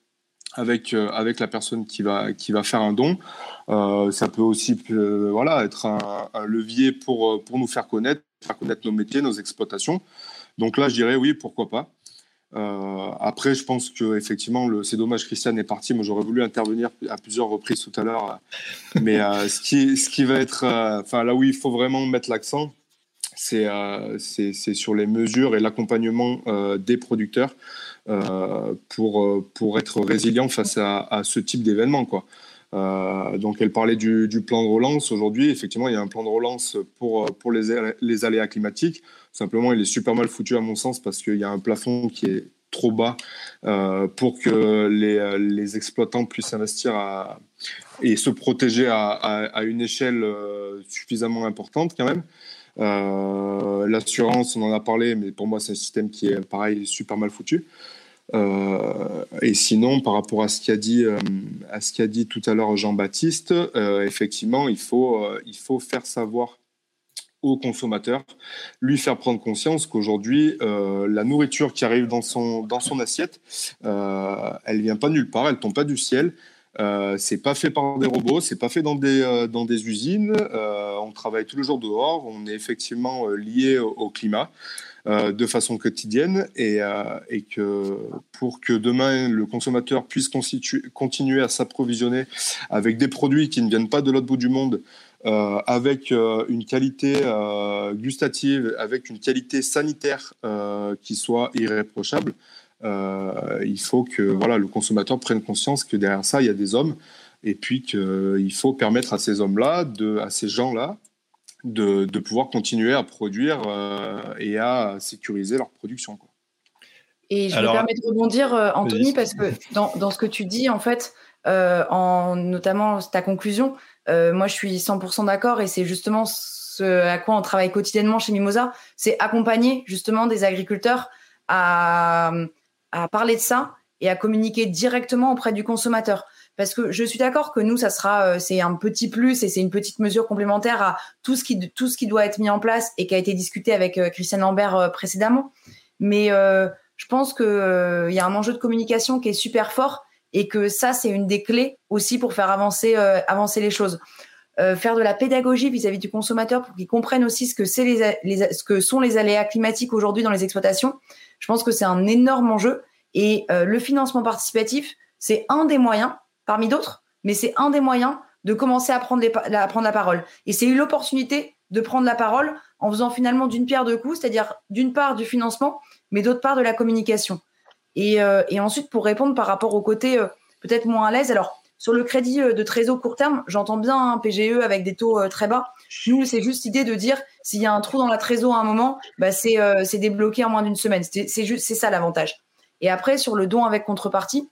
D: avec, euh, avec la personne qui va, qui va faire un don. Euh, ça peut aussi euh, voilà, être un, levier pour, pour nous faire connaître, faire connaître nos métiers, nos exploitations. Donc là, je dirais oui, pourquoi pas. après, je pense que effectivement, c'est dommage, Christiane est parti. Moi, j'aurais voulu intervenir à plusieurs reprises tout à l'heure. Mais ce, qui, ce qui va être, enfin là où il faut vraiment mettre l'accent, c'est sur les mesures et l'accompagnement des producteurs. Euh, pour, euh, pour être résilient face à, ce type d'événement. Euh, donc elle parlait du, plan de relance. Aujourd'hui, effectivement, il y a un plan de relance pour, pour les, les, aléas climatiques. Simplement, il est super mal foutu à mon sens parce qu'il y a un plafond qui est trop bas pour que les, les, exploitants puissent investir et se protéger à, à, une échelle suffisamment importante quand même. L'assurance, on en a parlé, mais pour moi, c'est un système qui est pareil, super mal foutu. Euh, et sinon, par rapport à ce qu'a dit, euh, dit tout à l'heure Jean-Baptiste, euh, effectivement, il faut, il faut faire savoir au consommateur, lui faire prendre conscience qu'aujourd'hui, la nourriture qui arrive dans son, dans son assiette, elle vient pas nulle part, elle tombe pas du ciel. Euh, c'est pas fait par des robots, c'est pas fait dans des, dans des usines. on travaille tous les jours dehors, on est effectivement lié au climat. Euh, de façon quotidienne et, euh, et, que pour que demain le consommateur puisse continuer à s'approvisionner avec des produits qui ne viennent pas de l'autre bout du monde, euh, avec une qualité gustative, avec une qualité sanitaire qui soit irréprochable, il faut que voilà, le consommateur prenne conscience que derrière ça, il y a des hommes et puis qu'il faut permettre à ces hommes-là, à ces gens-là, de, pouvoir continuer à produire euh, et à sécuriser leur production. Quoi.
I: Et je me permets de rebondir, euh, Anthony, parce que dans, dans, ce que tu dis, en fait, euh, en notamment ta conclusion, moi je suis 100% d'accord et c'est justement ce à quoi on travaille quotidiennement chez Mimosa, c'est accompagner justement des agriculteurs à, à parler de ça et à communiquer directement auprès du consommateur. Parce que je suis d'accord que nous, ça sera, euh, c'est un petit plus et c'est une petite mesure complémentaire à tout ce qui, doit être mis en place et qui a été discuté avec euh, Christian Lambert euh, précédemment. Mais je pense qu'il il y a un enjeu de communication qui est super fort et que ça, c'est une des clés aussi pour faire avancer, les choses. faire de la pédagogie vis-à-vis du consommateur pour qu'il comprenne aussi ce que sont les aléas climatiques aujourd'hui dans les exploitations. Je pense que c'est un énorme enjeu et le financement participatif, c'est un des moyens parmi d'autres, mais c'est un des moyens de commencer à prendre, à prendre la parole. Et c'est eu l'opportunité de prendre la parole en faisant finalement d'une pierre deux coups, c'est-à-dire d'une part du financement, mais d'autre part de la communication. Et, euh, ensuite, pour répondre par rapport au côté euh, peut-être moins à l'aise, alors sur le crédit euh, de trésor court terme, j'entends bien un PGE avec des taux très bas. Nous, c'est juste l'idée de dire s'il y a un trou dans la trésor à un moment, bah, c'est débloqué en moins d'une semaine. C'est ça l'avantage. Et après, sur le don avec contrepartie,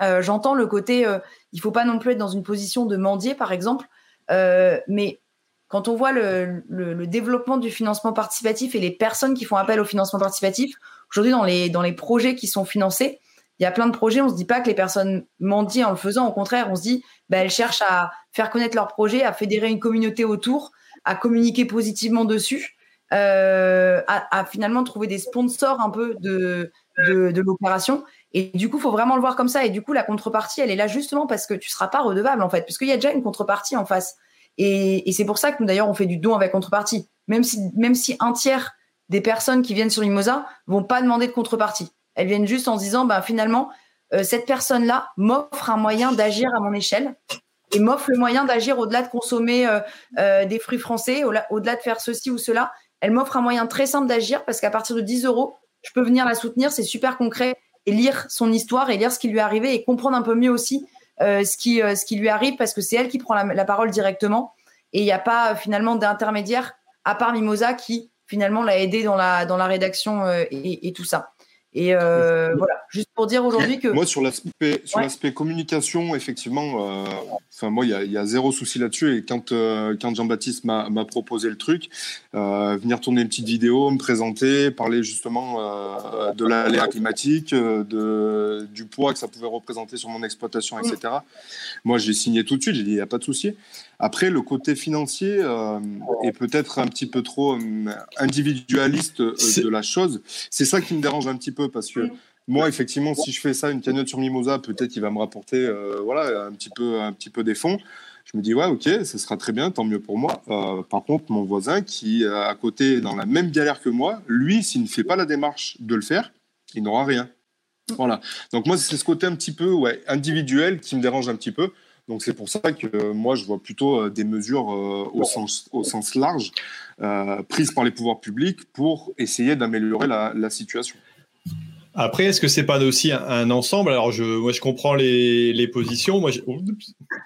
I: euh, j'entends le côté, euh, il faut pas non plus être dans une position de mendier, par exemple, euh, mais quand on voit le, développement du financement participatif et les personnes qui font appel au financement participatif, aujourd'hui dans les projets qui sont financés, il y a plein de projets, on ne se dit pas que les personnes mendient en le faisant, au contraire, on se dit, bah, elles cherchent à faire connaître leur projet, à fédérer une communauté autour, à communiquer positivement dessus, à, finalement trouver des sponsors un peu de, l'opération. Et du coup, il faut vraiment le voir comme ça. Et du coup, la contrepartie, elle est là justement parce que tu ne seras pas redevable, en fait, puisqu'il y a déjà une contrepartie en face. Et, c'est pour ça que nous, d'ailleurs, on fait du don avec contrepartie. Même si, même si un tiers des personnes qui viennent sur Mimosa vont pas demander de contrepartie. Elles viennent juste en se disant, ben, finalement, euh, cette personne-là m'offre un moyen d'agir à mon échelle et m'offre le moyen d'agir au-delà de consommer euh, euh, des fruits français, au-delà de faire ceci ou cela. Elle m'offre un moyen très simple d'agir parce qu'à partir de 10 euros, je peux venir la soutenir. C'est super concret et lire son histoire et lire ce qui lui est arrivé et comprendre un peu mieux aussi ce, qui, lui arrive parce que c'est elle qui prend la, parole directement et il n'y a pas finalement d'intermédiaire à part Mimosa qui finalement l'a aidé dans la rédaction et, tout ça. Et euh, voilà, juste pour dire aujourd'hui que.
D: Moi, sur l'aspect sur l'aspect communication, effectivement, euh, moi, il y, a zéro souci là-dessus. Et quand euh, quand Jean-Baptiste m'a proposé le truc, venir tourner une petite vidéo, me présenter, parler justement de l'aléa climatique, de du poids que ça pouvait représenter sur mon exploitation, etc. Moi, j'ai signé tout de suite. J'ai dit, il n'y a pas de souci. Après, le côté financier est peut-être un petit peu trop individualiste de la chose. C'est ça qui me dérange un petit peu parce que moi, effectivement, si je fais ça, une cagnotte sur Mimosa, peut-être il va me rapporter euh, voilà, un, petit peu, un petit peu des fonds. Je me dis, ouais, ok, ce sera très bien, tant mieux pour moi. Euh, par contre, mon voisin qui est à côté dans la même galère que moi, lui, s'il ne fait pas la démarche de le faire, il n'aura rien. Voilà. Donc moi, c'est ce côté un petit peu ouais, individuel qui me dérange un petit peu. Donc c'est pour ça que moi, je vois plutôt euh, des mesures au, sens, au sens large prises par les pouvoirs publics pour essayer d'améliorer la, la situation.
A: Après, est-ce que c'est pas aussi un, ensemble? Alors, je, moi, je comprends les, les positions. Moi, je,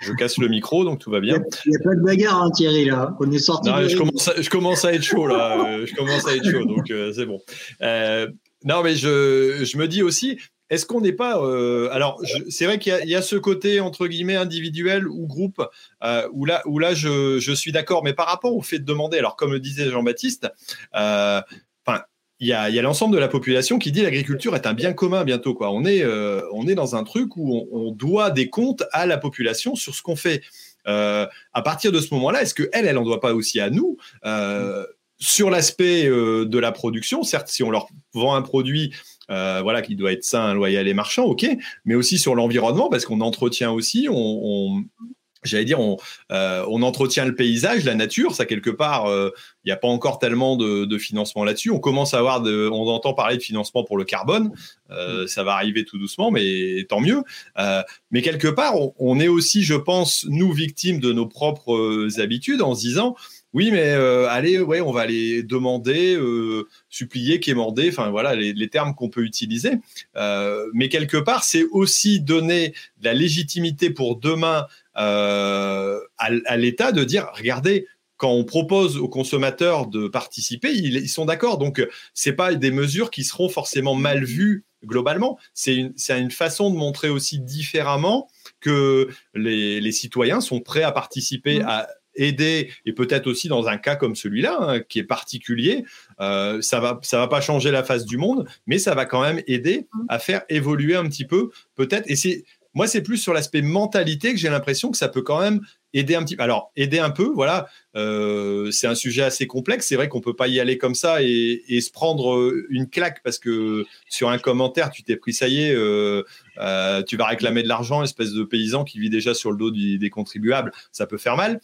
A: je, casse le micro, donc tout va bien.
G: Il n'y a, pas de bagarre, hein, Thierry, là. On est sorti.
A: je, commence à, je commence à être chaud, là. Euh, je commence à être chaud, donc euh, c'est bon. Euh, non, mais je, je me dis aussi, est-ce qu'on n'est pas. Euh, alors, c'est vrai qu'il y, a ce côté, entre guillemets, individuel ou groupe, euh, où là, je, suis d'accord. Mais par rapport au fait de demander, alors, comme le disait Jean-Baptiste, euh, il y a, l'ensemble de la population qui dit l'agriculture est un bien commun bientôt. Quoi. On, est, dans un truc où on, doit des comptes à la population sur ce qu'on fait. À partir de ce moment-là, est-ce qu'elle, elle, elle en doit pas aussi à nous sur l'aspect de la production? Certes, si on leur vend un produit voilà, qui doit être sain, loyal et marchand, ok, mais aussi sur l'environnement, parce qu'on entretient aussi, on, j'allais dire, on, euh, on, entretient le paysage, la nature. Ça, quelque part, euh, il n'y a pas encore tellement de, de financement là-dessus. On commence à avoir, de, on entend parler de financement pour le carbone. Euh, ça va arriver tout doucement, mais tant mieux. Euh, mais quelque part, on, on, est aussi, je pense, nous victimes de nos propres habitudes en se disant, oui, mais euh, allez, ouais, on va aller demander, euh, supplier, quémander, enfin voilà les, les termes qu'on peut utiliser. Euh, mais quelque part, c'est aussi donner de la légitimité pour demain à, à l'État de dire, regardez, quand on propose aux consommateurs de participer, ils, ils sont d'accord. Donc, c'est pas des mesures qui seront forcément mal vues globalement. C'est une, une façon de montrer aussi différemment que les, les citoyens sont prêts à participer mmh. à aider et peut-être aussi dans un cas comme celui-là hein, qui est particulier, euh, ça va ça va pas changer la face du monde, mais ça va quand même aider mmh. à faire évoluer un petit peu peut-être. Et c'est moi c'est plus sur l'aspect mentalité que j'ai l'impression que ça peut quand même aider un petit peu. Alors, aider un peu, voilà, euh, c'est un sujet assez complexe. C'est vrai qu'on peut pas y aller comme ça et, se prendre euh, une claque parce que sur un commentaire, tu t'es pris, ça y est, euh, tu vas réclamer de l'argent, espèce de paysan qui vit déjà sur le dos des contribuables. Ça peut faire mal.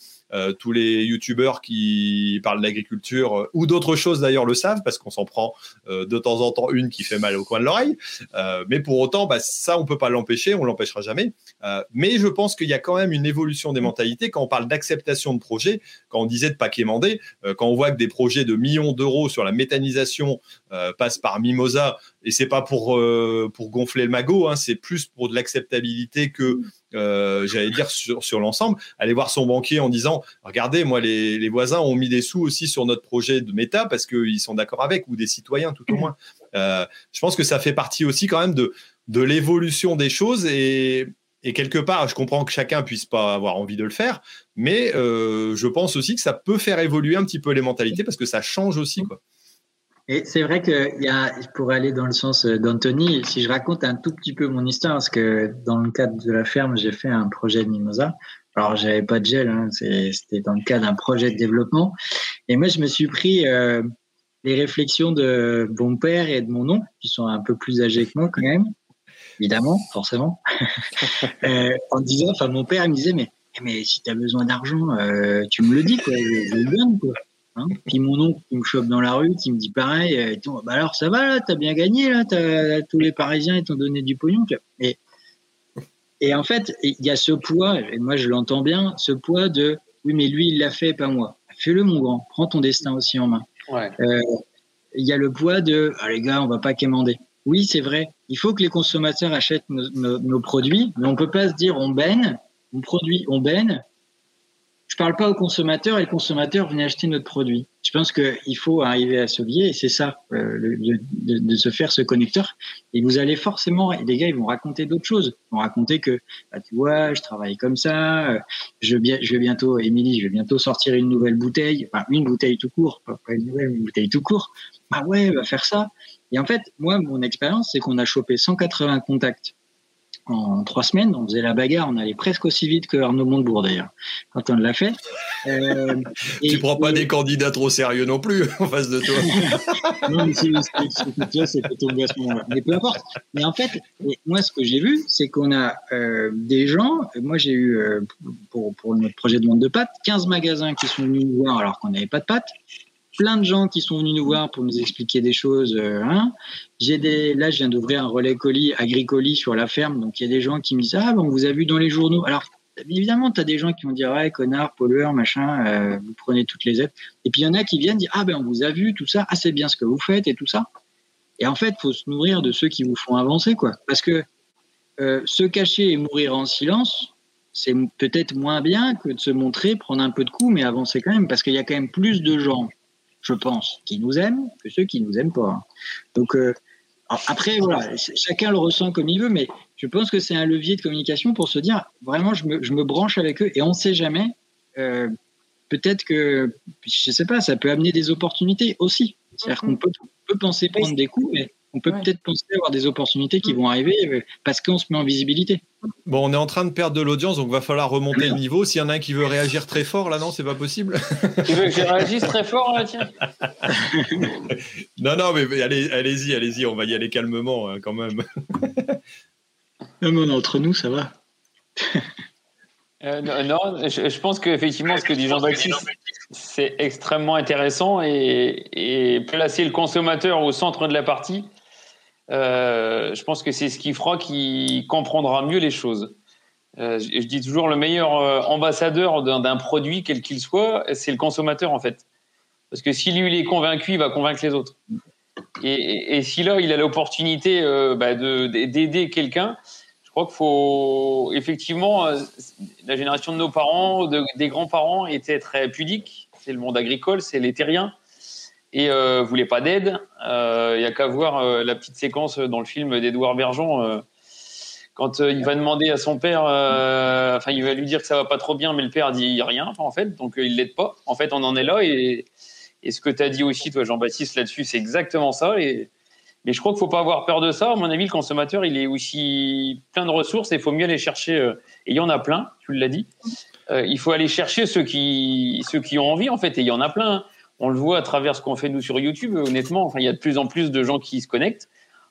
A: Tous les youtubeurs qui parlent d'agriculture ou d'autres choses d'ailleurs le savent parce qu'on s'en prend de temps en temps une qui fait mal au coin de l'oreille. mais pour autant, bah, ça, on peut pas l'empêcher, on l'empêchera jamais. mais je pense qu'il y a quand même une évolution des mentalités quand on parle d'acceptation de projets, quand on disait de pas quémander, quand on voit que des projets de millions d'euros sur la méthanisation passent par Mimosa et c'est pas pour pour gonfler le magot, hein, c'est plus pour de l'acceptabilité que euh, j'allais dire sur, l'ensemble, aller voir son banquier en disant regardez, moi les, voisins ont mis des sous aussi sur notre projet de méta parce qu'ils sont d'accord avec ou des citoyens tout au moins. Euh, je pense que ça fait partie aussi quand même de de l'évolution des choses et et quelque part, je comprends que chacun puisse pas avoir envie de le faire, mais euh, je pense aussi que ça peut faire évoluer un petit peu les mentalités parce que ça change aussi quoi.
G: Et c'est vrai que y a, pour aller dans le sens euh, d'Anthony, si je raconte un tout petit peu mon histoire, parce que dans le cadre de la ferme, j'ai fait un projet de mimosa. Alors, j'avais pas de gel, hein, c'était dans le cadre d'un projet de développement. Et moi, je me suis pris euh, les réflexions de mon père et de mon oncle, qui sont un peu plus âgés que moi quand même, évidemment, forcément, euh, en disant, enfin, mon père il me disait, mais, mais si tu as besoin d'argent, euh, tu me le dis, quoi, je, le donne, quoi. Hein Puis mon oncle qui me chope dans la rue, qui me dit pareil, euh, bah alors ça va là, t'as bien gagné là, tous les Parisiens ils t'ont donné du pognon. Et, et en fait, il y a ce poids, et moi je l'entends bien, ce poids de oui mais lui il l'a fait, pas moi. Fais-le mon grand, prends ton destin aussi en main. Il y a le poids de ah, les gars, on va pas quémander. Oui c'est vrai, il faut que les consommateurs achètent nos, produits, mais on peut pas se dire on baigne, on produit, on baigne, je parle pas au consommateur et le consommateur venait acheter notre produit. Je pense qu'il faut arriver à se lier et c'est ça, euh, de, se faire ce connecteur. Et vous allez forcément, les gars, ils vont raconter d'autres choses. Ils vont raconter que, bah, tu vois, je travaille comme ça, euh, je, je vais bientôt, Émilie, je vais bientôt sortir une nouvelle bouteille, enfin une bouteille tout court, pas une nouvelle, une bouteille tout court. Ah ouais, va faire ça. Et en fait, moi, mon expérience, c'est qu'on a chopé 180 contacts en trois semaines. On faisait la bagarre, on allait presque aussi vite que Arnaud Montebourg d'ailleurs, quand on l'a fait.
A: Euh, tu prends pas des candidats trop sérieux non plus en face de toi. non, mais
G: c'est plutôt Mais peu importe. Mais en fait, moi, ce que j'ai vu, c'est qu'on a euh, des gens. Moi, j'ai eu, euh, pour, pour notre projet de vente de pâtes, 15 magasins qui sont venus nous voir alors qu'on n'avait pas de pâtes plein de gens qui sont venus nous voir pour nous expliquer des choses. Euh, hein. J'ai des, là, je viens d'ouvrir un relais colis, agricoli sur la ferme. Donc, il y a des gens qui me disent Ah, bon, on vous a vu dans les journaux. Alors, évidemment, tu as des gens qui vont dire Ouais, connard, pollueur, machin, euh, vous prenez toutes les aides. Et puis, il y en a qui viennent dire Ah, ben, on vous a vu, tout ça. Ah, bien ce que vous faites et tout ça. Et en fait, faut se nourrir de ceux qui vous font avancer, quoi. Parce que euh, se cacher et mourir en silence, c'est peut-être moins bien que de se montrer, prendre un peu de coups, mais avancer quand même. Parce qu'il y a quand même plus de gens je pense, qui nous aiment que ceux qui nous aiment pas. Donc euh, après, voilà, chacun le ressent comme il veut, mais je pense que c'est un levier de communication pour se dire vraiment, je me, je me branche avec eux et on ne sait jamais. Euh, peut-être que, je sais pas, ça peut amener des opportunités aussi. C'est-à-dire qu'on peut, peut, penser prendre des coups, mais on peut peut-être penser avoir des opportunités qui vont arriver euh, parce qu'on se met en visibilité.
A: Bon, on est en train de perdre de l'audience, donc il va falloir remonter le niveau. S'il y en a un qui veut réagir très fort, là, non, c'est pas possible.
B: Tu veux que je réagisse très fort, là, tiens?
A: Non, non, mais allez, allez-y, allez-y, on va y aller calmement, hein, quand même.
G: non, mais entre nous, ça va.
B: Euh, non, je, pense qu'effectivement, ce que dit Jean-Baptiste, c'est extrêmement intéressant et, et, placer le consommateur au centre de la partie, euh, je pense que c'est ce qui fera qu'il comprendra mieux les choses. Euh, je, dis toujours le meilleur euh, ambassadeur d'un produit, quel qu'il soit, c'est le consommateur en fait. Parce que si lui est convaincu, il va convaincre les autres. Et, si là il a l'opportunité bah, d'aider quelqu'un, je crois qu'il faut effectivement la génération de nos parents, de, des grands-parents était très pudique. C'est le monde agricole, c'est les terriens et euh, voulait pas d'aide. Il euh, y a qu'à voir euh, la petite séquence dans le film d'Edouard Bergeon euh, quand il va demander à son père, enfin il va lui dire que ça va pas trop bien, mais le père dit rien en fait, donc il l'aide pas. En fait, on en est là et, ce que tu as dit aussi toi Jean-Baptiste là-dessus, c'est exactement ça. Et, mais je crois qu'il faut pas avoir peur de ça. À mon avis, le consommateur, il est aussi plein de ressources et il faut mieux aller chercher. et il y en a plein, tu l'as dit. il faut aller chercher ceux qui, ceux qui ont envie en fait. Et il y en a plein on le voit à travers ce qu'on fait nous sur YouTube. Honnêtement, enfin, il y a de plus en plus de gens qui se connectent.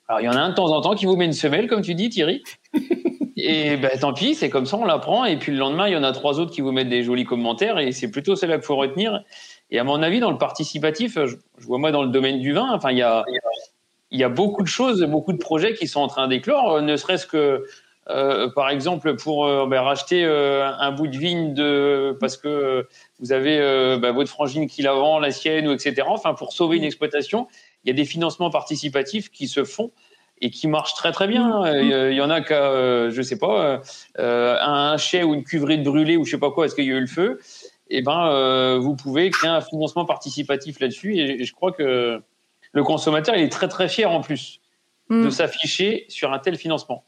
B: Alors, il y en a un de temps en temps qui vous met une semelle, comme tu dis, Thierry. Et ben, tant pis, c'est comme ça, on l'apprend. Et puis le lendemain, il y en a trois autres qui vous mettent des jolis commentaires. Et c'est plutôt celle-là qu'il faut retenir. Et à mon avis, dans le participatif, je, vois moi dans le domaine du vin, enfin, il y a, il y a beaucoup de choses, beaucoup de projets qui sont en train d'éclore, ne serait-ce que euh, par exemple, pour euh, ben, racheter euh, un bout de vigne de, parce que vous avez ben, votre frangine qui la vend, la sienne, ou etc. Enfin, pour sauver une exploitation, il y a des financements participatifs qui se font et qui marchent très très bien. Il y en a qu'à, je sais pas, un chai ou une cuverie de brûlé ou je sais pas quoi, est-ce qu'il y a eu le feu? Eh ben, vous pouvez créer un financement participatif là-dessus. Et, je crois que le consommateur, il est très très fier en plus de mm. s'afficher sur un tel financement.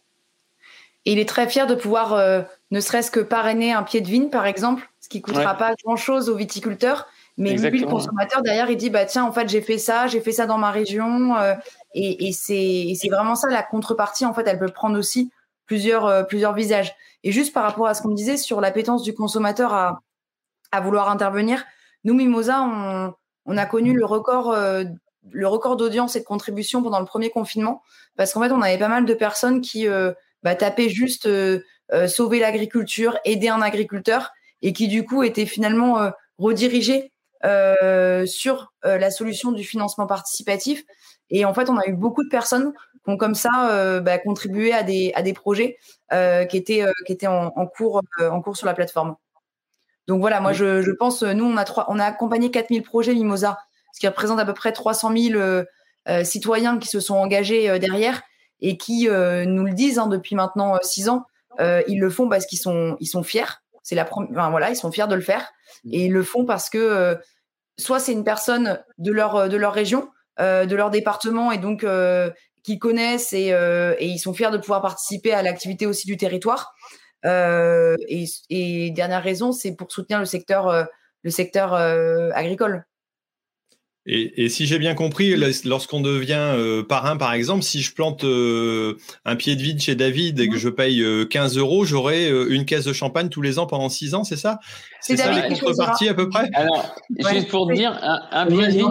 I: Et il est très fier de pouvoir, euh, ne serait-ce que parrainer un pied de vigne, par exemple, ce qui coûtera pas grand-chose aux viticulteurs. Mais lui, le consommateur, derrière, il dit, bah tiens, en fait, j'ai fait ça, j'ai fait ça dans ma région. Euh, et, et c'est vraiment ça, la contrepartie, en fait, elle peut prendre aussi plusieurs, euh, plusieurs visages. Et juste par rapport à ce qu'on disait sur l'appétence du consommateur à, à vouloir intervenir, nous, Mimosa, on, on a connu le record, le record d'audience et de contribution pendant le premier confinement, parce qu'en fait, on avait pas mal de personnes qui bah, taper juste euh, euh, sauver l'agriculture, aider un agriculteur, et qui du coup était finalement euh, redirigé sur la solution du financement participatif. Et en fait, on a eu beaucoup de personnes qui ont comme ça bah, contribué à des, à des projets qui étaient, qui étaient en, en cours, en cours sur la plateforme. Donc voilà, moi je, je, pense, nous on a, trois, on a accompagné 4000 projets Mimosa, ce qui représente à peu près 300 000 citoyens qui se sont engagés derrière et qui euh, nous le disent hein, depuis maintenant euh, six ans. Euh, ils le font parce qu'ils sont, ils sont fiers C'est la enfin, voilà, ils sont fiers de le faire et ils le font parce que soit c'est une personne de leur de leur région, de leur département et donc qu'ils connaissent et, et, ils sont fiers de pouvoir participer à l'activité aussi du territoire. Et, et, dernière raison, c'est pour soutenir le secteur le secteur agricole.
A: Et, si j'ai bien compris, lorsqu'on devient euh, parrain, par exemple, si je plante euh, un pied de vide chez David et que je paye 15 euh, euros, j'aurai une caisse de champagne tous les ans pendant 6 ans, c'est ça? C'est ça la contrepartie à peu près?
B: Alors, juste pour te dire, un, pied de vigne,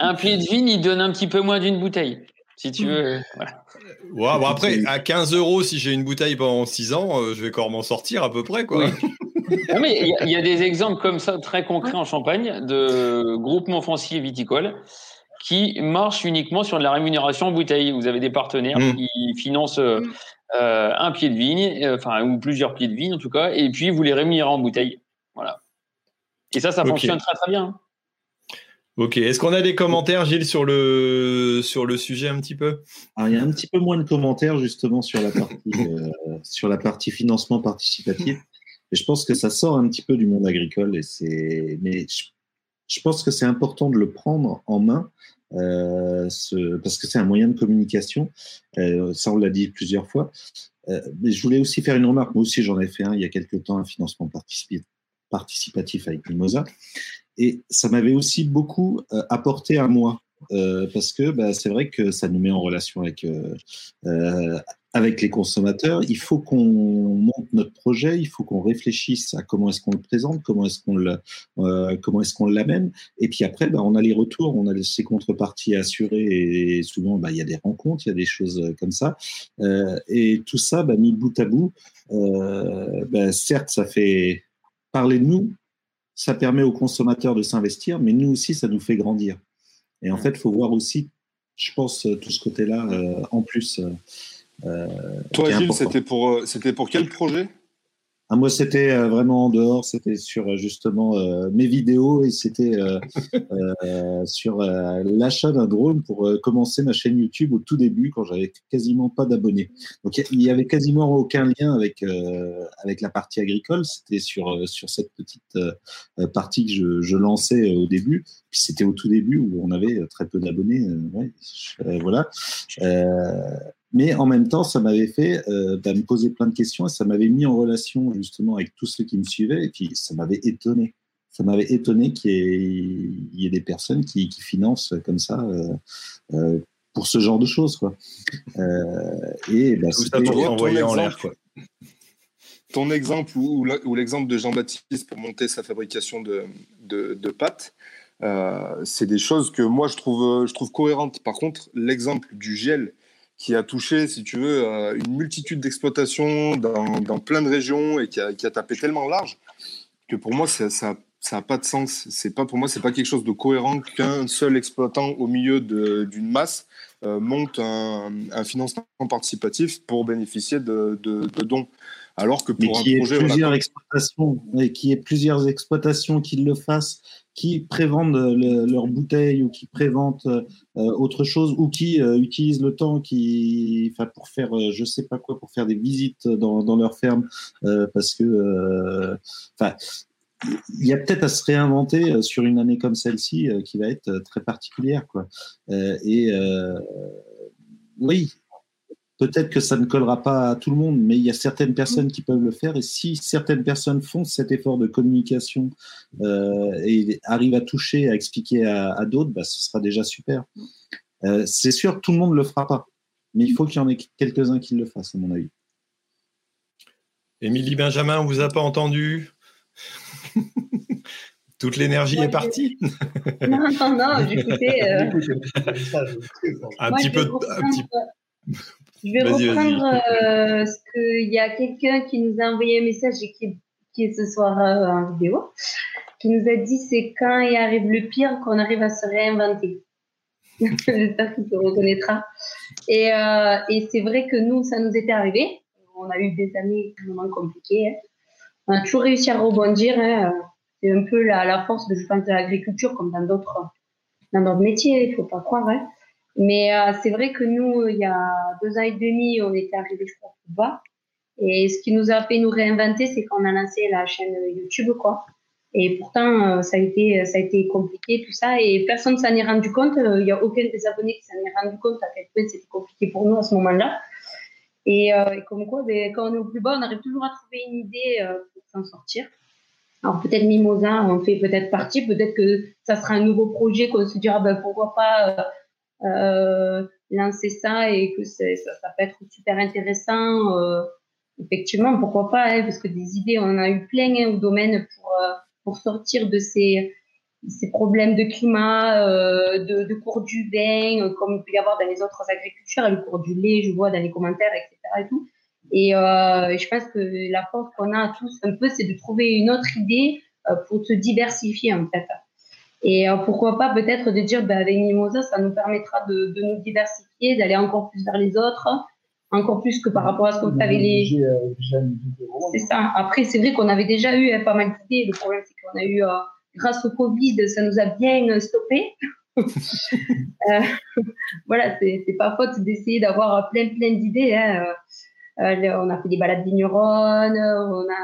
B: un, pied de vigne, il donne un petit peu moins d'une bouteille, si tu veux.
A: Voilà. bon après, à 15 euros, si j'ai une bouteille pendant 6 ans, je vais quand m'en sortir à peu près, quoi.
B: il y, a des exemples comme ça très concrets en Champagne de groupements fonciers viticoles qui marchent uniquement sur de la rémunération en bouteille. Vous avez des partenaires mmh. qui financent euh, mmh. euh, un pied de vigne, euh, enfin ou plusieurs pieds de vigne en tout cas, et puis vous les rémunérez en bouteille. Voilà. Et ça, ça fonctionne très très bien.
A: Ok. Est-ce qu'on a des commentaires, Gilles, sur le, sur le sujet un petit peu?
E: Il y a un petit peu moins de commentaires justement sur la partie, sur la partie financement participatif. Je pense que ça sort un petit peu du monde agricole. Et c'est, mais je, pense que c'est important de le prendre en main euh, ce, parce que c'est un moyen de communication. Euh, ça, on l'a dit plusieurs fois. Euh, mais je voulais aussi faire une remarque. Moi aussi, j'en ai fait un il y a quelques temps, un financement participatif, participatif avec Mimosa. Et ça m'avait aussi beaucoup apporté à moi. Euh, parce que bah, c'est vrai que ça nous met en relation avec, euh, euh, avec les consommateurs. Il faut qu'on monte notre projet, il faut qu'on réfléchisse à comment est-ce qu'on le présente, comment est-ce qu'on le, comment est-ce qu'on l'amène. Et puis après, bah, on a les retours, on a ces contreparties assurées et souvent, bah, il y a des rencontres, il y a des choses comme ça. Et tout ça, mis bout à bout, certes, ça fait parler de nous, ça permet aux consommateurs de s'investir, mais nous aussi, ça nous fait grandir. Et en fait, il faut voir aussi, je pense, tout ce côté-là euh, en plus.
D: Euh, Toi, Gilles, c'était pour, euh, c'était pour quel projet?
E: Ah, moi, c'était euh, vraiment en dehors, c'était sur justement mes vidéos et c'était sur l'achat d'un drone pour commencer ma chaîne YouTube au tout début quand j'avais quasiment pas d'abonnés. Donc il y avait quasiment aucun lien avec avec la partie agricole. C'était sur sur cette petite partie que je, je, lançais au début. Puis c'était au tout début où on avait très peu d'abonnés. Ouais, voilà. Mais en même temps, ça m'avait fait euh, bah, me poser plein de questions et ça m'avait mis en relation justement avec tous ceux qui me suivaient et puis ça m'avait étonné. Ça m'avait étonné qu'il y, ait des personnes qui, qui financent comme ça euh, euh, pour ce genre de choses. Quoi. Euh, et bah,
A: c'était envoyé en l'air.
D: Ton exemple ou, ou l'exemple de Jean-Baptiste pour monter sa fabrication de, de, de pâtes, euh, c'est des choses que moi je trouve, je trouve cohérentes. Par contre, l'exemple du gel qui a touché, si tu veux, euh, une multitude d'exploitations dans, dans, plein de régions et qui a, qui a, tapé tellement large que pour moi, ça n'a ça, pas de sens. C'est pas pour moi, c'est pas quelque chose de cohérent qu'un seul exploitant au milieu d'une masse euh, monte un, un, financement participatif pour bénéficier de, de, de dons. Alors que pour
E: un projet, plusieurs exploitations, et qui ait plusieurs exploitations qui le fassent qui prévendent leurs bouteilles ou qui prévendent euh, autre chose ou qui euh, utilisent le temps qui, pour faire, euh, je sais pas quoi, pour faire des visites dans, leur ferme, parce que, il y a peut-être à se réinventer sur une année comme celle-ci qui va être très particulière, quoi. et oui, Peut-être que ça ne collera pas à tout le monde, mais il y a certaines personnes qui peuvent le faire. Et si certaines personnes font cet effort de communication euh, et arrivent à toucher, à expliquer à, d'autres, bah, ce sera déjà super. Euh, c'est sûr que tout le monde ne le fera pas, mais il faut qu'il y en ait quelques-uns qui le fassent, à mon avis.
A: Émilie Benjamin, on vous a pas entendu Toute l'énergie est partie
C: Non, non, non, j'écoutais. Euh...
A: un, petit peu, un petit peu.
C: Je vais reprendre euh, ce qu'il y a quelqu'un qui nous a envoyé un message et qui, qui est ce soir euh, en vidéo, qui nous a dit c'est quand il arrive le pire qu'on arrive à se réinventer. J'espère qu'il se reconnaîtra. Et, euh, et c'est vrai que nous, ça nous était arrivé. On a eu des années vraiment compliquées. Hein. On a toujours réussi à rebondir. Hein. C'est un peu la, la force de, je pense, de l'agriculture comme dans d'autres dans d'autres métiers, il ne faut pas croire. Hein. Mais euh, c'est vrai que nous, il y a deux ans et demi, on était arrivé, je crois, bas. Et ce qui nous a fait nous réinventer, c'est qu'on a lancé la chaîne YouTube, quoi. Et pourtant, euh, ça a été, ça a été compliqué, tout ça, et personne s'en est rendu compte. Il n'y a aucun des abonnés qui s'en est rendu compte à quel point c'était compliqué pour nous à ce moment-là. Et, euh, comme quoi, ben, quand on est au plus bas, on arrive toujours à trouver une idée euh, pour s'en sortir. Alors peut-être Mimosa en fait peut-être partie, peut-être que ça sera un nouveau projet qu'on se dira ben, pourquoi pas euh, lancer ça et que ça, peut être super intéressant. effectivement, pourquoi pas, hein, parce que des idées, on a eu plein hein, au domaine pour, pour sortir de ces, problèmes de climat, euh, de, cours du vin, euh, comme il peut y avoir dans les autres agricultures, le cours du lait, je vois dans les commentaires, etc. Et, et euh, je pense que la force qu'on a tous un peu, c'est de trouver une autre idée euh, pour se diversifier en fait. Et euh, pourquoi pas peut-être de dire, ben, avec Mimosa, ça nous permettra de, de nous diversifier, d'aller encore plus vers les autres, encore plus que par rapport à ce qu'on avec les. C'est ça. Après, c'est vrai qu'on avait déjà eu hein, pas mal d'idées. Le problème, c'est qu'on a eu grâce au Covid, ça nous a bien stoppé. euh, voilà, c'est pas faute d'essayer d'avoir plein plein d'idées. Hein. Euh, on a fait des balades vigneronnes, on a,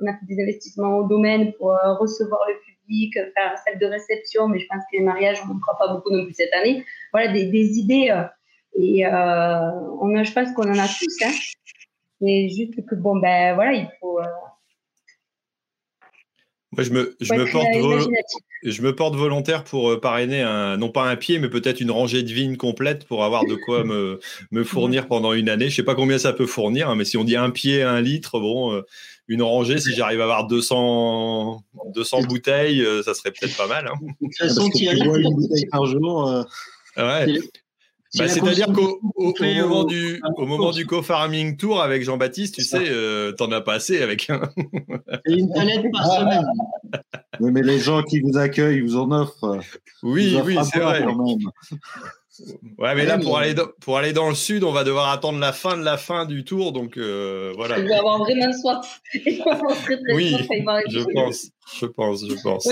C: on a fait des investissements au domaine pour euh, recevoir le public, faire une salle de réception, mais je pense que les mariages, on ne fera pas beaucoup non plus cette année. Voilà, des, des idées. Euh, et on a, je pense qu'on en a tous. Hein. C'est juste que, bon, ben voilà, il faut
A: moi, je me, je, me porte je me porte volontaire pour euh, parrainer un, non pas un pied, mais peut-être une rangée de vignes complète pour avoir de quoi me, me fournir pendant une année. Je sais pas combien ça peut fournir, hein, mais si on dit un pied, un litre, bon, euh, une rangée, si j'arrive à avoir 200, 200 bouteilles, euh, ça serait peut-être pas mal. Hein.
E: De toute façon, tu une bouteille par jour.
A: Ouais. Bah, c'est-à-dire qu'au au, moment, du, au moment du co-farming tour avec Jean-Baptiste, tu sais, euh, t'en as pas assez avec un.
G: une palette par semaine.
E: Oui, mais les gens qui vous accueillent vous en offrent.
A: Oui, oui, c'est vrai. Ouais, mais là, pour aller, dans, pour aller dans le sud, on va devoir attendre la fin de la fin du tour. Donc, euh, voilà.
C: Je vais avoir vraiment soif.
A: oui, je pense. Je pense, je pense.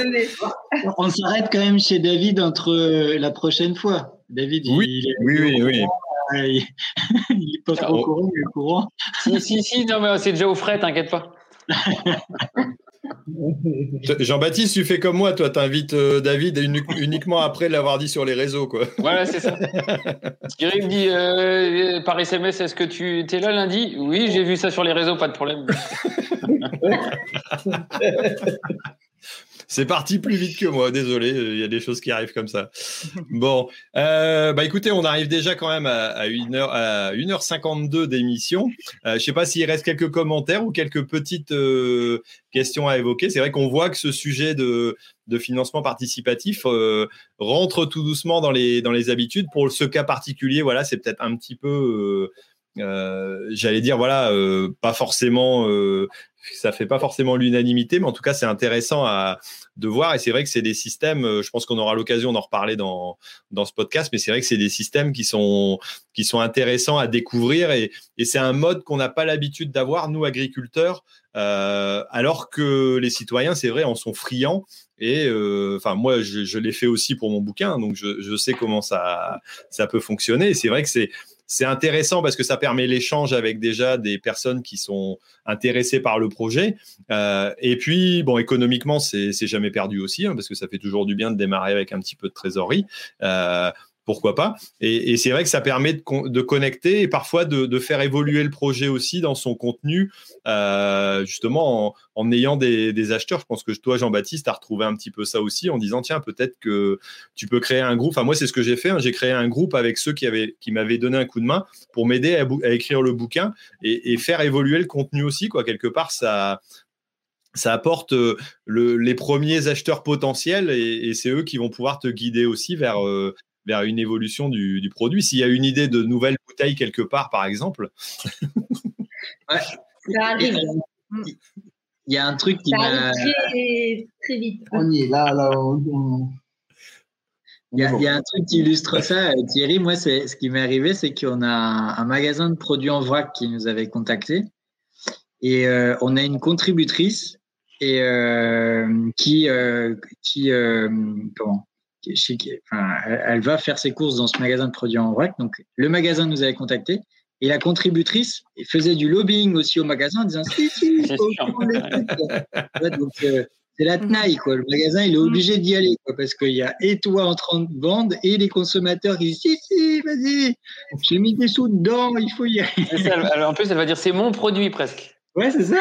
G: On s'arrête quand même chez David entre euh, la prochaine fois. David,
A: oui, il est oui, oui, oui.
G: il n'est pas trop au courant, il est courant.
B: Si, si, si, non, mais c'est déjà au frais, t'inquiète pas.
A: Jean-Baptiste, tu fais comme moi, toi, t'invites euh, David uniquement après l'avoir dit sur les réseaux, quoi.
B: Voilà, c'est ça. Thierry me dit euh, par SMS, est-ce que tu es là lundi? Oui, j'ai vu ça sur les réseaux, pas de problème.
A: C'est parti plus vite que moi, désolé, il y a des choses qui arrivent comme ça. Bon, euh, bah écoutez, on arrive déjà quand même à, 1h, à 1h52 d'émission. Euh, je sais pas s'il reste quelques commentaires ou quelques petites euh, questions à évoquer. C'est vrai qu'on voit que ce sujet de, financement participatif rentre tout doucement dans les, habitudes. Pour ce cas particulier, voilà, c'est peut-être un petit peu... J'allais dire voilà pas forcément ça fait pas forcément l'unanimité, mais en tout cas, c'est intéressant à, de voir. Et c'est vrai que c'est des systèmes, euh, je pense qu'on aura l'occasion d'en reparler dans, dans ce podcast, mais c'est vrai que c'est des systèmes qui sont, qui sont intéressants à découvrir. Et, c'est un mode qu'on n'a pas l'habitude d'avoir, nous, agriculteurs, euh, alors que les citoyens, c'est vrai, en sont friands. Et euh, enfin, moi, je, je l'ai fait aussi pour mon bouquin, donc je, je sais comment ça, ça peut fonctionner. C'est vrai que c'est c'est intéressant parce que ça permet l'échange avec déjà des personnes qui sont intéressées par le projet. Euh, et puis, bon, économiquement, c'est jamais perdu aussi, hein, parce que ça fait toujours du bien de démarrer avec un petit peu de trésorerie. Euh, pourquoi pas Et, c'est vrai que ça permet de, connecter et parfois de, faire évoluer le projet aussi dans son contenu, euh, justement en, ayant des, acheteurs. Je pense que toi, Jean-Baptiste, as retrouvé un petit peu ça aussi en disant tiens, peut-être que tu peux créer un groupe. Enfin, moi, c'est ce que j'ai fait. Hein. J'ai créé un groupe avec ceux qui, avaient, qui m'avaient donné un coup de main pour m'aider à, écrire le bouquin et, faire évoluer le contenu aussi. Quoi. Quelque part, ça, ça apporte euh, les premiers acheteurs potentiels et, c'est eux qui vont pouvoir te guider aussi vers, euh, vers une évolution du, produit. S'il y a une idée de nouvelle bouteille quelque part, par exemple.
G: ouais. Ça arrive. Il y a un truc qui m'a.
C: Très, vite.
H: On y est là, là.
G: Il y, a, un truc qui illustre ça, Thierry. Moi, c'est ce qui m'est arrivé, c'est qu'on a un, magasin de produits en vrac qui nous avait contacté et euh, on a une contributrice et euh, qui euh, qui comment? Elle, va faire ses courses dans ce magasin de produits en vrac. Donc, le magasin nous avait contacté Et la contributrice faisait du lobbying aussi au magasin en disant si, si, faut donc, euh, c'est la tenaille, quoi. Le magasin, il est obligé d'y aller, quoi, parce qu'il y a et toi en train de vendre et les consommateurs qui disent si, si, vas-y, j'ai mis des sous dedans, il faut y aller.
B: alors, en plus, elle va dire c'est mon produit presque.
G: Ouais, c'est ça.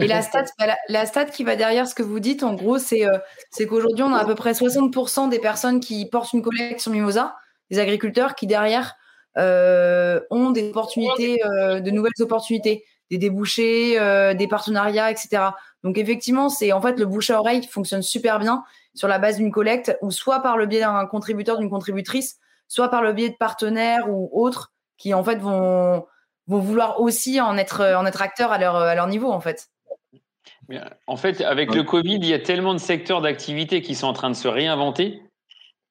I: Et la stat, bah, la, qui va derrière ce que vous dites, en gros, c'est euh, qu'aujourd'hui, on a à peu près 60% des personnes qui portent une collecte sur Mimosa, des agriculteurs qui derrière euh, ont des opportunités, euh, de nouvelles opportunités, des débouchés, des partenariats, etc. Donc effectivement, c'est en fait le bouche à oreille qui fonctionne super bien sur la base d'une collecte, ou soit par le biais d'un contributeur, d'une contributrice, soit par le biais de partenaires ou autres qui en fait vont vont vouloir aussi en être, en être acteurs à leur, à leur niveau, en fait.
B: En fait, avec le Covid, il y a tellement de secteurs d'activité qui sont en train de se réinventer.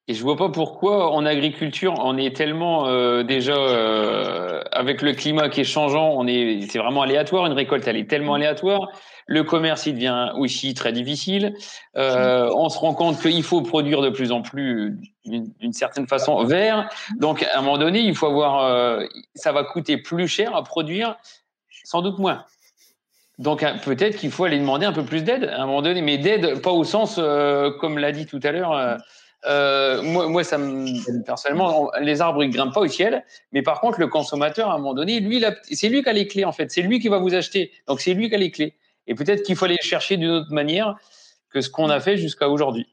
B: Et je vois pas pourquoi en agriculture on est tellement euh, déjà euh, avec le climat qui est changeant, on est c'est vraiment aléatoire. Une récolte elle est tellement aléatoire. Le commerce, il devient aussi très difficile. Euh, on se rend compte qu'il faut produire de plus en plus, d'une certaine façon, vert. Donc, à un moment donné, il faut avoir, euh, ça va coûter plus cher à produire, sans doute moins. Donc, euh, peut-être qu'il faut aller demander un peu plus d'aide à un moment donné, mais d'aide pas au sens, comme l'a dit tout à l'heure. moi, moi, ça me, personnellement, les arbres ils grimpent pas au ciel, mais par contre, le consommateur, à un moment donné, lui, c'est lui qui a les clés en fait. C'est lui qui va vous acheter, donc c'est lui qui a les clés. Et peut-être qu'il faut aller chercher d'une autre manière que ce qu'on a fait jusqu'à aujourd'hui.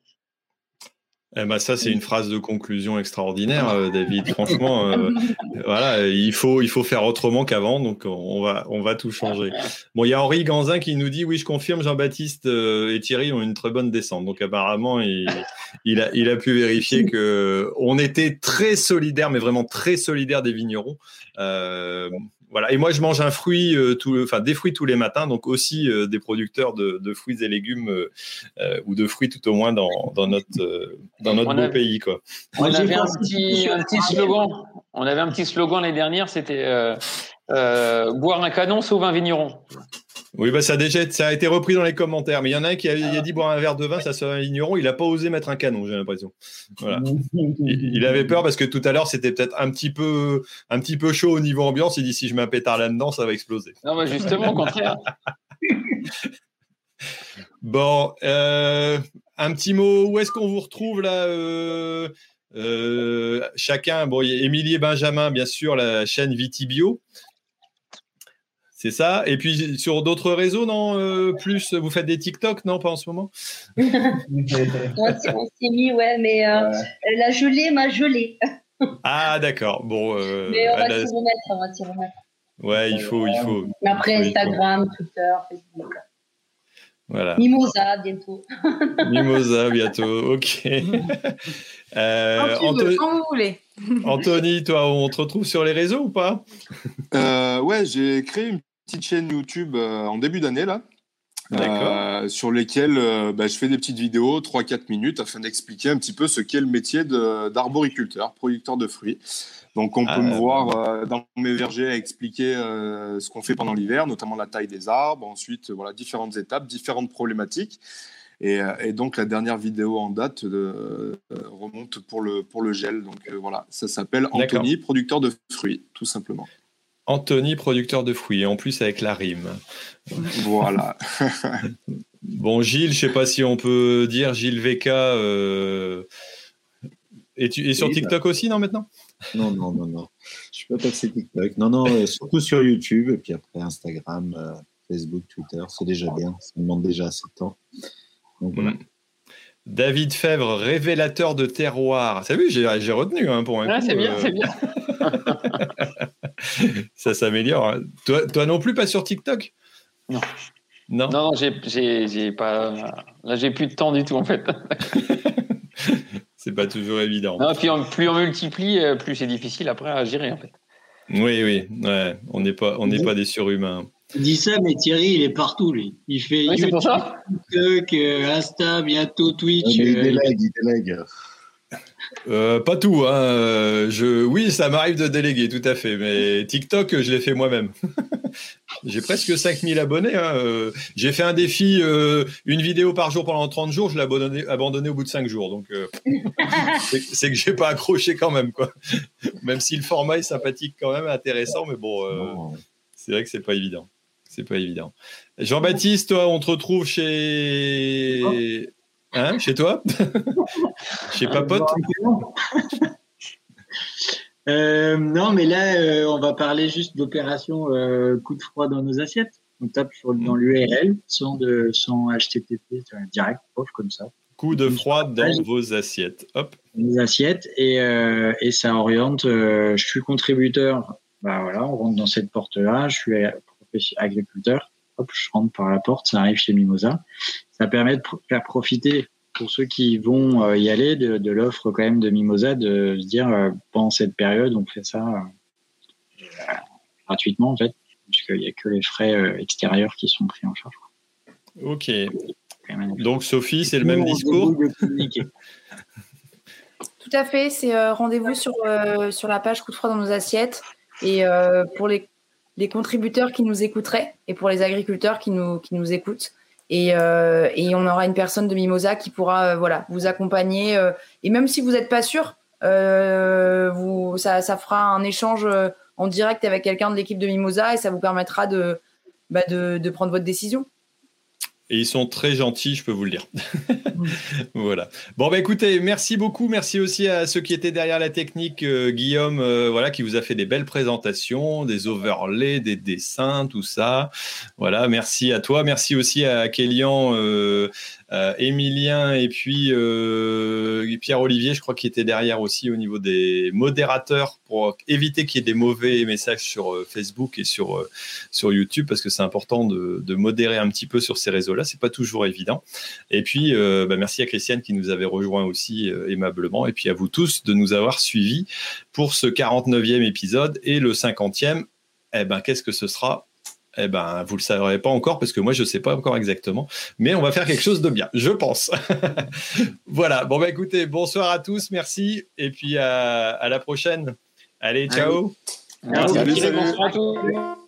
A: Eh ben ça, c'est une phrase de conclusion extraordinaire, euh, David. Franchement, euh, voilà, il faut, il faut faire autrement qu'avant, donc on va, on va tout changer. Bon, il y a Henri Ganzin qui nous dit, oui, je confirme, Jean-Baptiste euh, et Thierry ont une très bonne descente. Donc apparemment, il, il, a, il a pu vérifier que on était très solidaires, mais vraiment très solidaires des vignerons. Euh, voilà. Et moi, je mange un fruit, euh, tout, enfin des fruits tous les matins, donc aussi euh, des producteurs de, fruits et légumes euh, ou de fruits tout au moins dans, notre dans notre beau pays, quoi.
B: On avait un petit, slogan. On avait un petit slogan l'année dernière, c'était boire un canon sauve un vigneron.
A: Oui, bah ça, a déjà, ça a été repris dans les commentaires. Mais il y en a un qui a, dit boire un verre de vin, ça serait un vigneron. Il n'a pas osé mettre un canon, j'ai l'impression. Voilà. Il, avait peur parce que tout à l'heure, c'était peut-être un, petit peu, un petit peu chaud au niveau ambiance. Il dit si je mets un pétard là-dedans, ça va exploser.
B: Non, mais justement, au contraire.
A: bon, euh, un petit mot. Où est-ce qu'on vous retrouve là euh, euh, Chacun? Bon, Émilie et Benjamin, bien sûr, la chaîne Vitibio. C'est ça. Et puis sur d'autres réseaux, non euh, Plus, vous faites des TikTok, non Pas en ce moment?
C: On s'est mis, ouais, mais euh, la gelée m'a gelé.
A: ah, d'accord. Bon.
C: Euh, mais on va s'y remettre, on va s'y remettre.
A: Ouais, il faut, il faut.
C: Après, Instagram, Twitter, Facebook.
A: Voilà.
C: Mimosa bientôt.
A: Mimosa bientôt, ok.
I: euh, Anthony, quand vous voulez.
A: Anthony, toi, on te retrouve sur les réseaux ou pas?
D: Ouais, j'ai créé une petite chaîne YouTube euh, en début d'année, là. Euh, sur lesquelles euh, bah, je fais des petites vidéos, 3-4 minutes, afin d'expliquer un petit peu ce qu'est le métier d'arboriculteur, producteur de fruits. Donc, on peut ah, me voir dans mes vergers à expliquer ce qu'on fait pendant l'hiver, notamment la taille des arbres, ensuite, voilà, différentes étapes, différentes problématiques. Et, donc, la dernière vidéo en date remonte pour le, pour le gel. Donc, voilà, ça s'appelle Anthony, producteur de fruits, tout simplement.
A: Anthony, producteur de fruits, et en plus avec la rime.
D: Voilà.
A: bon, Gilles, je ne sais pas si on peut dire Gilles VK. Euh... Et, tu, es sur TikTok aussi, non, maintenant?
E: Non, non, non, non. Je suis pas passé TikTok. Non, non, euh, surtout sur YouTube, et puis après Instagram, euh, Facebook, Twitter, c'est déjà bien. Ça me demande déjà assez de temps. Donc voilà. Hmm.
A: David Fèvre, révélateur de terroir. Ça vu, j'ai retenu hein, pour un
B: ah, C'est bien, euh. c'est bien.
A: ça s'améliore. Hein. Toi, toi non plus, pas sur TikTok?
B: Non. Non, non, j'ai pas. Là, j'ai plus de temps du tout, en fait.
A: c'est pas toujours évident.
B: Non, puis plus on multiplie, euh, plus c'est difficile après à gérer, en fait.
A: Oui, oui. Ouais. On n'est pas, on n'est pas des surhumains.
G: Dit ça, mais Thierry, il est partout, lui. Il fait
B: oui, YouTube,
G: TikTok, euh, Insta, bientôt Twitch.
E: il délègue, il délègue.
A: euh, pas tout. Hein. Je, oui, ça m'arrive de déléguer, tout à fait. Mais TikTok, je l'ai fait moi-même. J'ai presque 5000 abonnés. Hein. J'ai fait un défi, une vidéo par jour pendant 30 jours. Je l'ai abandonné, abandonné au bout de 5 jours. Donc, c'est que j'ai pas accroché quand même. Quoi. Même si le format est sympathique quand même, intéressant. Mais bon, c'est vrai que c'est pas évident. C'est pas évident. Jean-Baptiste, toi, on te retrouve chez. Hein, chez toi? Chez Papote?
G: Euh, Non, mais là, euh, on va parler juste d'opération euh, coup de froid dans nos assiettes. On tape dans l'URL sans, de, sans HTTP direct, comme ça.
A: Coup de froid dans vos assiettes. Hop.
G: Vos assiettes et, et ça oriente. je suis contributeur. Bah voilà, on rentre dans cette porte-là. Je suis agriculteur hop, je rentre par la porte, ça arrive chez Mimosa. Ça permet de faire profiter pour ceux qui vont euh, y aller de, l'offre quand même de Mimosa, de se dire euh, pendant cette période, on fait ça euh, gratuitement en fait, puisqu'il n'y a que les frais extérieurs qui sont pris en charge.
A: Ok. Donc Sophie, c'est le même discours
I: Tout à fait, c'est rendez-vous sur, sur la page Coup de froid dans nos assiettes. Et pour les les contributeurs qui nous écouteraient et pour les agriculteurs qui nous, qui nous écoutent. Et, euh, et on aura une personne de Mimosa qui pourra euh, voilà, vous accompagner. Euh, et même si vous n'êtes pas sûr, vous, ça, ça, fera un échange en direct avec quelqu'un de l'équipe de Mimosa et ça vous permettra de, bah de, de prendre votre décision.
A: Et ils sont très gentils, je peux vous le dire. voilà. Bon, bah écoutez, merci beaucoup. Merci aussi à ceux qui étaient derrière la technique. Euh, Guillaume, euh, voilà, qui vous a fait des belles présentations, des overlays, des dessins, tout ça. Voilà, merci à toi. Merci aussi à Kélian, euh, Émilien et puis Pierre-Olivier, je crois, qui était derrière aussi au niveau des modérateurs pour éviter qu'il y ait des mauvais messages sur Facebook et sur, YouTube, parce que c'est important de, modérer un petit peu sur ces réseaux là c'est pas toujours évident. Et puis, euh, bah, merci à Christiane qui nous avait rejoint aussi euh, aimablement. Et puis à vous tous de nous avoir suivis pour ce 49e épisode et le 50e. Eh ben, qu'est-ce que ce sera eh ben, vous le saurez pas encore parce que moi je sais pas encore exactement, mais on va faire quelque chose de bien, je pense. voilà. Bon bah écoutez, bonsoir à tous, merci et puis à, la prochaine. Allez, ciao.
B: Merci. Bonsoir à tous.